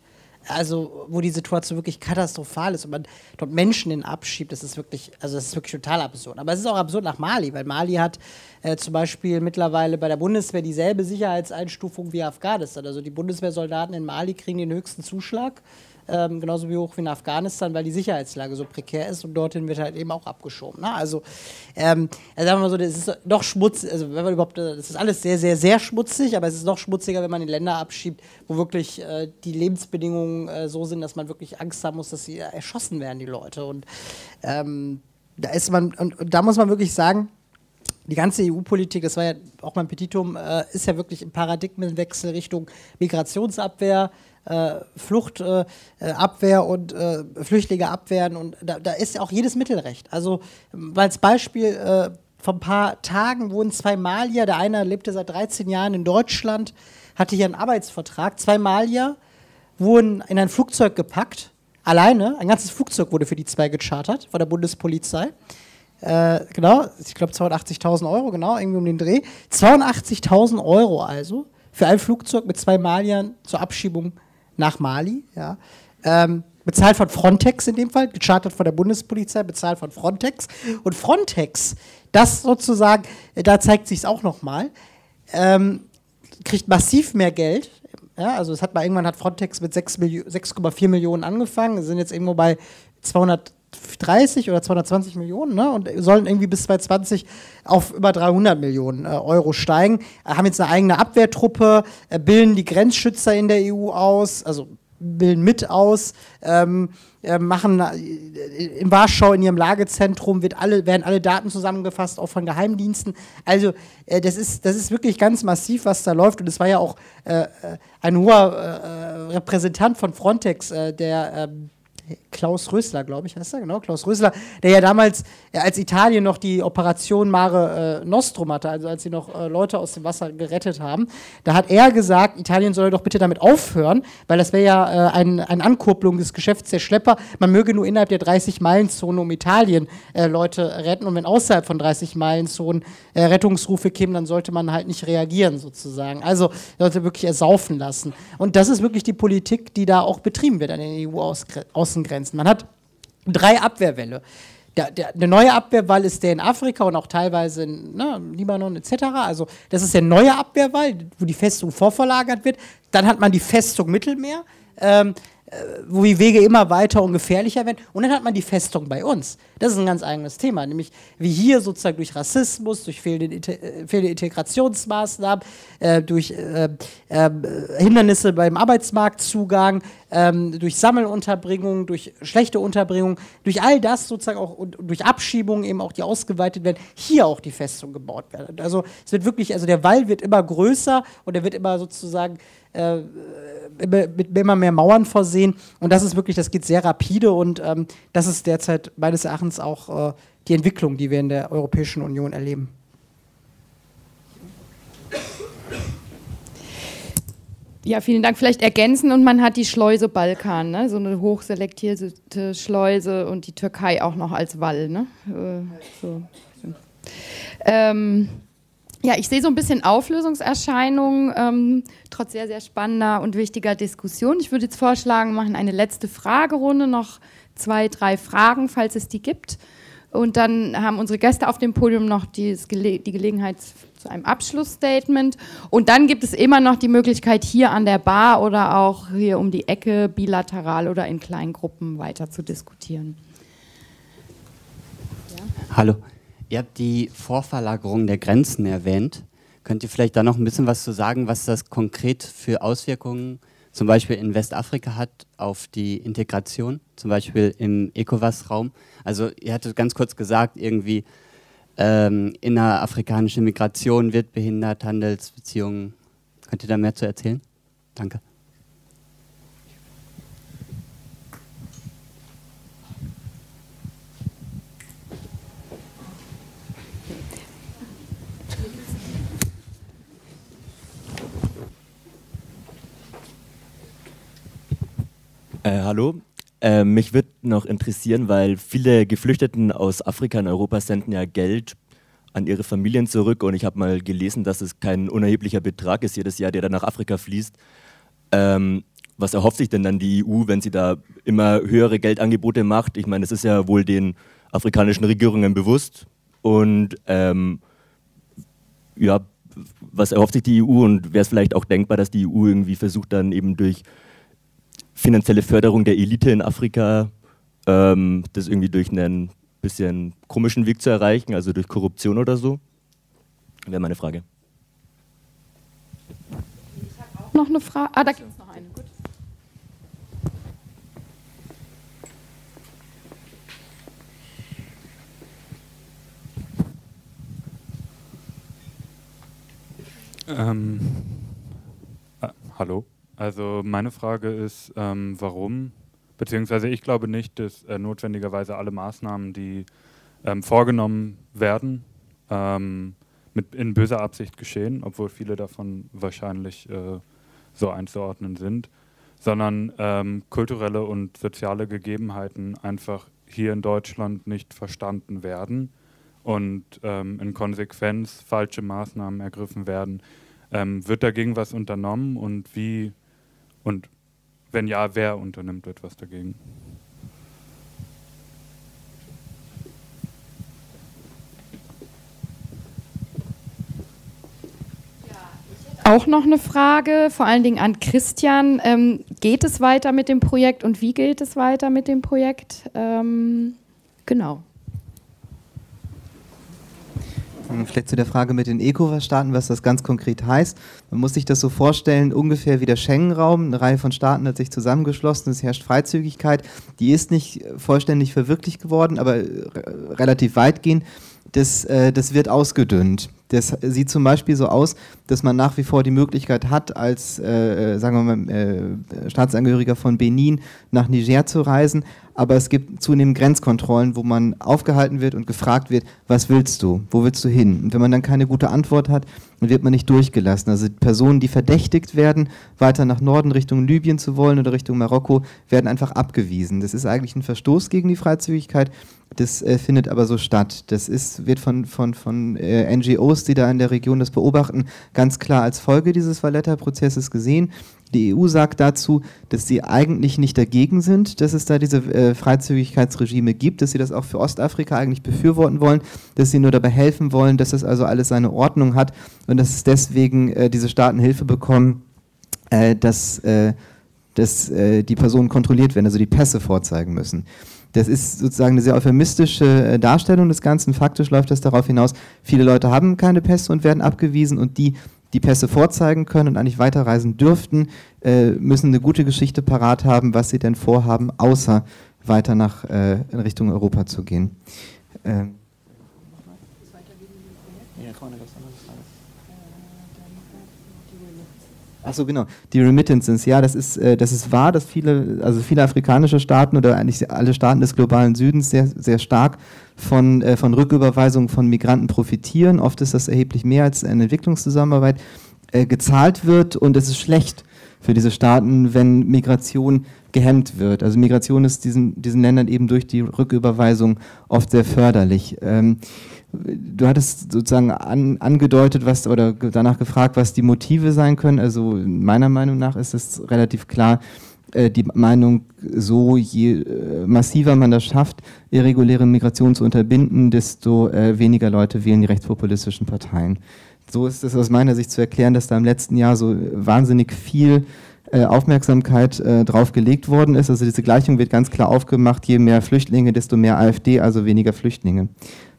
also wo die Situation wirklich katastrophal ist und man dort Menschen in abschiebt, das ist wirklich, also das ist wirklich total absurd. Aber es ist auch absurd nach Mali, weil Mali hat äh, zum Beispiel mittlerweile bei der Bundeswehr dieselbe Sicherheitseinstufung wie Afghanistan. Also die Bundeswehrsoldaten in Mali kriegen den höchsten Zuschlag ähm, genauso wie hoch wie in Afghanistan, weil die Sicherheitslage so prekär ist und dorthin wird halt eben auch abgeschoben. Ne? Also, ähm, also sagen wir mal so, das ist doch schmutzig, also wenn man überhaupt, das ist alles sehr, sehr, sehr schmutzig, aber es ist noch schmutziger, wenn man in Länder abschiebt, wo wirklich äh, die Lebensbedingungen äh, so sind, dass man wirklich Angst haben muss, dass sie erschossen werden, die Leute. Und ähm, da ist man, und, und da muss man wirklich sagen, die ganze EU-Politik, das war ja auch mein Petitum, äh, ist ja wirklich im Paradigmenwechsel Richtung Migrationsabwehr, äh, Fluchtabwehr äh, und äh, Flüchtlinge abwehren. Und da, da, ist auch jedes Mittelrecht. Also, als Beispiel, äh, vor ein paar Tagen wurden zwei Malier, der eine lebte seit 13 Jahren in Deutschland, hatte hier einen Arbeitsvertrag. Zwei Malier wurden in ein Flugzeug gepackt, alleine. Ein ganzes Flugzeug wurde für die zwei gechartert von der Bundespolizei. Äh, genau, ich glaube 280.000 Euro, genau, irgendwie um den Dreh. 82.000 Euro also für ein Flugzeug mit zwei Maliern zur Abschiebung nach Mali. Ja. Ähm, bezahlt von Frontex in dem Fall, gechartert von der Bundespolizei, bezahlt von Frontex. Und Frontex, das sozusagen, äh, da zeigt sich es auch nochmal, ähm, kriegt massiv mehr Geld. Ja, also es hat mal irgendwann hat Frontex mit 6,4 Millionen angefangen, sind jetzt irgendwo bei 230 oder 220 Millionen ne, und sollen irgendwie bis 2020 auf über 300 Millionen äh, Euro steigen. Haben jetzt eine eigene Abwehrtruppe, äh, bilden die Grenzschützer in der EU aus, also bilden mit aus, ähm, äh, machen äh, in Warschau in ihrem Lagezentrum wird alle, werden alle Daten zusammengefasst, auch von Geheimdiensten. Also äh, das, ist, das ist wirklich ganz massiv, was da läuft. Und es war ja auch äh, ein hoher Repräsentant von Frontex, der ähm, Klaus Rösler, glaube ich, heißt er, genau, Klaus Rösler, der ja damals, äh, als Italien noch die Operation Mare äh, Nostrum hatte, also als sie noch äh, Leute aus dem Wasser gerettet haben, da hat er gesagt, Italien solle doch bitte damit aufhören, weil das wäre ja äh, ein, eine Ankurbelung des Geschäfts der Schlepper. Man möge nur innerhalb der 30-Meilen-Zone um Italien äh, Leute retten und wenn außerhalb von 30-Meilen-Zonen äh, Rettungsrufe kämen, dann sollte man halt nicht reagieren sozusagen. Also sollte wirklich ersaufen lassen. Und das ist wirklich die Politik, die da auch betrieben wird an den EU-Außengrenzen. Man hat drei Abwehrwälle. Der, der, der, neue Abwehrwall ist der in Afrika und auch teilweise in ne, Libanon etc. Also das ist der neue Abwehrwall, wo die Festung vorverlagert wird. Dann hat man die Festung Mittelmeer. Ähm, äh, wo die Wege immer weiter und gefährlicher werden. Und dann hat man die Festung bei uns. Das ist ein ganz eigenes Thema, nämlich wie hier sozusagen durch Rassismus, durch fehlende, äh, fehlende Integrationsmaßnahmen, äh, durch äh, äh, Hindernisse beim Arbeitsmarktzugang, ähm, durch Sammelunterbringung, durch schlechte Unterbringung, durch all das sozusagen auch und durch Abschiebungen eben auch die ausgeweitet werden, hier auch die Festung gebaut werden. Also es wird wirklich, also der Wall wird immer größer und er wird immer sozusagen äh, mit immer mehr Mauern versehen. Und das ist wirklich, das geht sehr rapide und ähm, das ist derzeit meines Erachtens auch äh, die Entwicklung, die wir in der Europäischen Union erleben. Ja, vielen Dank. Vielleicht ergänzen und man hat die Schleuse Balkan, ne? so eine hochselektierte Schleuse und die Türkei auch noch als Wall. Ne? Äh, so. Ähm, ja, ich sehe so ein bisschen Auflösungserscheinungen, ähm, trotz sehr, sehr spannender und wichtiger Diskussion. Ich würde jetzt vorschlagen, machen eine letzte Fragerunde, noch zwei, drei Fragen, falls es die gibt. Und dann haben unsere Gäste auf dem Podium noch die, die Gelegenheit zu einem Abschlussstatement. Und dann gibt es immer noch die Möglichkeit, hier an der Bar oder auch hier um die Ecke bilateral oder in kleinen Gruppen weiter zu diskutieren. Ja? Hallo. Ihr habt die Vorverlagerung der Grenzen erwähnt. Könnt ihr vielleicht da noch ein bisschen was zu sagen, was das konkret für Auswirkungen zum Beispiel in Westafrika hat auf die Integration, zum Beispiel im ECOWAS-Raum? Also ihr hattet ganz kurz gesagt, irgendwie ähm, innerafrikanische Migration wird behindert, Handelsbeziehungen. Könnt ihr da mehr zu erzählen? Danke. Äh, hallo. Äh, mich würde noch interessieren, weil viele Geflüchteten aus Afrika und Europa senden ja Geld an ihre Familien zurück und ich habe mal gelesen, dass es kein unerheblicher Betrag ist jedes Jahr, der dann nach Afrika fließt. Ähm, was erhofft sich denn dann die EU, wenn sie da immer höhere Geldangebote macht? Ich meine, das ist ja wohl den afrikanischen Regierungen bewusst. Und ähm, ja, was erhofft sich die EU und wäre es vielleicht auch denkbar, dass die EU irgendwie versucht, dann eben durch finanzielle Förderung der Elite in Afrika, ähm, das irgendwie durch einen bisschen komischen Weg zu erreichen, also durch Korruption oder so? Wäre meine Frage. Ich habe auch noch eine Frage. Ah, da gibt es noch eine. Gut. Ähm, äh, hallo. Also meine Frage ist, ähm, warum, beziehungsweise ich glaube nicht, dass äh, notwendigerweise alle Maßnahmen, die ähm, vorgenommen werden, ähm, mit, in böser Absicht geschehen, obwohl viele davon wahrscheinlich äh, so einzuordnen sind, sondern ähm, kulturelle und soziale Gegebenheiten einfach hier in Deutschland nicht verstanden werden und ähm, in Konsequenz falsche Maßnahmen ergriffen werden. Ähm, wird dagegen was unternommen und wie und wenn ja, wer unternimmt etwas dagegen? Auch noch eine Frage, vor allen Dingen an Christian. Ähm, geht es weiter mit dem Projekt und wie geht es weiter mit dem Projekt? Ähm, genau. Vielleicht zu der Frage mit den ECOWAS-Staaten, was das ganz konkret heißt. Man muss sich das so vorstellen, ungefähr wie der Schengen-Raum. Eine Reihe von Staaten hat sich zusammengeschlossen, es herrscht Freizügigkeit. Die ist nicht vollständig verwirklicht geworden, aber relativ weitgehend. Das, äh, das wird ausgedünnt. Das sieht zum Beispiel so aus, dass man nach wie vor die Möglichkeit hat, als, äh, sagen wir mal, äh, Staatsangehöriger von Benin nach Niger zu reisen, aber es gibt zunehmend Grenzkontrollen, wo man aufgehalten wird und gefragt wird, was willst du, wo willst du hin? Und wenn man dann keine gute Antwort hat, dann wird man nicht durchgelassen. Also Personen, die verdächtigt werden, weiter nach Norden Richtung Libyen zu wollen oder Richtung Marokko, werden einfach abgewiesen. Das ist eigentlich ein Verstoß gegen die Freizügigkeit. Das äh, findet aber so statt. Das ist, wird von, von, von äh, NGOs, die da in der Region das beobachten, ganz klar als Folge dieses Valletta-Prozesses gesehen. Die EU sagt dazu, dass sie eigentlich nicht dagegen sind, dass es da diese äh, Freizügigkeitsregime gibt, dass sie das auch für Ostafrika eigentlich befürworten wollen, dass sie nur dabei helfen wollen, dass das also alles seine Ordnung hat und dass es deswegen äh, diese Staaten Hilfe bekommen, äh, dass, äh, dass äh, die Personen kontrolliert werden, also die Pässe vorzeigen müssen. Das ist sozusagen eine sehr euphemistische äh, Darstellung des Ganzen. Faktisch läuft das darauf hinaus, viele Leute haben keine Pässe und werden abgewiesen und die, die Pässe vorzeigen können und eigentlich weiterreisen dürften, äh, müssen eine gute Geschichte parat haben, was sie denn vorhaben, außer weiter nach äh, in Richtung Europa zu gehen. Ähm. Achso, genau. Die Remittances, ja, das ist, äh, das ist wahr, dass viele, also viele afrikanische Staaten oder eigentlich alle Staaten des globalen Südens sehr, sehr stark von, äh, von Rücküberweisungen von Migranten profitieren. Oft ist das erheblich mehr als eine Entwicklungszusammenarbeit äh, gezahlt wird und es ist schlecht für diese Staaten, wenn Migration gehemmt wird. Also Migration ist diesen, diesen Ländern eben durch die Rücküberweisung oft sehr förderlich. Ähm, du hattest sozusagen an, angedeutet, was oder danach gefragt, was die Motive sein können. Also meiner Meinung nach ist es relativ klar, äh, die Meinung, so je äh, massiver man das schafft, irreguläre Migration zu unterbinden, desto äh, weniger Leute wählen die rechtspopulistischen Parteien. So ist es aus meiner Sicht zu erklären, dass da im letzten Jahr so wahnsinnig viel Aufmerksamkeit drauf gelegt worden ist. Also diese Gleichung wird ganz klar aufgemacht, je mehr Flüchtlinge, desto mehr AfD, also weniger Flüchtlinge.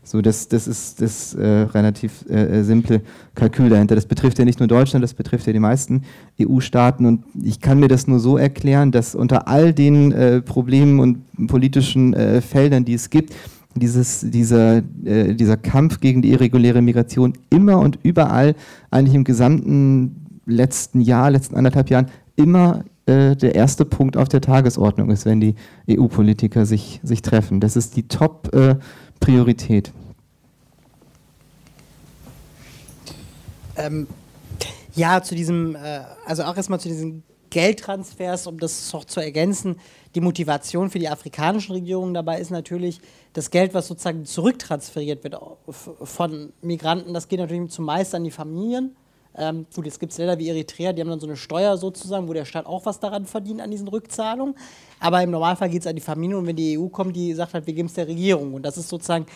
So, das, das ist das äh, relativ äh, simple Kalkül dahinter. Das betrifft ja nicht nur Deutschland, das betrifft ja die meisten EU-Staaten. Und ich kann mir das nur so erklären, dass unter all den äh, Problemen und politischen äh, Feldern, die es gibt, dieses, dieser, äh, dieser Kampf gegen die irreguläre Migration immer und überall, eigentlich im gesamten letzten Jahr, letzten anderthalb Jahren, immer äh, der erste Punkt auf der Tagesordnung ist, wenn die EU-Politiker sich, sich treffen. Das ist die Top- Priorität. Ähm, ja, zu diesem, äh, also auch erstmal zu diesen Geldtransfers, um das noch zu ergänzen. Die Motivation für die afrikanischen Regierungen dabei ist natürlich, das Geld, was sozusagen zurücktransferiert wird von Migranten, das geht natürlich zumeist an die Familien. Ähm, gut, jetzt gibt es Länder wie Eritrea, die haben dann so eine Steuer sozusagen, wo der Staat auch was daran verdient an diesen Rückzahlungen. Aber im Normalfall geht es an die Familien und wenn die EU kommt, die sagt halt, wir geben es der Regierung. Und das ist sozusagen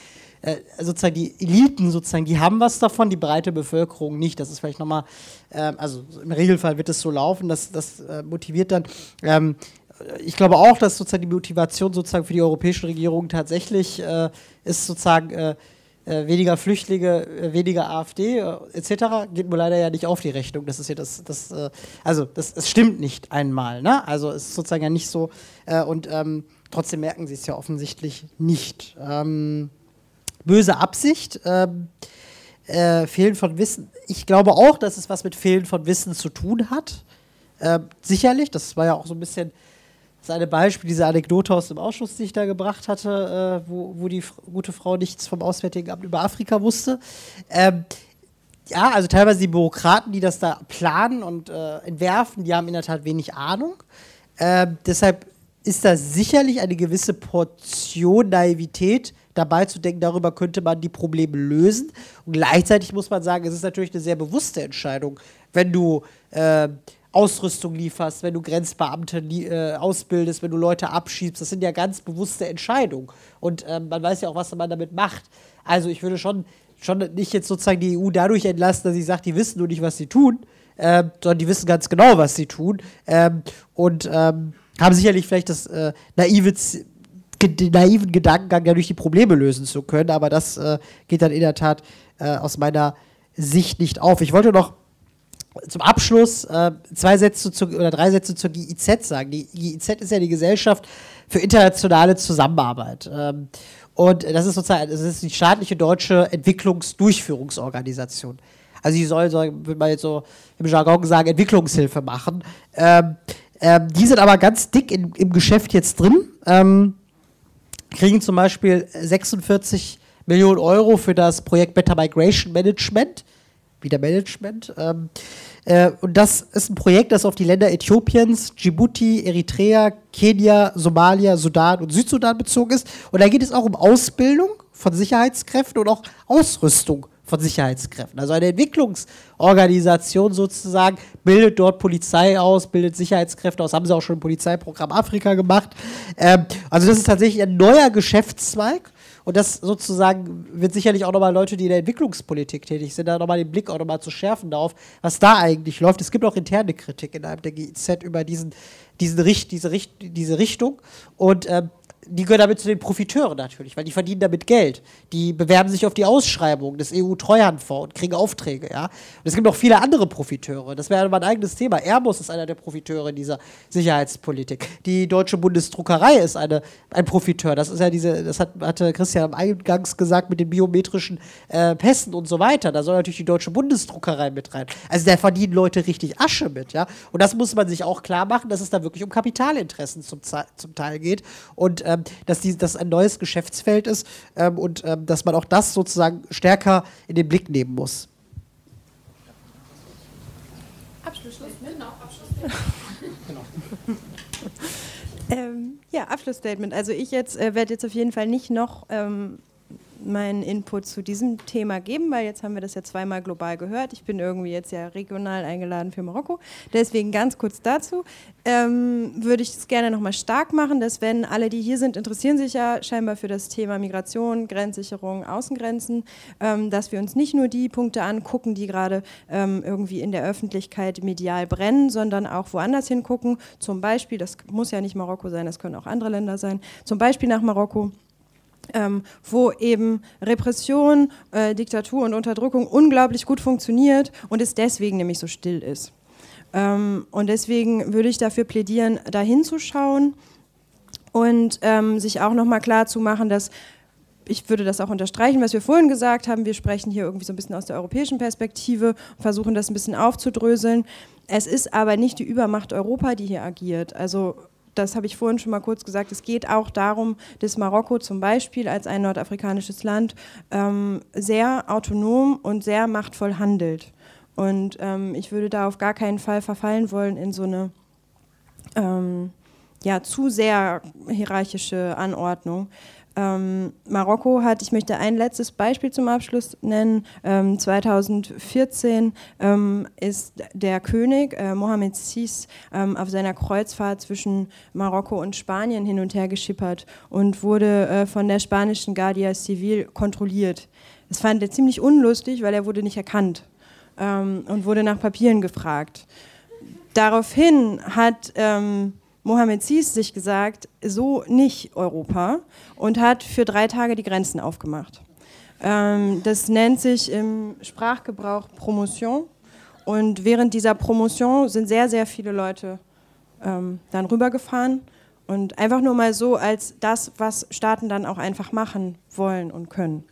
äh, sozusagen die Eliten sozusagen, die haben was davon, die breite Bevölkerung nicht. Das ist vielleicht nochmal, äh, also im Regelfall wird es so laufen, das, das äh, motiviert dann. Ähm, ich glaube auch, dass sozusagen die Motivation sozusagen für die europäischen Regierungen tatsächlich äh, ist sozusagen äh, äh, weniger Flüchtlinge, weniger AfD etc. geht mir leider ja nicht auf die Rechnung. Das ist ja das, das also das, das stimmt nicht einmal. Ne? Also es ist sozusagen ja nicht so und ähm, trotzdem merken sie es ja offensichtlich nicht. Ähm, böse Absicht. Ähm, äh, Fehlen von Wissen. Ich glaube auch, dass es was mit Fehlen von Wissen zu tun hat. Sicherlich, das war ja auch so ein bisschen seine Beispiel, diese Anekdote aus dem Ausschuss, die ich da gebracht hatte, äh, wo, wo die gute Frau nichts vom Auswärtigen Amt über Afrika wusste. Ähm, ja, also teilweise die Bürokraten, die das da planen und äh, entwerfen, die haben in der Tat wenig Ahnung. Äh, deshalb ist da sicherlich eine gewisse Portion Naivität dabei zu denken, darüber könnte man die Probleme lösen. Und gleichzeitig muss man sagen, es ist natürlich eine sehr bewusste Entscheidung, wenn du äh, Ausrüstung lieferst, wenn du Grenzbeamte äh, ausbildest, wenn du Leute abschiebst. Das sind ja ganz bewusste Entscheidungen. Und äh, man weiß ja auch, was man damit macht. Also ich würde schon, schon nicht jetzt sozusagen die EU dadurch entlassen, dass sie sagt, die wissen nur nicht, was sie tun, äh, sondern die wissen ganz genau, was sie tun. Ähm, und ähm, haben sicherlich vielleicht das äh, naive den naiven Gedankengang, ja durch die Probleme lösen zu können, aber das äh, geht dann in der Tat äh, aus meiner Sicht nicht auf. Ich wollte noch zum Abschluss äh, zwei Sätze zu, oder drei Sätze zur GIZ sagen. Die GIZ ist ja die Gesellschaft für internationale Zusammenarbeit. Ähm, Und das ist sozusagen, das ist die staatliche deutsche Entwicklungsdurchführungsorganisation. Also die soll, so, würde man jetzt so im Jargon sagen, Entwicklungshilfe machen. Ähm, ähm, die sind aber ganz dick in, im Geschäft jetzt drin. Ähm, kriegen zum Beispiel 46 Millionen Euro für das Projekt Better Migration Management. Wieder Management. Ähm, äh, und das ist ein Projekt, das auf die Länder Äthiopiens, Djibouti, Eritrea, Kenia, Somalia, Sudan und Südsudan bezogen ist. Und da geht es auch um Ausbildung von Sicherheitskräften und auch Ausrüstung von Sicherheitskräften. Also eine Entwicklungsorganisation sozusagen bildet dort Polizei aus, bildet Sicherheitskräfte aus. Haben sie auch schon im Polizeiprogramm Afrika gemacht. Ähm, also das ist tatsächlich ein neuer Geschäftszweig. Und das sozusagen wird sicherlich auch nochmal Leute, die in der Entwicklungspolitik tätig sind, da nochmal den Blick auch nochmal zu schärfen darauf, was da eigentlich läuft. Es gibt auch interne Kritik innerhalb der GIZ über diesen, diesen Richt, diese, Richt, diese Richtung. Und ähm, die gehören damit zu den Profiteuren natürlich, weil die verdienen damit Geld. Die bewerben sich auf die Ausschreibung des EU-Treuhandfonds und kriegen Aufträge, ja. Und es gibt noch viele andere Profiteure. Das wäre mein eigenes Thema. Airbus ist einer der Profiteure in dieser Sicherheitspolitik. Die deutsche Bundesdruckerei ist eine, ein Profiteur. Das ist ja diese, das hat, hatte Christian am Eingangs gesagt mit den biometrischen äh, Pässen und so weiter. Da soll natürlich die deutsche Bundesdruckerei mit rein. Also da verdienen Leute richtig Asche mit, ja. Und das muss man sich auch klar machen, dass es da wirklich um Kapitalinteressen zum, zum Teil geht. Und ähm, dass die, das ein neues Geschäftsfeld ist ähm, und ähm, dass man auch das sozusagen stärker in den Blick nehmen muss. Abschlussstatement. Genau, Abschlussstatement. ähm, ja, Abschlussstatement. Also ich jetzt äh, werde jetzt auf jeden Fall nicht noch ähm, meinen Input zu diesem Thema geben, weil jetzt haben wir das ja zweimal global gehört. Ich bin irgendwie jetzt ja regional eingeladen für Marokko. Deswegen ganz kurz dazu ähm, würde ich es gerne nochmal stark machen, dass wenn alle, die hier sind, interessieren sich ja scheinbar für das Thema Migration, Grenzsicherung, Außengrenzen, ähm, dass wir uns nicht nur die Punkte angucken, die gerade ähm, irgendwie in der Öffentlichkeit medial brennen, sondern auch woanders hingucken. Zum Beispiel, das muss ja nicht Marokko sein, das können auch andere Länder sein, zum Beispiel nach Marokko ähm, wo eben Repression, äh, Diktatur und Unterdrückung unglaublich gut funktioniert und es deswegen nämlich so still ist. Ähm, und deswegen würde ich dafür plädieren, da hinzuschauen und ähm, sich auch nochmal klar zu machen, dass ich würde das auch unterstreichen, was wir vorhin gesagt haben. Wir sprechen hier irgendwie so ein bisschen aus der europäischen Perspektive versuchen das ein bisschen aufzudröseln. Es ist aber nicht die Übermacht Europa, die hier agiert. Also das habe ich vorhin schon mal kurz gesagt, es geht auch darum, dass Marokko zum Beispiel als ein nordafrikanisches Land ähm, sehr autonom und sehr machtvoll handelt. Und ähm, ich würde da auf gar keinen Fall verfallen wollen in so eine ähm, ja, zu sehr hierarchische Anordnung. Ähm, Marokko hat, ich möchte ein letztes Beispiel zum Abschluss nennen. Ähm, 2014 ähm, ist der König äh, Mohammed VI ähm, auf seiner Kreuzfahrt zwischen Marokko und Spanien hin und her geschippert und wurde äh, von der spanischen Guardia Civil kontrolliert. Das fand er ziemlich unlustig, weil er wurde nicht erkannt ähm, und wurde nach Papieren gefragt. Daraufhin hat ähm, Mohammed Sis sich gesagt, so nicht Europa und hat für drei Tage die Grenzen aufgemacht. Ähm, das nennt sich im Sprachgebrauch Promotion und während dieser Promotion sind sehr, sehr viele Leute ähm, dann rübergefahren und einfach nur mal so als das, was Staaten dann auch einfach machen wollen und können.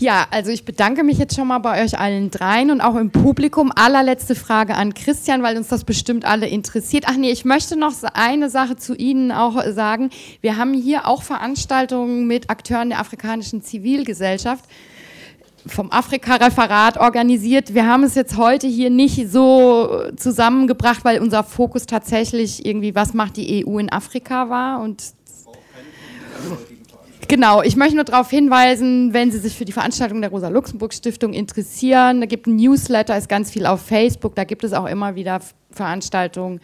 Ja, also ich bedanke mich jetzt schon mal bei euch allen dreien und auch im Publikum. Allerletzte Frage an Christian, weil uns das bestimmt alle interessiert. Ach nee, ich möchte noch eine Sache zu Ihnen auch sagen. Wir haben hier auch Veranstaltungen mit Akteuren der afrikanischen Zivilgesellschaft vom Afrika-Referat organisiert. Wir haben es jetzt heute hier nicht so zusammengebracht, weil unser Fokus tatsächlich irgendwie, was macht die EU in Afrika war und Genau, ich möchte nur darauf hinweisen, wenn Sie sich für die Veranstaltung der Rosa-Luxemburg-Stiftung interessieren, da gibt es ein Newsletter, ist ganz viel auf Facebook, da gibt es auch immer wieder Veranstaltungen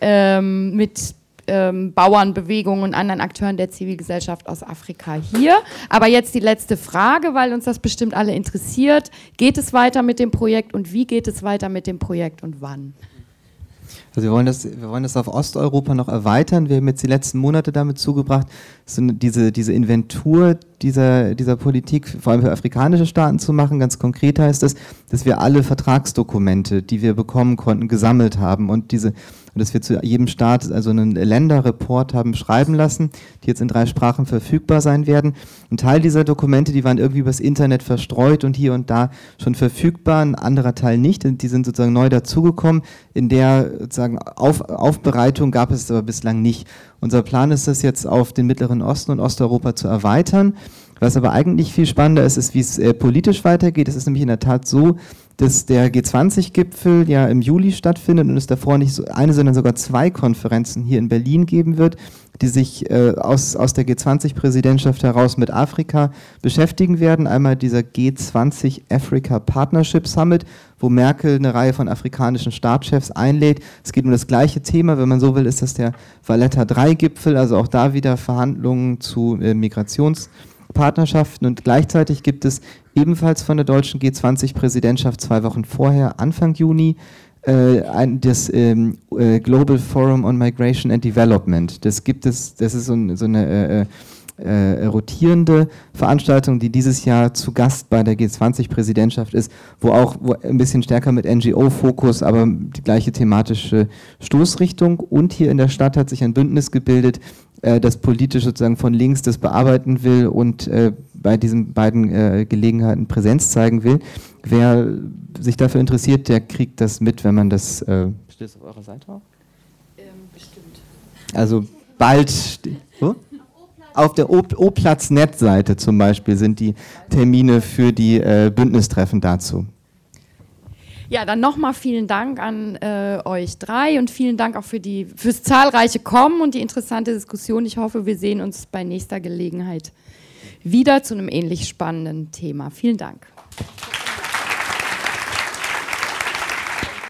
ähm, mit ähm, Bauernbewegungen und anderen Akteuren der Zivilgesellschaft aus Afrika hier. Aber jetzt die letzte Frage, weil uns das bestimmt alle interessiert. Geht es weiter mit dem Projekt und wie geht es weiter mit dem Projekt und wann? Also wir wollen, das, wir wollen das auf Osteuropa noch erweitern. Wir haben jetzt die letzten Monate damit zugebracht, so diese, diese Inventur dieser, dieser Politik, vor allem für afrikanische Staaten zu machen. Ganz konkret heißt das, dass wir alle Vertragsdokumente, die wir bekommen konnten, gesammelt haben und diese dass wir zu jedem Staat also einen Länderreport haben schreiben lassen, die jetzt in drei Sprachen verfügbar sein werden. Ein Teil dieser Dokumente, die waren irgendwie übers Internet verstreut und hier und da schon verfügbar, ein anderer Teil nicht. Die sind sozusagen neu dazugekommen. In der sozusagen Auf, Aufbereitung gab es aber bislang nicht. Unser Plan ist es jetzt auf den Mittleren Osten und Osteuropa zu erweitern. Was aber eigentlich viel spannender ist, ist, wie es äh, politisch weitergeht. Es ist nämlich in der Tat so, dass der G20-Gipfel ja im Juli stattfindet und es davor nicht so eine, sondern sogar zwei Konferenzen hier in Berlin geben wird, die sich äh, aus, aus der G20-Präsidentschaft heraus mit Afrika beschäftigen werden. Einmal dieser G20 Africa Partnership Summit, wo Merkel eine Reihe von afrikanischen Staatschefs einlädt. Es geht um das gleiche Thema, wenn man so will, ist das der Valletta 3-Gipfel, also auch da wieder Verhandlungen zu äh, Migrations- Partnerschaften und gleichzeitig gibt es ebenfalls von der deutschen G20-Präsidentschaft zwei Wochen vorher, Anfang Juni, äh, das ähm, äh, Global Forum on Migration and Development. Das gibt es, das ist so, so eine äh, äh, äh rotierende Veranstaltung, die dieses Jahr zu Gast bei der G20-Präsidentschaft ist, wo auch wo ein bisschen stärker mit NGO-Fokus, aber die gleiche thematische Stoßrichtung. Und hier in der Stadt hat sich ein Bündnis gebildet, äh, das politisch sozusagen von links das bearbeiten will und äh, bei diesen beiden äh, Gelegenheiten Präsenz zeigen will. Wer sich dafür interessiert, der kriegt das mit, wenn man das. Äh, Steht das auf eurer Seite auch? Ähm, bestimmt. Also bald. Wo? Auf der O-Platz-Net-Seite zum Beispiel sind die Termine für die äh, Bündnistreffen dazu. Ja, dann nochmal vielen Dank an äh, euch drei und vielen Dank auch für die, fürs zahlreiche Kommen und die interessante Diskussion. Ich hoffe, wir sehen uns bei nächster Gelegenheit wieder zu einem ähnlich spannenden Thema. Vielen Dank.